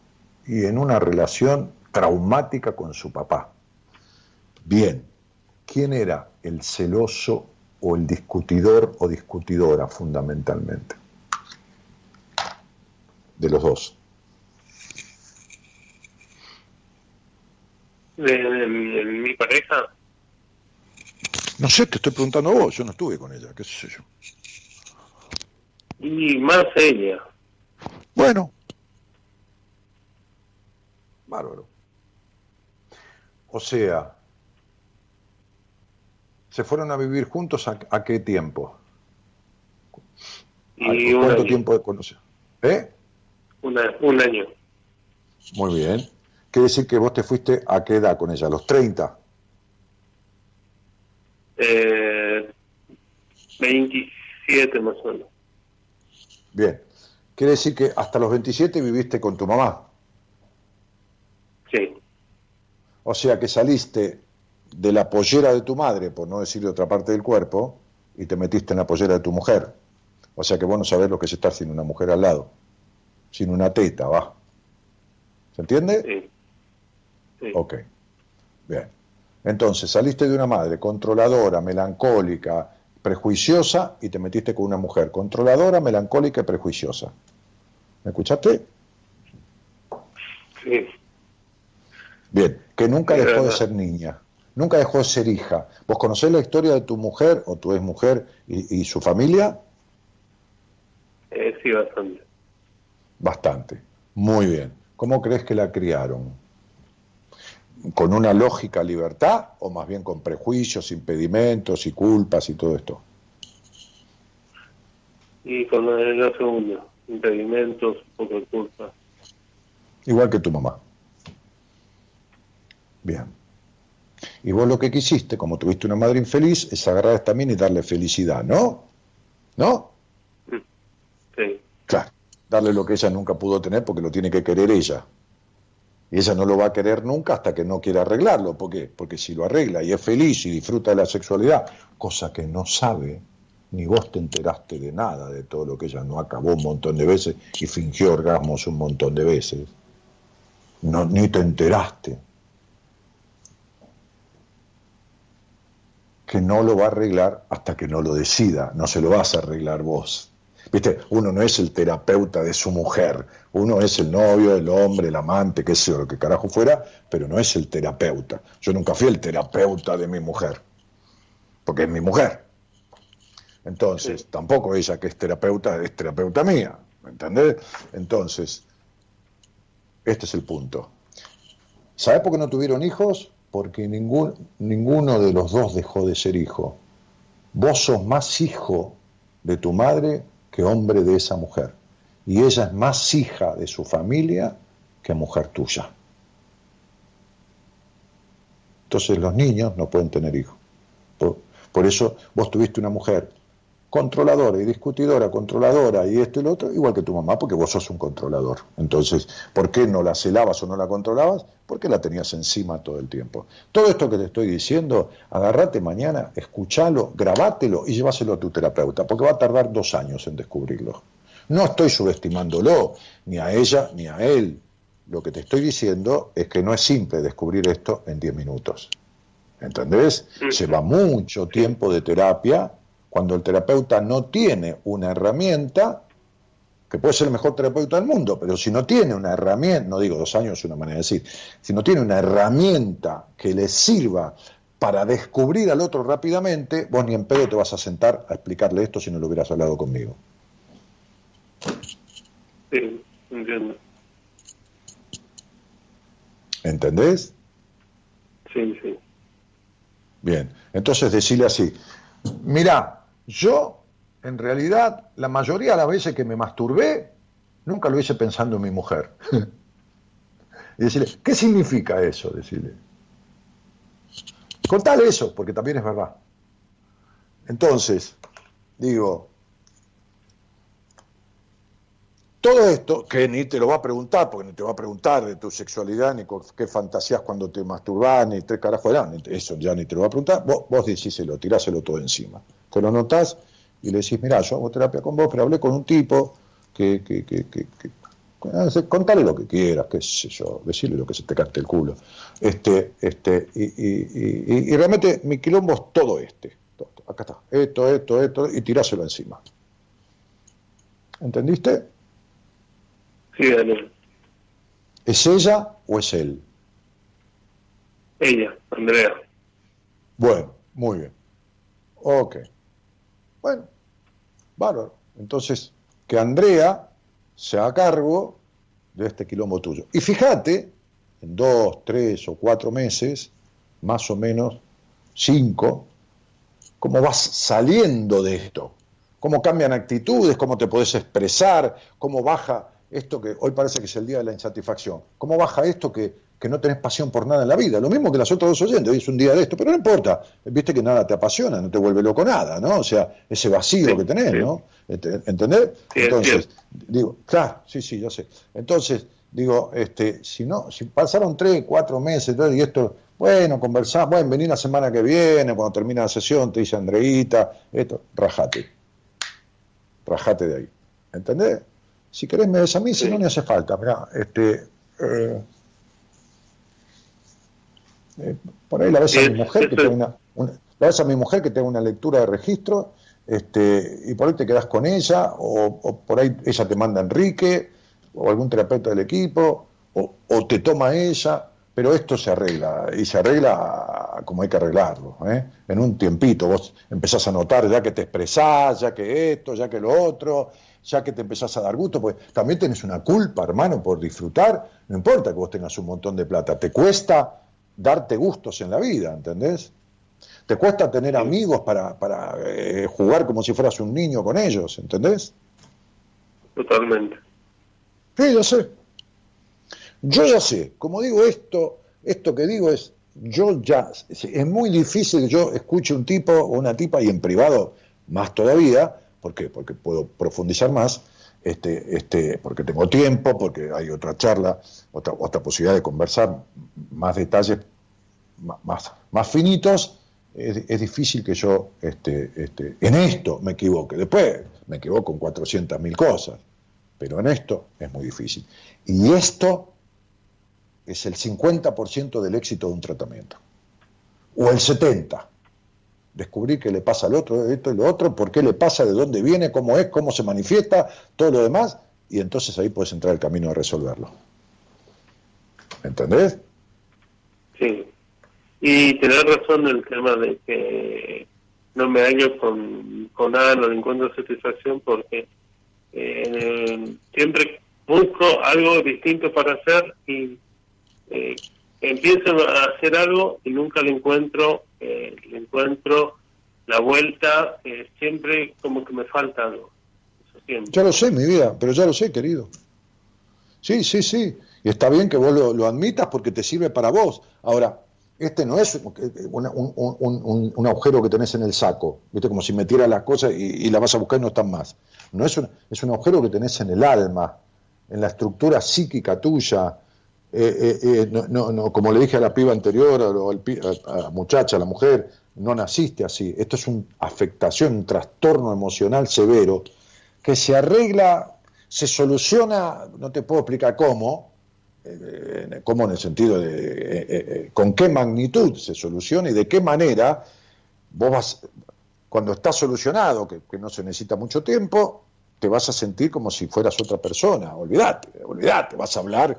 y en una relación traumática con su papá. Bien, ¿quién era el celoso o el discutidor o discutidora fundamentalmente? De los dos. ¿De, mi pareja? No sé, te estoy preguntando a vos, yo no estuve con ella, qué sé yo. Y más ella. Bueno. Bárbaro. O sea, ¿se fueron a vivir juntos a, a qué tiempo? Y ¿A un ¿Cuánto año. tiempo de conocer? ¿Eh? Una- un año. Muy bien. Quiere decir que vos te fuiste a qué edad con ella, a los 30. Eh, 27 más o menos. Bien. Quiere decir que hasta los 27 viviste con tu mamá. Sí. O sea que saliste de la pollera de tu madre, por no decir de otra parte del cuerpo, y te metiste en la pollera de tu mujer. O sea que vos no sabés lo que es estar sin una mujer al lado. Sin una teta, va. ¿Se entiende? Sí. Sí. Ok. Bien. Entonces, saliste de una madre controladora, melancólica, prejuiciosa, y te metiste con una mujer controladora, melancólica y prejuiciosa. ¿Me escuchaste? Sí. Bien, que nunca dejó de ser niña, nunca dejó de ser hija. ¿Vos conocés la historia de tu mujer o tu exmujer y, y su familia? Eh, sí, bastante. Bastante. Muy bien. ¿Cómo crees que la criaron? ¿Con una lógica libertad o más bien con prejuicios, impedimentos y culpas y todo esto? Y con la, segunda, impedimentos, poco culpa. Igual que tu mamá. Bien. Y vos lo que quisiste, como tuviste una madre infeliz, es agarrar a esta mina y darle felicidad, ¿no? ¿No? Sí. Claro, darle lo que ella nunca pudo tener porque lo tiene que querer ella. Y ella no lo va a querer nunca hasta que no quiera arreglarlo. ¿Por qué? Porque si lo arregla y es feliz y disfruta de la sexualidad, cosa que no sabe, ni vos te enteraste de nada de todo lo que ella no acabó un montón de veces y fingió orgasmos un montón de veces. No, ni te enteraste. Que no lo va a arreglar hasta que no lo decida, no se lo vas a arreglar vos. Viste, uno no es el terapeuta de su mujer, uno es el novio, el hombre, el amante, qué sé yo, lo que carajo fuera, pero no es el terapeuta. Yo nunca fui el terapeuta de mi mujer, porque es mi mujer. Entonces, tampoco ella que es terapeuta es terapeuta mía, ¿me entendés? Entonces, este es el punto. ¿Sabés por qué no tuvieron hijos? Porque ningún, ninguno de los dos dejó de ser hijo. Vos sos más hijo de tu madre que hombre de esa mujer. Y ella es más hija de su familia que mujer tuya. Entonces los niños no pueden tener hijos. Por, por eso vos tuviste una mujer controladora y discutidora, controladora y esto y lo otro, igual que tu mamá, porque vos sos un controlador. Entonces, ¿por qué no la celabas o no la controlabas? Porque la tenías encima todo el tiempo. Todo esto que te estoy diciendo, agarrate mañana, escuchalo, grabátelo y llévaselo a tu terapeuta, porque va a tardar dos años en descubrirlo. No estoy subestimándolo, ni a ella ni a él. lo que te estoy diciendo es que no es simple descubrir esto en 10 minutos. ¿Entendés? Lleva mucho tiempo de terapia cuando el terapeuta no tiene una herramienta, que puede ser el mejor terapeuta del mundo, pero si no tiene una herramienta, no digo dos años es una manera de decir, si no tiene una herramienta que le sirva para descubrir al otro rápidamente, vos ni en pedo te vas a sentar a explicarle esto si no lo hubieras hablado conmigo. Sí, entiendo. ¿Entendés? Sí, sí. Bien, entonces decirle así, mira, yo en realidad la mayoría de las veces que me masturbé, nunca lo hice pensando en mi mujer. y decirle, ¿qué significa eso? Decirle. Contale eso, porque también es verdad. Entonces, digo, todo esto, que ni te lo va a preguntar, porque ni te va a preguntar de tu sexualidad, ni con qué fantasías cuando te masturbás, ni tres carajos, eso ya ni te lo va a preguntar, vos, vos decíselo, tiráselo todo encima. Te lo notás y le decís, mirá, yo hago terapia con vos, pero hablé con un tipo que, que, que, que, contale lo que quieras, qué sé yo, decirle lo que se te cante el culo. Este, este, y, y, y, realmente mi quilombo es todo este. Acá está, esto, esto, esto, y tiráselo encima. ¿Entendiste? Sí, Daniel. ¿Es ella o es él? Ella, Andrea. Bueno, muy bien. Ok. Bueno, bárbaro. Entonces, que Andrea se haga cargo de este quilombo tuyo. Y fíjate, en dos, tres o cuatro meses, más o menos cinco, cómo vas saliendo de esto, cómo cambian actitudes, cómo te podés expresar, cómo baja esto que hoy parece que es el día de la insatisfacción, cómo baja esto que, que no tenés pasión por nada en la vida, lo mismo que las otras dos oyentes, hoy es un día de esto, pero no importa, viste que nada te apasiona, no te vuelve loco nada, ¿no? O sea, ese vacío que tenés, ¿no? ¿Entendés? Entonces, digo, claro, sí, sí, yo sé. Entonces, digo, este, si no, si pasaron tres, cuatro meses, y esto, bueno, conversamos, bueno, vení la semana que viene, cuando termina la sesión, te dice Andreita, esto, rajate, rajate de ahí, ¿entendés? Si querés me des a mí, si no, me hace falta. Mirá, este, eh, eh, por ahí la ves a mi mujer que tenga una, la ves a mi mujer que tenga una lectura de registro, este, y por ahí te quedas con ella, o, por ahí ella te manda a Enrique, o algún terapeuta del equipo, o, o, te toma ella, pero esto se arregla, y se arregla como hay que arreglarlo, ¿eh? en un tiempito, vos empezás a notar ya que te expresás, ya que esto, ya que lo otro, ya que te empezás a dar gusto, pues también tenés una culpa, hermano, por disfrutar, no importa que vos tengas un montón de plata, te cuesta darte gustos en la vida, ¿entendés? Te cuesta tener amigos para, para eh, jugar como si fueras un niño con ellos, ¿entendés? Totalmente. Sí, ya sé. Yo ya sé, como digo esto, esto que digo es, yo ya, es muy difícil que yo escuche un tipo o una tipa y en privado más todavía, ¿Por qué? Porque puedo profundizar más, este, este, porque tengo tiempo, porque hay otra charla, otra, otra posibilidad de conversar más detalles más, más finitos. Es, difícil que yo este, este, en esto me equivoque. Después me equivoco en 400 mil cosas, pero en esto es muy difícil. Y esto es el 50% del éxito de un tratamiento, o el 70% descubrir qué le pasa al otro, esto y lo otro, por qué le pasa, de dónde viene, cómo es, cómo se manifiesta, todo lo demás, y entonces ahí puedes entrar el camino de resolverlo. ¿Entendés? Sí. Y tener razón en el tema de que no me hallo con, con nada, no encuentro satisfacción porque eh, siempre busco algo distinto para hacer y eh, empiezo a hacer algo y nunca le encuentro eh, encuentro la vuelta, eh, siempre como que me falta algo. Ya lo sé, mi vida, pero ya lo sé, querido. Sí, sí, sí. Y está bien que vos lo, admitas porque te sirve para vos. Ahora, este no es un, agujero que tenés en el saco, ¿viste? como si metiera las cosas y, la vas a buscar y no están más. No es un, es un agujero que tenés en el alma, en la estructura psíquica tuya, eh, eh, eh, no, no, como le dije a la piba anterior, a la muchacha, a la mujer, no naciste así. Esto es una afectación, un trastorno emocional severo que se arregla, se soluciona, no te puedo explicar cómo, ¿cómo en el sentido de con qué magnitud se soluciona y de qué manera vos vas, cuando está solucionado, que, que no se necesita mucho tiempo, te vas a sentir como si fueras otra persona. Olvídate, olvídate, vas a hablar,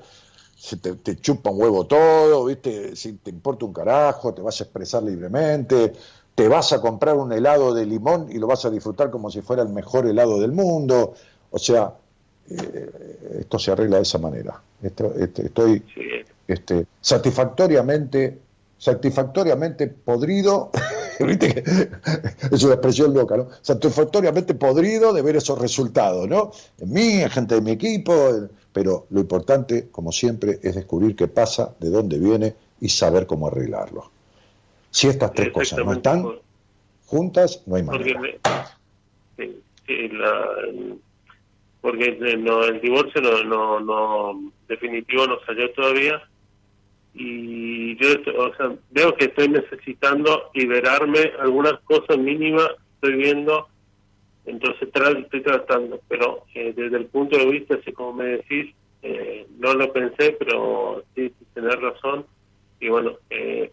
se te, te chupa un huevo todo, ¿viste? Si te importa un carajo, te vas a expresar libremente, te vas a comprar un helado de limón y lo vas a disfrutar como si fuera el mejor helado del mundo. O sea, eh, esto se arregla de esa manera. Esto- este, estoy este, satisfactoriamente, satisfactoriamente podrido, ¿viste es una expresión loca, ¿no? Satisfactoriamente podrido de ver esos resultados, ¿no? En mí, en gente de mi equipo, en- pero lo importante, como siempre, es descubrir qué pasa, de dónde viene y saber cómo arreglarlo. Si estas tres cosas no están juntas, no hay Porque, manera. me- sí, sí, la- porque eh, no, el divorcio no, no, no, definitivo no salió todavía y yo o sea, veo que estoy necesitando liberarme algunas cosas mínimas estoy viendo entonces tra- estoy tratando pero eh, desde el punto de vista así como me decís eh, no lo pensé pero sí, tenés razón y bueno eh,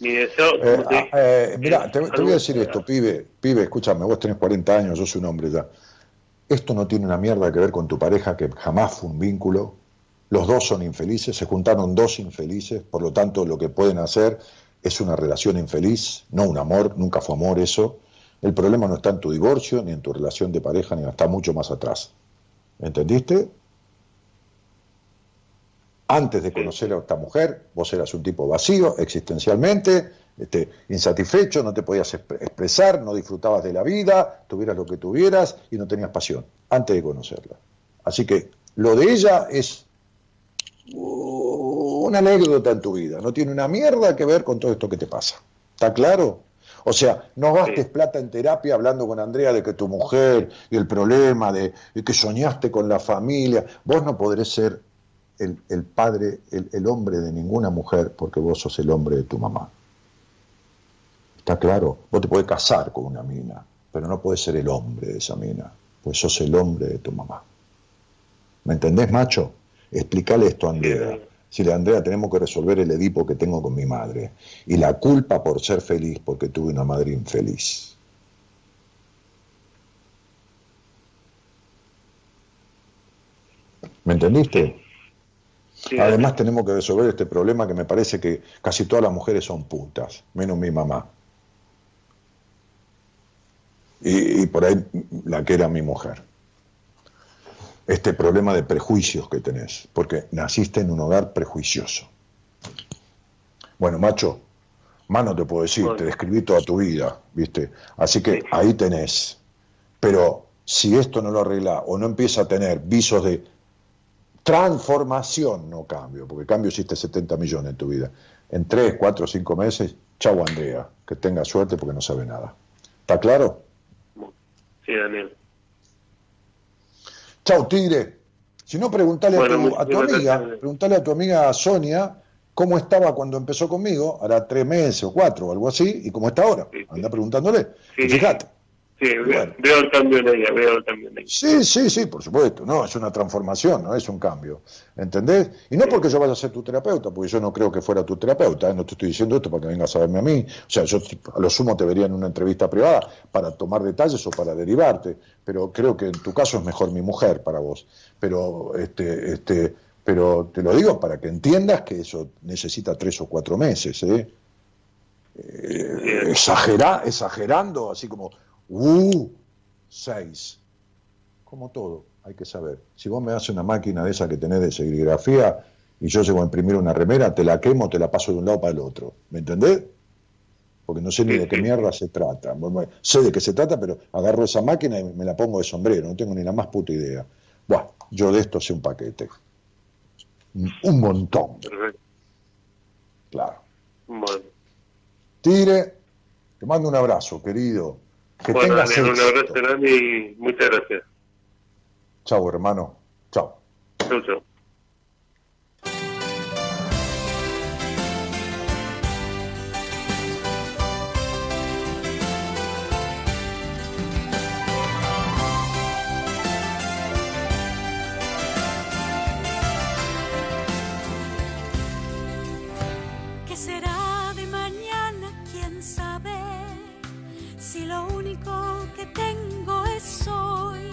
mi deseo Eh, te ah, eh, mirá, es te, te voy a decir esto, pibe, pibe, escúchame, vos tenés 40 años, yo soy un hombre ya. Esto no tiene una mierda que ver con tu pareja, que jamás fue un vínculo. Los dos son infelices, se juntaron dos infelices, por lo tanto lo que pueden hacer es una relación infeliz, no un amor, nunca fue amor eso. El problema no está en tu divorcio, ni en tu relación de pareja, ni está mucho más atrás. ¿Entendiste? Antes de conocer a esta mujer, vos eras un tipo vacío existencialmente, este, insatisfecho, no te podías exp- expresar, no disfrutabas de la vida, tuvieras lo que tuvieras y no tenías pasión, antes de conocerla. Así que lo de ella es una anécdota en tu vida, no tiene una mierda que ver con todo esto que te pasa. ¿Está claro? O sea, no gastes plata en terapia hablando con Andrea de que tu mujer y el problema de, de que soñaste con la familia. Vos no podrés ser el, el padre, el, el hombre de ninguna mujer porque vos sos el hombre de tu mamá. ¿Está claro? Vos te podés casar con una mina, pero no podés ser el hombre de esa mina, pues sos el hombre de tu mamá. ¿Me entendés, macho? Explícale esto a Andrea. Si Andrea, tenemos que resolver el Edipo que tengo con mi madre y la culpa por ser feliz porque tuve una madre infeliz. ¿Me entendiste? Además tenemos que resolver este problema que me parece que casi todas las mujeres son putas, menos mi mamá. Y, y por ahí la que era mi mujer. Este problema de prejuicios que tenés, porque naciste en un hogar prejuicioso. Bueno, macho, más no te puedo decir, te describí toda tu vida, ¿viste? Así que ahí tenés. Pero si esto no lo arregla o no empieza a tener visos de transformación, no cambio, porque cambio hiciste 70 millones en tu vida. En 3, 4, 5 meses, chau Andrea, que tenga suerte porque no sabe nada. ¿Está claro? sí Daniel Chau Tigre. Si no, preguntale a tu, muy- a tu amiga, preguntale a tu amiga Sonia cómo estaba cuando empezó conmigo, hará tres meses o cuatro o algo así, y cómo está ahora. Anda preguntándole. Fíjate. Sí veo, veo el cambio en ella veo el cambio en ella Sí, sí, sí, por supuesto. No, es una transformación, no es un cambio. ¿Entendés? Y no porque yo vaya a ser tu terapeuta, porque yo no creo que fuera tu terapeuta. ¿eh? No te estoy diciendo esto para que vengas a verme a mí. O sea, yo a lo sumo te vería en una entrevista privada para tomar detalles o para derivarte. Pero creo que en tu caso es mejor mi mujer para vos. Pero, este, este, pero te lo digo para que entiendas que eso necesita tres o cuatro meses. ¿eh? Eh, exagera- exagerando, así como, uh, seis. Como todo, hay que saber. Si vos me das una máquina de esa que tenés de serigrafía y yo llego a imprimir una remera, te la quemo, te la paso de un lado para el otro. ¿Me entendés? Porque no sé ni de qué mierda se trata. Bueno, Sé de qué se trata, pero agarro esa máquina y me la pongo de sombrero. No tengo ni la más puta idea. Bueno, yo de esto sé un paquete. Un montón. Claro. bueno Tigre, te mando un abrazo, querido. Que bueno tengas Daniel un abrazo grande y muchas gracias Chao, hermano. Chao. chau chau que tengo es hoy.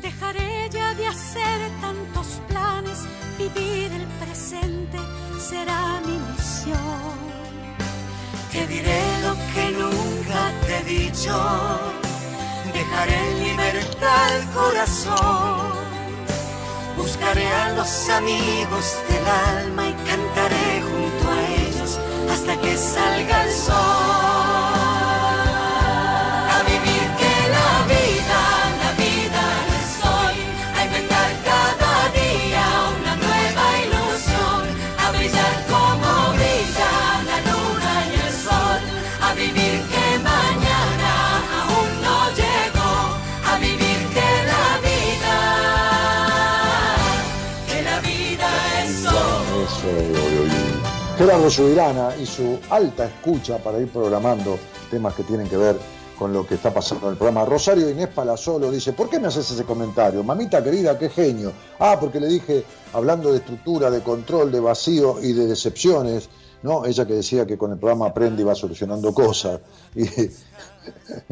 Dejaré ya de hacer tantos planes, vivir el presente será mi misión. Te diré lo que nunca te he dicho, dejaré libertad el corazón. Buscaré a los amigos del alma y cantaré junto a ellos hasta que salga el sol. Eso, Gerardo Subirana y su alta escucha para ir programando temas que tienen que ver con lo que está pasando en el programa. Rosario Inés Palazolo dice, ¿por qué me haces ese comentario? Mamita querida, qué genio. Ah, porque le dije, hablando de estructura, de control, de vacío y de decepciones, ¿no? Ella que decía que con el programa aprende y va solucionando cosas. Y,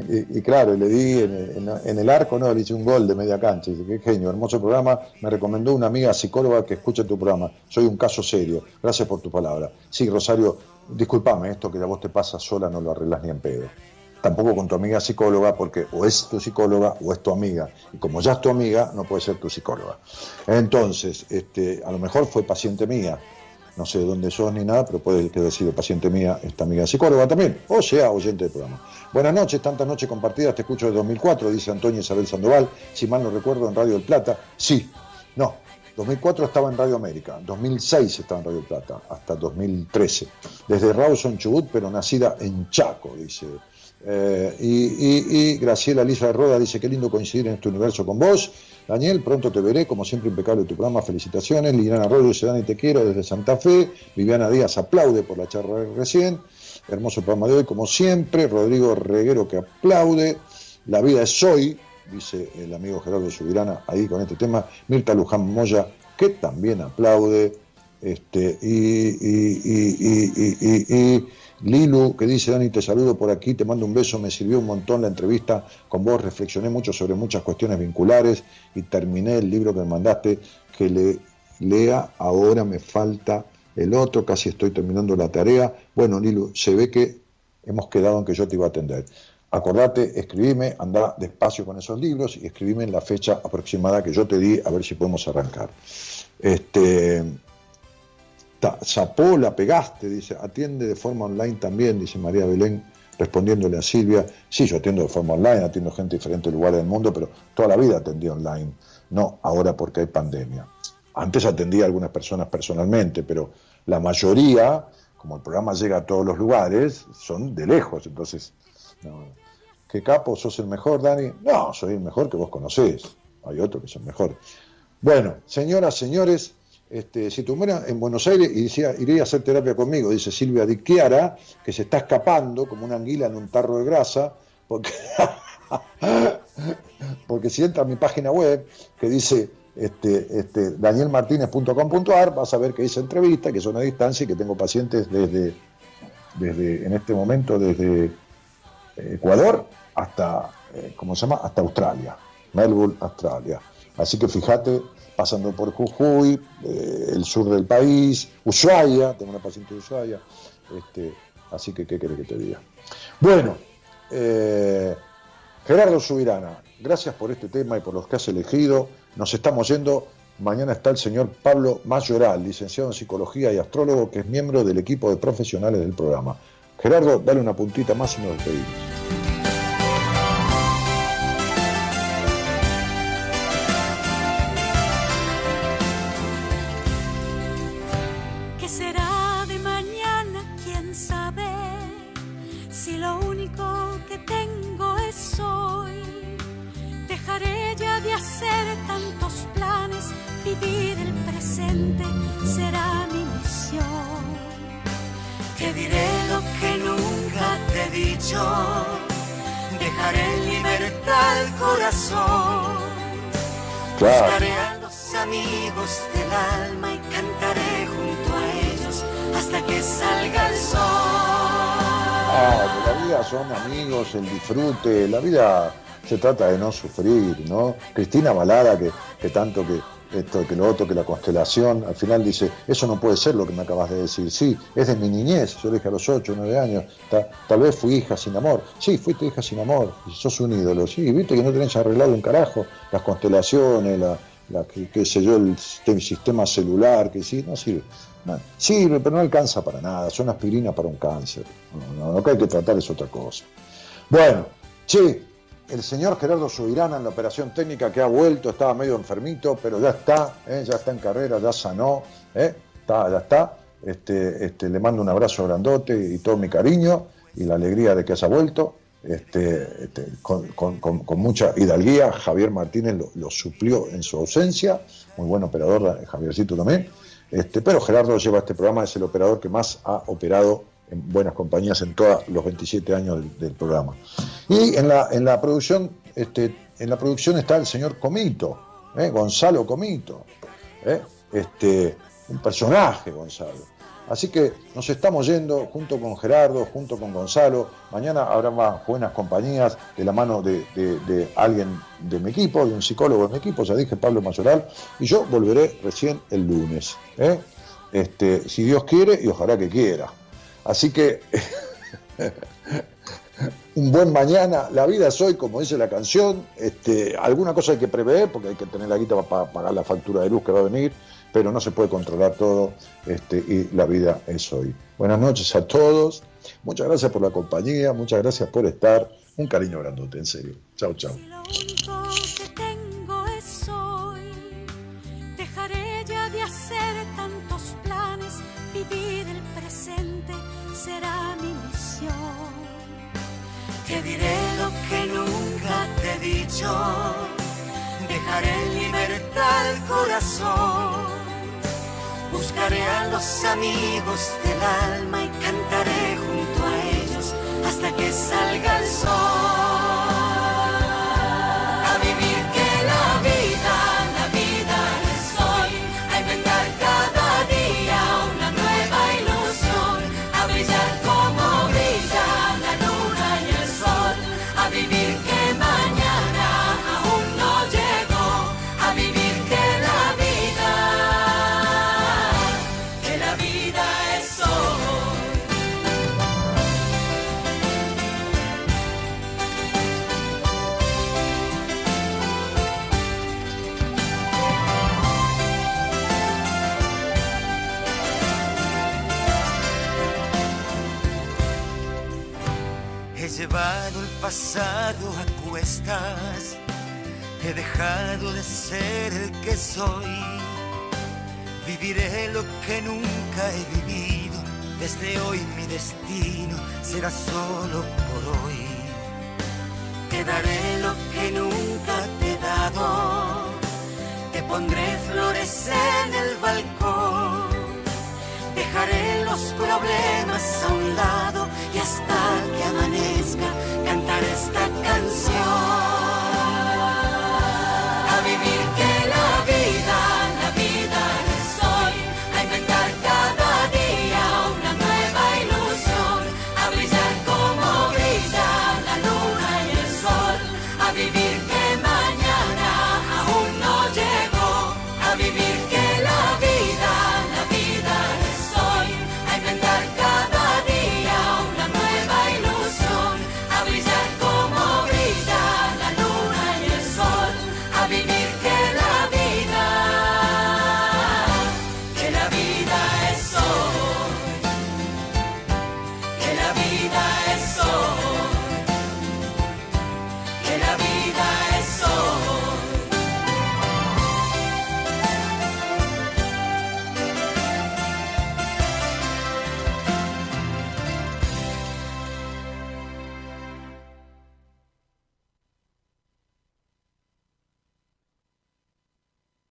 y- y claro, le di en, el arco, no, le hice un gol de media cancha. Dice, qué genio, hermoso programa. Me recomendó una amiga psicóloga que escuche tu programa. Soy un caso serio. Gracias por tu palabra. Sí, Rosario, discúlpame, esto que a vos te pasa sola no lo arreglas ni en pedo. Tampoco con tu amiga psicóloga, porque o es tu psicóloga o es tu amiga. Y como ya es tu amiga, no puede ser tu psicóloga. Entonces, este, a lo mejor fue paciente mía. No sé de dónde sos ni nada, pero puede que sido paciente mía, esta amiga psicóloga también, o sea, oyente del programa. Buenas noches, tantas noches compartidas, te escucho de 2004, dice Antonio Isabel Sandoval, si mal no recuerdo, en Radio del Plata. Sí, no, 2004 estaba en Radio América, 2006 estaba en Radio Plata, hasta 2013. Desde Rawson, Chubut, pero nacida en Chaco, dice. Eh, y, Graciela Lisa de Roda dice, qué lindo coincidir en este universo con vos. Daniel, pronto te veré, como siempre impecable tu programa, felicitaciones. Liliana Arroyo dice, Dani, te quiero desde Santa Fe. Viviana Díaz aplaude por la charla recién. Hermoso programa de hoy, como siempre. Rodrigo Reguero que aplaude. La vida es hoy, dice el amigo Gerardo Subirana ahí con este tema. Mirta Luján Moya, que también aplaude. Este, y- y Lilu, que dice, Dani, te saludo por aquí, te mando un beso, me sirvió un montón la entrevista con vos, reflexioné mucho sobre muchas cuestiones vinculares y terminé el libro que me mandaste, que le lea, ahora me falta el otro, casi estoy terminando la tarea. Bueno, Lilu, se ve que hemos quedado en que yo te iba a atender. Acordate, escribime, anda despacio con esos libros y escribime en la fecha aproximada que yo te di, a ver si podemos arrancar. Este, Zapó, la pegaste, dice, atiende de forma online también, dice María Belén, respondiéndole a Silvia. Sí, yo atiendo de forma online, atiendo gente de diferentes lugares del mundo, pero toda la vida atendí online. No, ahora porque hay pandemia. Antes atendía a algunas personas personalmente, pero la mayoría, como el programa llega a todos los lugares, son de lejos. Entonces. ¿qué capo? ¿Sos el mejor, Dani? No, soy el mejor que vos conocés. Hay otros que son mejores. Bueno, señoras, señores, este, si tuviera en Buenos Aires y decía, iría a hacer terapia conmigo, dice Silvia Di Chiara, que se está escapando como una anguila en un tarro de grasa, porque, porque si entra a mi página web que dice este, este, danielmartinez.com.ar, vas a ver que hice entrevista, que son a distancia y que tengo pacientes desde, desde en este momento desde eh, Ecuador hasta, eh, ¿cómo se llama? Hasta Australia, Melbourne, Australia. Así que fíjate, pasando por Jujuy, eh, el sur del país, Ushuaia, tengo una paciente de Ushuaia, este, así que, ¿qué querés que te diga? Bueno, eh, Gerardo Subirana, gracias por este tema y por los que has elegido. Nos estamos yendo. Mañana está el señor Pablo Mayoral, licenciado en psicología y astrólogo, que es miembro del equipo de profesionales del programa. Gerardo, dale una puntita más y nos despedimos. Corazón. Claro. Buscaré a los amigos del alma y cantaré junto a ellos hasta que salga el sol. Ah, la vida son amigos, el disfrute, la vida se trata de no sufrir, ¿no? Cristina Balada, que, que tanto que, esto, que lo otro, que la constelación. Al final dice, eso no puede ser lo que me acabas de decir. Sí, es de mi niñez. Yo dije a los 8, 9 años. tal vez fui hija sin amor. Sí, fuiste hija sin amor. Sos un ídolo. Sí, viste que no tenés arreglado un carajo. Las constelaciones, la, qué sé yo, el sistema celular, que sí, no sirve. sirve, pero no alcanza para nada. Son aspirinas para un cáncer. No, lo que hay que tratar es otra cosa. Bueno, che, el señor Gerardo Subirana en la operación técnica que ha vuelto, estaba medio enfermito, pero ya está, ¿eh? ya está en carrera, ya sanó, ¿eh? está, ya está. Este, este, le mando un abrazo grandote y todo mi cariño y la alegría de que haya vuelto. Este, este con, mucha hidalguía, Javier Martínez lo, suplió en su ausencia, muy buen operador, Javiercito también, este, pero Gerardo lleva este programa, es el operador que más ha operado en buenas compañías en todos los 27 años del, programa. Y en la, en la producción, este, en la producción está el señor Comito, ¿eh? Gonzalo Comito, ¿eh? este, un personaje Gonzalo. Así que nos estamos yendo junto con Gerardo, junto con Gonzalo. Mañana habrá más buenas compañías de la mano de, alguien de mi equipo, de un psicólogo de mi equipo, ya dije, Pablo Mayoral. Y yo volveré recién el lunes. ¿eh? Este, si Dios quiere y ojalá que quiera. Así que un buen mañana, la vida es hoy, como dice la canción, este, alguna cosa hay que prever, porque hay que tener la guita para pagar la factura de luz que va a venir, pero no se puede controlar todo este, y la vida es hoy. Buenas noches a todos, muchas gracias por la compañía, muchas gracias por estar, un cariño grandote, en serio. Chao, chao. Te diré lo que nunca te he dicho, dejaré en libertad el corazón. Buscaré a los amigos del alma y cantaré junto a ellos hasta que salga el sol. Pasado a cuestas, he dejado de ser el que soy. Viviré lo que nunca he vivido, desde hoy mi destino será solo por hoy. Te daré lo que nunca te he dado, te pondré flores en el balcón, dejaré los problemas a un lado y hasta que amanezca esta canción.